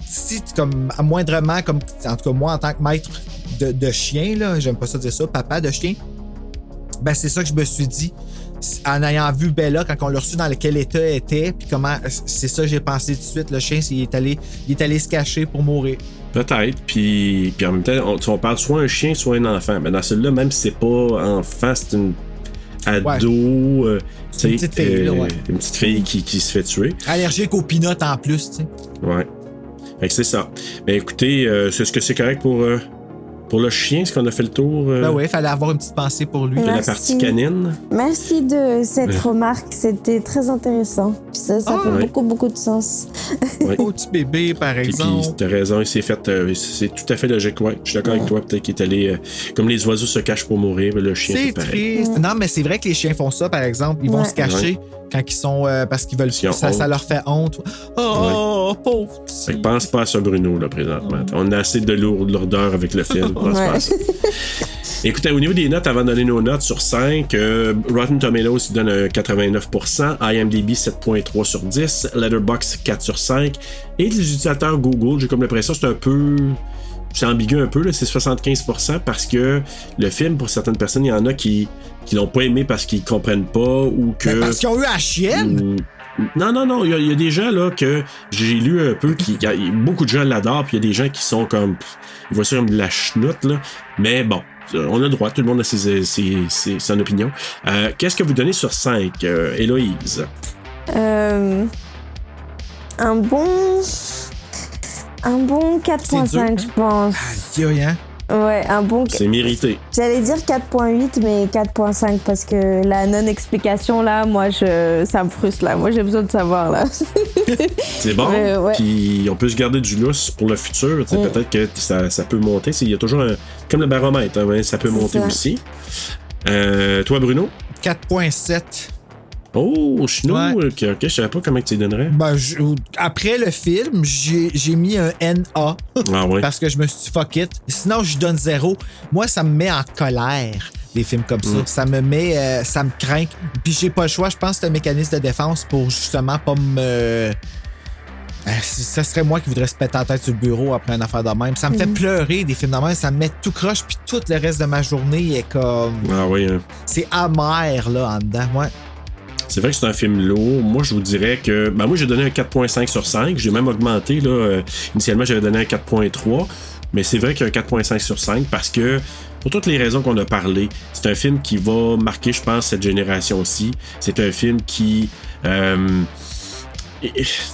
S4: si tu- comme, à moindrement, comme, en tout cas, moi, en tant que maître de, de chien, là, j'aime pas ça dire ça, papa de chien, ben, c'est ça que je me suis dit. En ayant vu Bella, quand on l'a reçu dans quel état elle était, puis comment. C'est ça que j'ai pensé tout de suite. Le chien, c'est- il est allé, il est allé se cacher pour mourir.
S2: Peut-être, puis, puis en même temps, on, parle soit un chien, soit un enfant. Mais dans celui-là, même si c'est pas enfant, c'est une ado, euh, tu sais,
S4: une petite fille, là, ouais.
S2: une petite fille qui, qui se fait tuer.
S4: Allergique aux peanuts en plus, tu sais.
S2: Ouais. Fait que c'est ça. Mais écoutez, euh, c'est ce que c'est correct pour, euh, pour le chien, est-ce qu'on a fait le tour euh,
S4: Ben ouais, il fallait avoir une petite pensée pour lui.
S2: de la
S6: Merci.
S2: partie canine?
S6: Merci de cette
S2: Ouais.
S6: remarque, c'était très intéressant. Puis ça, ça
S4: Ah,
S6: fait
S2: ouais.
S6: beaucoup, beaucoup de sens.
S2: Ouais.
S4: Au petit bébé, par
S2: Puis,
S4: exemple.
S2: puis t'as raison, il s'est fait. euh, c'est tout à fait logique, ouais. Je suis d'accord avec toi, peut-être qu'il est allé. euh, comme les oiseaux se cachent pour mourir, le chien
S4: C'est triste. Non, mais c'est vrai que les chiens font ça, par exemple. Ils vont se cacher quand ils sont. euh, parce qu'ils veulent.
S2: Ont
S4: Ça, ça leur fait honte. Oh, pauvre petit.
S2: Fait que pense pas à ça, Bruno, là, présentement. On a assez de lourd- lourdeur avec le film. Pense pas à ça. Écoutez, au niveau des notes, avant de donner nos notes sur 5, euh, Rotten Tomatoes donne un 89%, IMDb 7.3 sur 10, Letterboxd 4 sur 5, et les utilisateurs Google, j'ai comme l'impression que c'est un peu... C'est ambigu un peu, là, c'est 75% parce que le film, pour certaines personnes, il y en a qui, qui l'ont pas aimé parce qu'ils comprennent pas ou que...
S4: Mais parce qu'ils ont eu la chienne?
S2: Non, non, non. Il y, a- il y a des gens là que j'ai lu un peu qui. beaucoup de gens l'adorent, puis il y a des gens qui sont comme. pff, Ils voient ça comme de la chenoute, là. Mais bon, euh, on a le droit, tout le monde a ses, ses- ses- son opinion. Euh, Qu'est-ce que vous donnez sur 5, euh, Héloïse?
S6: Euh, un bon. Un bon
S4: C'est
S6: 4.5, je pense.
S4: Dis rien.
S6: Ouais, un bon.
S2: C'est mérité.
S6: J'allais dire 4.8, mais 4.5 parce que la non-explication, là, moi, je, ça me frustre, là. Moi, j'ai besoin de savoir, là.
S2: C'est bon?
S6: Euh, ouais.
S2: Puis on peut se garder du lousse pour le futur.
S6: Mm.
S2: Peut-être que ça, ça peut monter. C'est- Il y a toujours un. Comme le baromètre, hein, ça peut monter
S6: ça.
S2: aussi. Euh, toi, Bruno?
S4: 4.7.
S2: Oh, Chino,
S4: Ouais.
S2: ok, ok, je savais pas comment tu donnerais.
S4: Ben, je- après le film, j'ai j'ai mis un NA.
S2: Ah ouais.
S4: Parce que je me suis dit, fuck it. Sinon, je donne zéro. Moi, ça me met en colère, des films comme ça.
S2: Mm.
S4: Ça me met. euh, ça me craint. Puis j'ai pas le choix. Je pense que c'est un mécanisme de défense pour justement pas me. Euh, ça serait moi qui voudrais se péter la tête sur le bureau après une affaire de même. Ça me fait
S6: Mm.
S4: pleurer des films de même. Ça me met tout croche. Puis tout le reste de ma journée est comme.
S2: Ah oui, hein.
S4: C'est amer, là, en dedans. Ouais.
S2: C'est vrai que c'est un film lourd. Moi, je vous dirais que. Ben, moi, j'ai donné un 4.5 sur 5. J'ai même augmenté. Là. Euh, Initialement, j'avais donné un 4.3. Mais c'est vrai qu'il y a un 4.5 sur 5 parce que, pour toutes les raisons qu'on a parlé, c'est un film qui va marquer, je pense, cette génération-ci. C'est un film qui. euh,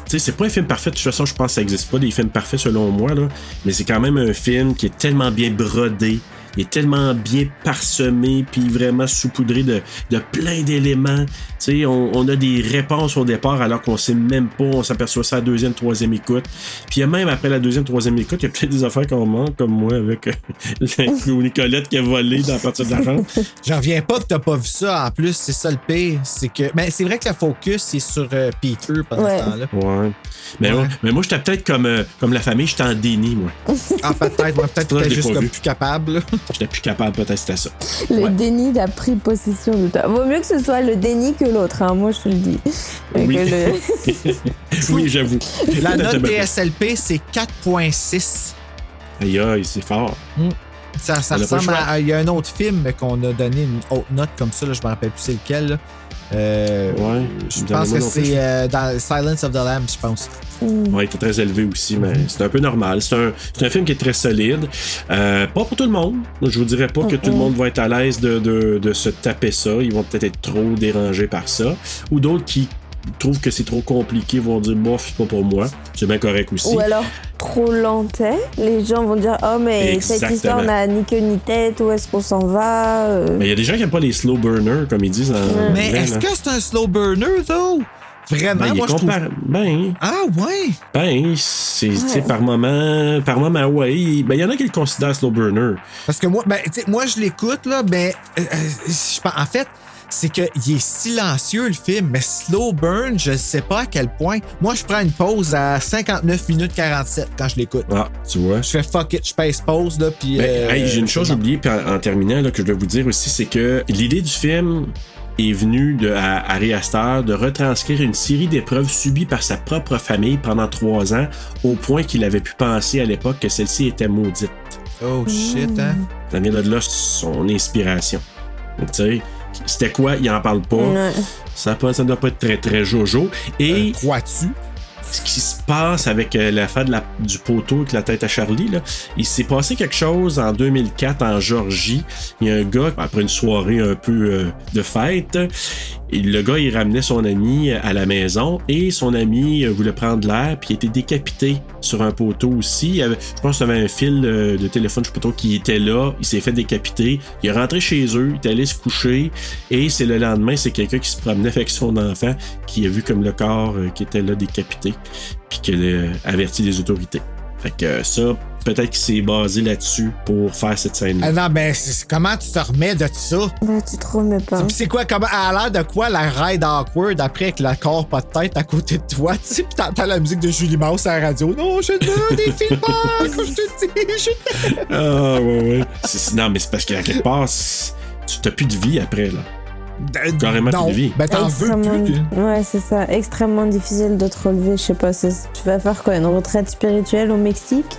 S2: c'est pas un film parfait. De toute façon, je pense que ça existe pas des films parfaits selon moi, là. Mais c'est quand même un film qui est tellement bien brodé. Il est tellement bien parsemé, puis vraiment saupoudré de, de plein d'éléments. Tu sais, on, on a des réponses au départ alors qu'on sait même pas, on s'aperçoit ça à la deuxième, troisième écoute. Puis même après la deuxième, troisième écoute, il y a peut-être des affaires qu'on manque, comme moi avec euh, Nicolette qui a volé dans la partie de la chambre.
S4: J'en reviens pas que t'as pas vu ça. En plus, c'est ça le pire. C'est que. Mais c'est vrai que le focus est sur euh, Peter pendant
S6: Ouais.
S4: ce temps-là.
S2: Ouais. Mais,
S4: Ouais.
S2: ouais, mais moi, j'étais peut-être comme, euh, comme la famille, j'étais en déni, moi.
S4: Ah, peut-être. ouais, peut-être que juste comme plus capable.
S2: J'étais plus capable, peut-être, c'était ça.
S6: Le
S2: Ouais.
S6: déni a pris possession de toi. Vaut mieux que ce soit le déni que l'autre, hein, moi je te le dis.
S2: Oui.
S6: que le-
S2: oui, j'avoue.
S4: La note TSLP, c'est 4.6.
S2: Aïe, aïe, c'est fort.
S4: Ça, ça ressemble à. Il y a un autre film qu'on a donné une autre note comme ça, là, je me rappelle plus c'est lequel. là. Euh,
S2: Ouais.
S4: je pense que c'est euh, dans Silence of the Lambs, je pense.
S2: Ouais, il était très élevé aussi, mais c'est un peu normal. C'est un, c'est un film qui est très solide. Euh, pas pour tout le monde. Je vous dirais pas que tout le monde va être à l'aise de, de- de se taper ça. Ils vont peut-être être trop dérangés par ça. Ou d'autres qui trouvent que c'est trop compliqué vont dire bof, c'est pas pour moi. C'est bien correct aussi.
S6: Ou alors trop lentais. Les gens vont dire Oh, mais cette histoire n'a ni queue ni tête, où est-ce qu'on s'en va Euh,
S2: Mais il y a des gens qui aiment pas les slow burners, comme ils disent en
S4: Mais est-ce que c'est un slow burner, though? Vraiment,
S2: Ben,
S4: moi, je trouve.
S2: Ben,
S4: Ah, ouais!
S2: ben, c'est
S6: Ouais.
S2: par moment, par moment, ouais. Ben, il y en a qui le considèrent slow burner.
S4: Parce que moi, ben, tu sais, moi, je l'écoute, là, ben, euh, euh, je pense- en fait, c'est qu'il est silencieux le film, mais slow burn, je sais pas à quel point. Moi, je prends une pause à 59 minutes 47 quand je l'écoute.
S2: Ah, tu vois.
S4: Je fais fuck it, je passe pause, là, puis.
S2: Ben,
S4: euh,
S2: hey, J'ai une chose oubliée puis en, en terminant là, que je dois vous dire aussi, c'est que l'idée du film est venue de, à Astor de retranscrire une série d'épreuves subies par sa propre famille pendant trois ans, au point qu'il avait pu penser à l'époque que celle-ci était maudite.
S4: Oh shit, hein?
S2: Ça vient de là son inspiration. Tu sais, c'était quoi? Il en parle pas.
S6: Ouais.
S2: Ça ne ça doit pas être très, très jojo. Et
S4: Crois-tu?
S2: ce qui se passe avec euh, l'affaire de la- du poteau avec la tête à Charlie, là, il s'est passé quelque chose en 2004 en Georgie. Il y a un gars, après une soirée un peu euh, de fête, le gars, il ramenait son ami à la maison et son ami euh, voulait prendre l'air, puis il était décapité sur un poteau aussi. Il je pense qu'il avait un fil euh, de téléphone, je sais pas qui était là. Il s'est fait décapiter. Il est rentré chez eux, il est allé se coucher, et c'est le lendemain, c'est quelqu'un qui se promenait avec son enfant qui a vu comme le corps euh, qui était là décapité, puis qui a averti les autorités. Fait que euh, ça, peut-être qu'il s'est basé là-dessus pour faire cette scène-là.
S4: Ah non, ben, comment tu te remets de ça?
S6: Ben, tu te remets pas.
S4: C'est quoi, comment, à l'air de quoi la ride awkward après avec le corps pas de tête à côté de toi, tu sais, pis t'entends la musique de Julie Mouse à la radio. Non, je veux des films, comme je te dis, je
S2: Ah, ouais, ouais. Non, mais c'est parce qu'à quelque part, tu t'as plus de vie après, là. Carrément
S4: non.
S2: plus de vie.
S4: Ben, t'en veux
S6: Extrêmement-
S4: plus.
S6: Ouais, c'est ça. Extrêmement difficile de te relever. Je sais pas, tu vas faire quoi Une retraite spirituelle au Mexique?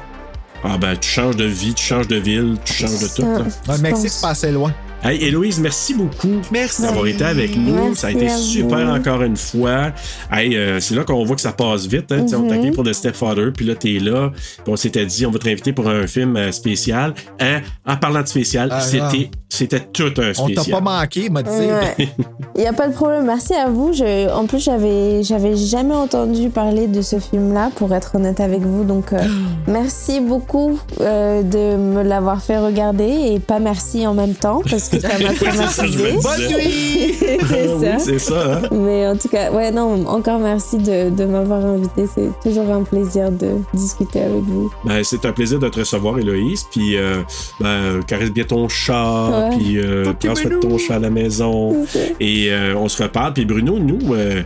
S2: Ah, ben, tu changes de vie, tu changes de ville, tu changes de tout, là.
S4: Ouais, le Mexique, c'est passé loin.
S2: Hey, Héloïse, merci beaucoup
S4: Merci.
S2: d'avoir été avec nous.
S6: Merci
S2: ça a été
S6: vous.
S2: super encore une fois. Hey, euh, c'est là qu'on voit que ça passe vite. Hein? Sais, On t'a
S6: Mhm.
S2: pour The Stepfather, puis là, t'es là. Puis on s'était dit, on va te réinviter pour un film euh, spécial. Hein? En parlant de spécial,
S4: Ah,
S2: c'était, c'était tout un
S4: On
S2: spécial.
S4: t'a pas manqué, m'a dit.
S6: Ouais. Il y a pas de problème. Merci à vous. Je, en plus, j'avais, j'avais jamais entendu parler de ce film-là, pour être honnête avec vous. Donc, euh, merci beaucoup euh, de me l'avoir fait regarder et pas merci en même temps parce que ça m'a
S2: C'est ça, je
S6: traumatisé.
S2: me
S4: Bonne
S2: disais.
S4: nuit!
S6: c'est
S2: Ah
S6: ça.
S2: ça, hein?
S6: Mais en tout cas, ouais, non, encore merci de, de m'avoir invité. C'est toujours un plaisir de discuter avec vous.
S2: Ben, c'est un plaisir de te recevoir, Héloïse. Puis, euh, ben, caresse bien ton chat.
S6: Ouais.
S2: Puis, euh, prends soin de ton chat à la maison. Et euh, on se reparle. Puis, Bruno, nous, euh,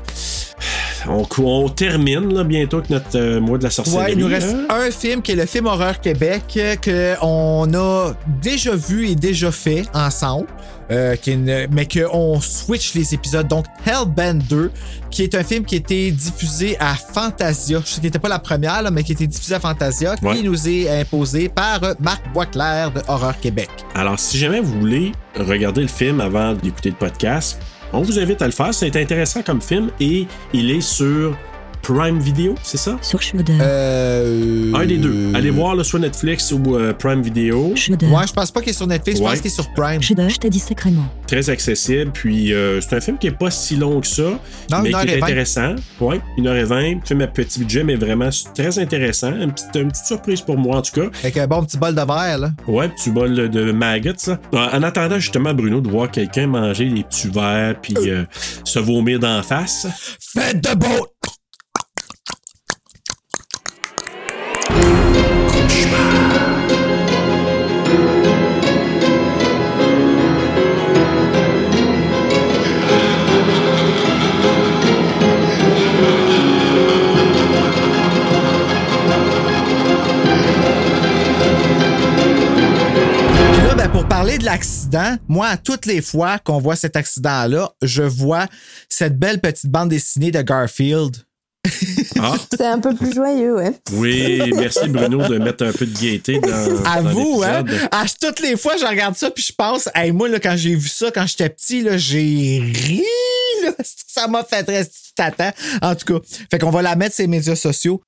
S2: on, on termine là, bientôt avec notre euh, mois de la sorcellerie.
S4: Ouais, il nous reste
S2: hein?
S4: un film qui est le film Horreur Québec euh, que on a déjà vu et déjà fait ensemble. euh, qui est une- mais qu'on switch les épisodes. Donc, Hellbend 2, qui est un film qui a été diffusé à Fantasia. Je sais qu'il n'était pas la première, là, mais qui a été diffusé à Fantasia,
S2: Ouais.
S4: qui nous est imposé par Marc Boisclair de Horreur Québec.
S2: Alors, si jamais vous voulez regarder le film avant d'écouter le podcast, on vous invite à le faire. C'est intéressant comme film et il est sur Prime Video, c'est ça?
S1: Sur Shudder.
S4: Euh...
S2: Un des deux. Allez voir là, soit Netflix ou euh, Prime Video.
S1: Shudder.
S4: Ouais, je pense pas qu'il est sur Netflix, je pense qu'il est sur Prime.
S1: Shudder, je t'ai dit sacrément.
S2: Très accessible. Puis euh, c'est un film qui est pas si long que ça,
S4: Non,
S2: mais
S4: une heure
S2: qui
S4: et
S2: est
S4: vingt.
S2: intéressant. Ouais, 1h20. Film à petit budget, mais vraiment très intéressant. Une petite, une petite surprise pour moi en tout cas.
S4: Avec un bon petit bol de verre, là.
S2: Ouais, petit bol de maggots, ça. En attendant justement, Bruno, de voir quelqu'un manger des petits verres puis euh, se vomir d'en face.
S4: Faites de beau! Parler de l'accident, moi, à toutes les fois qu'on voit cet accident-là, je vois cette belle petite bande dessinée de Garfield.
S2: Ah,
S6: C'est un peu plus joyeux, ouais.
S2: oui, merci Bruno de mettre un peu de gaieté dans,
S4: À
S2: dans
S4: vous, hein? À toutes les fois, je regarde ça puis je pense, hey, moi, là, quand j'ai vu ça, quand j'étais petit, là, j'ai ri, là. Ça m'a fait très tata. En tout cas, fait qu'on va la mettre sur les médias sociaux.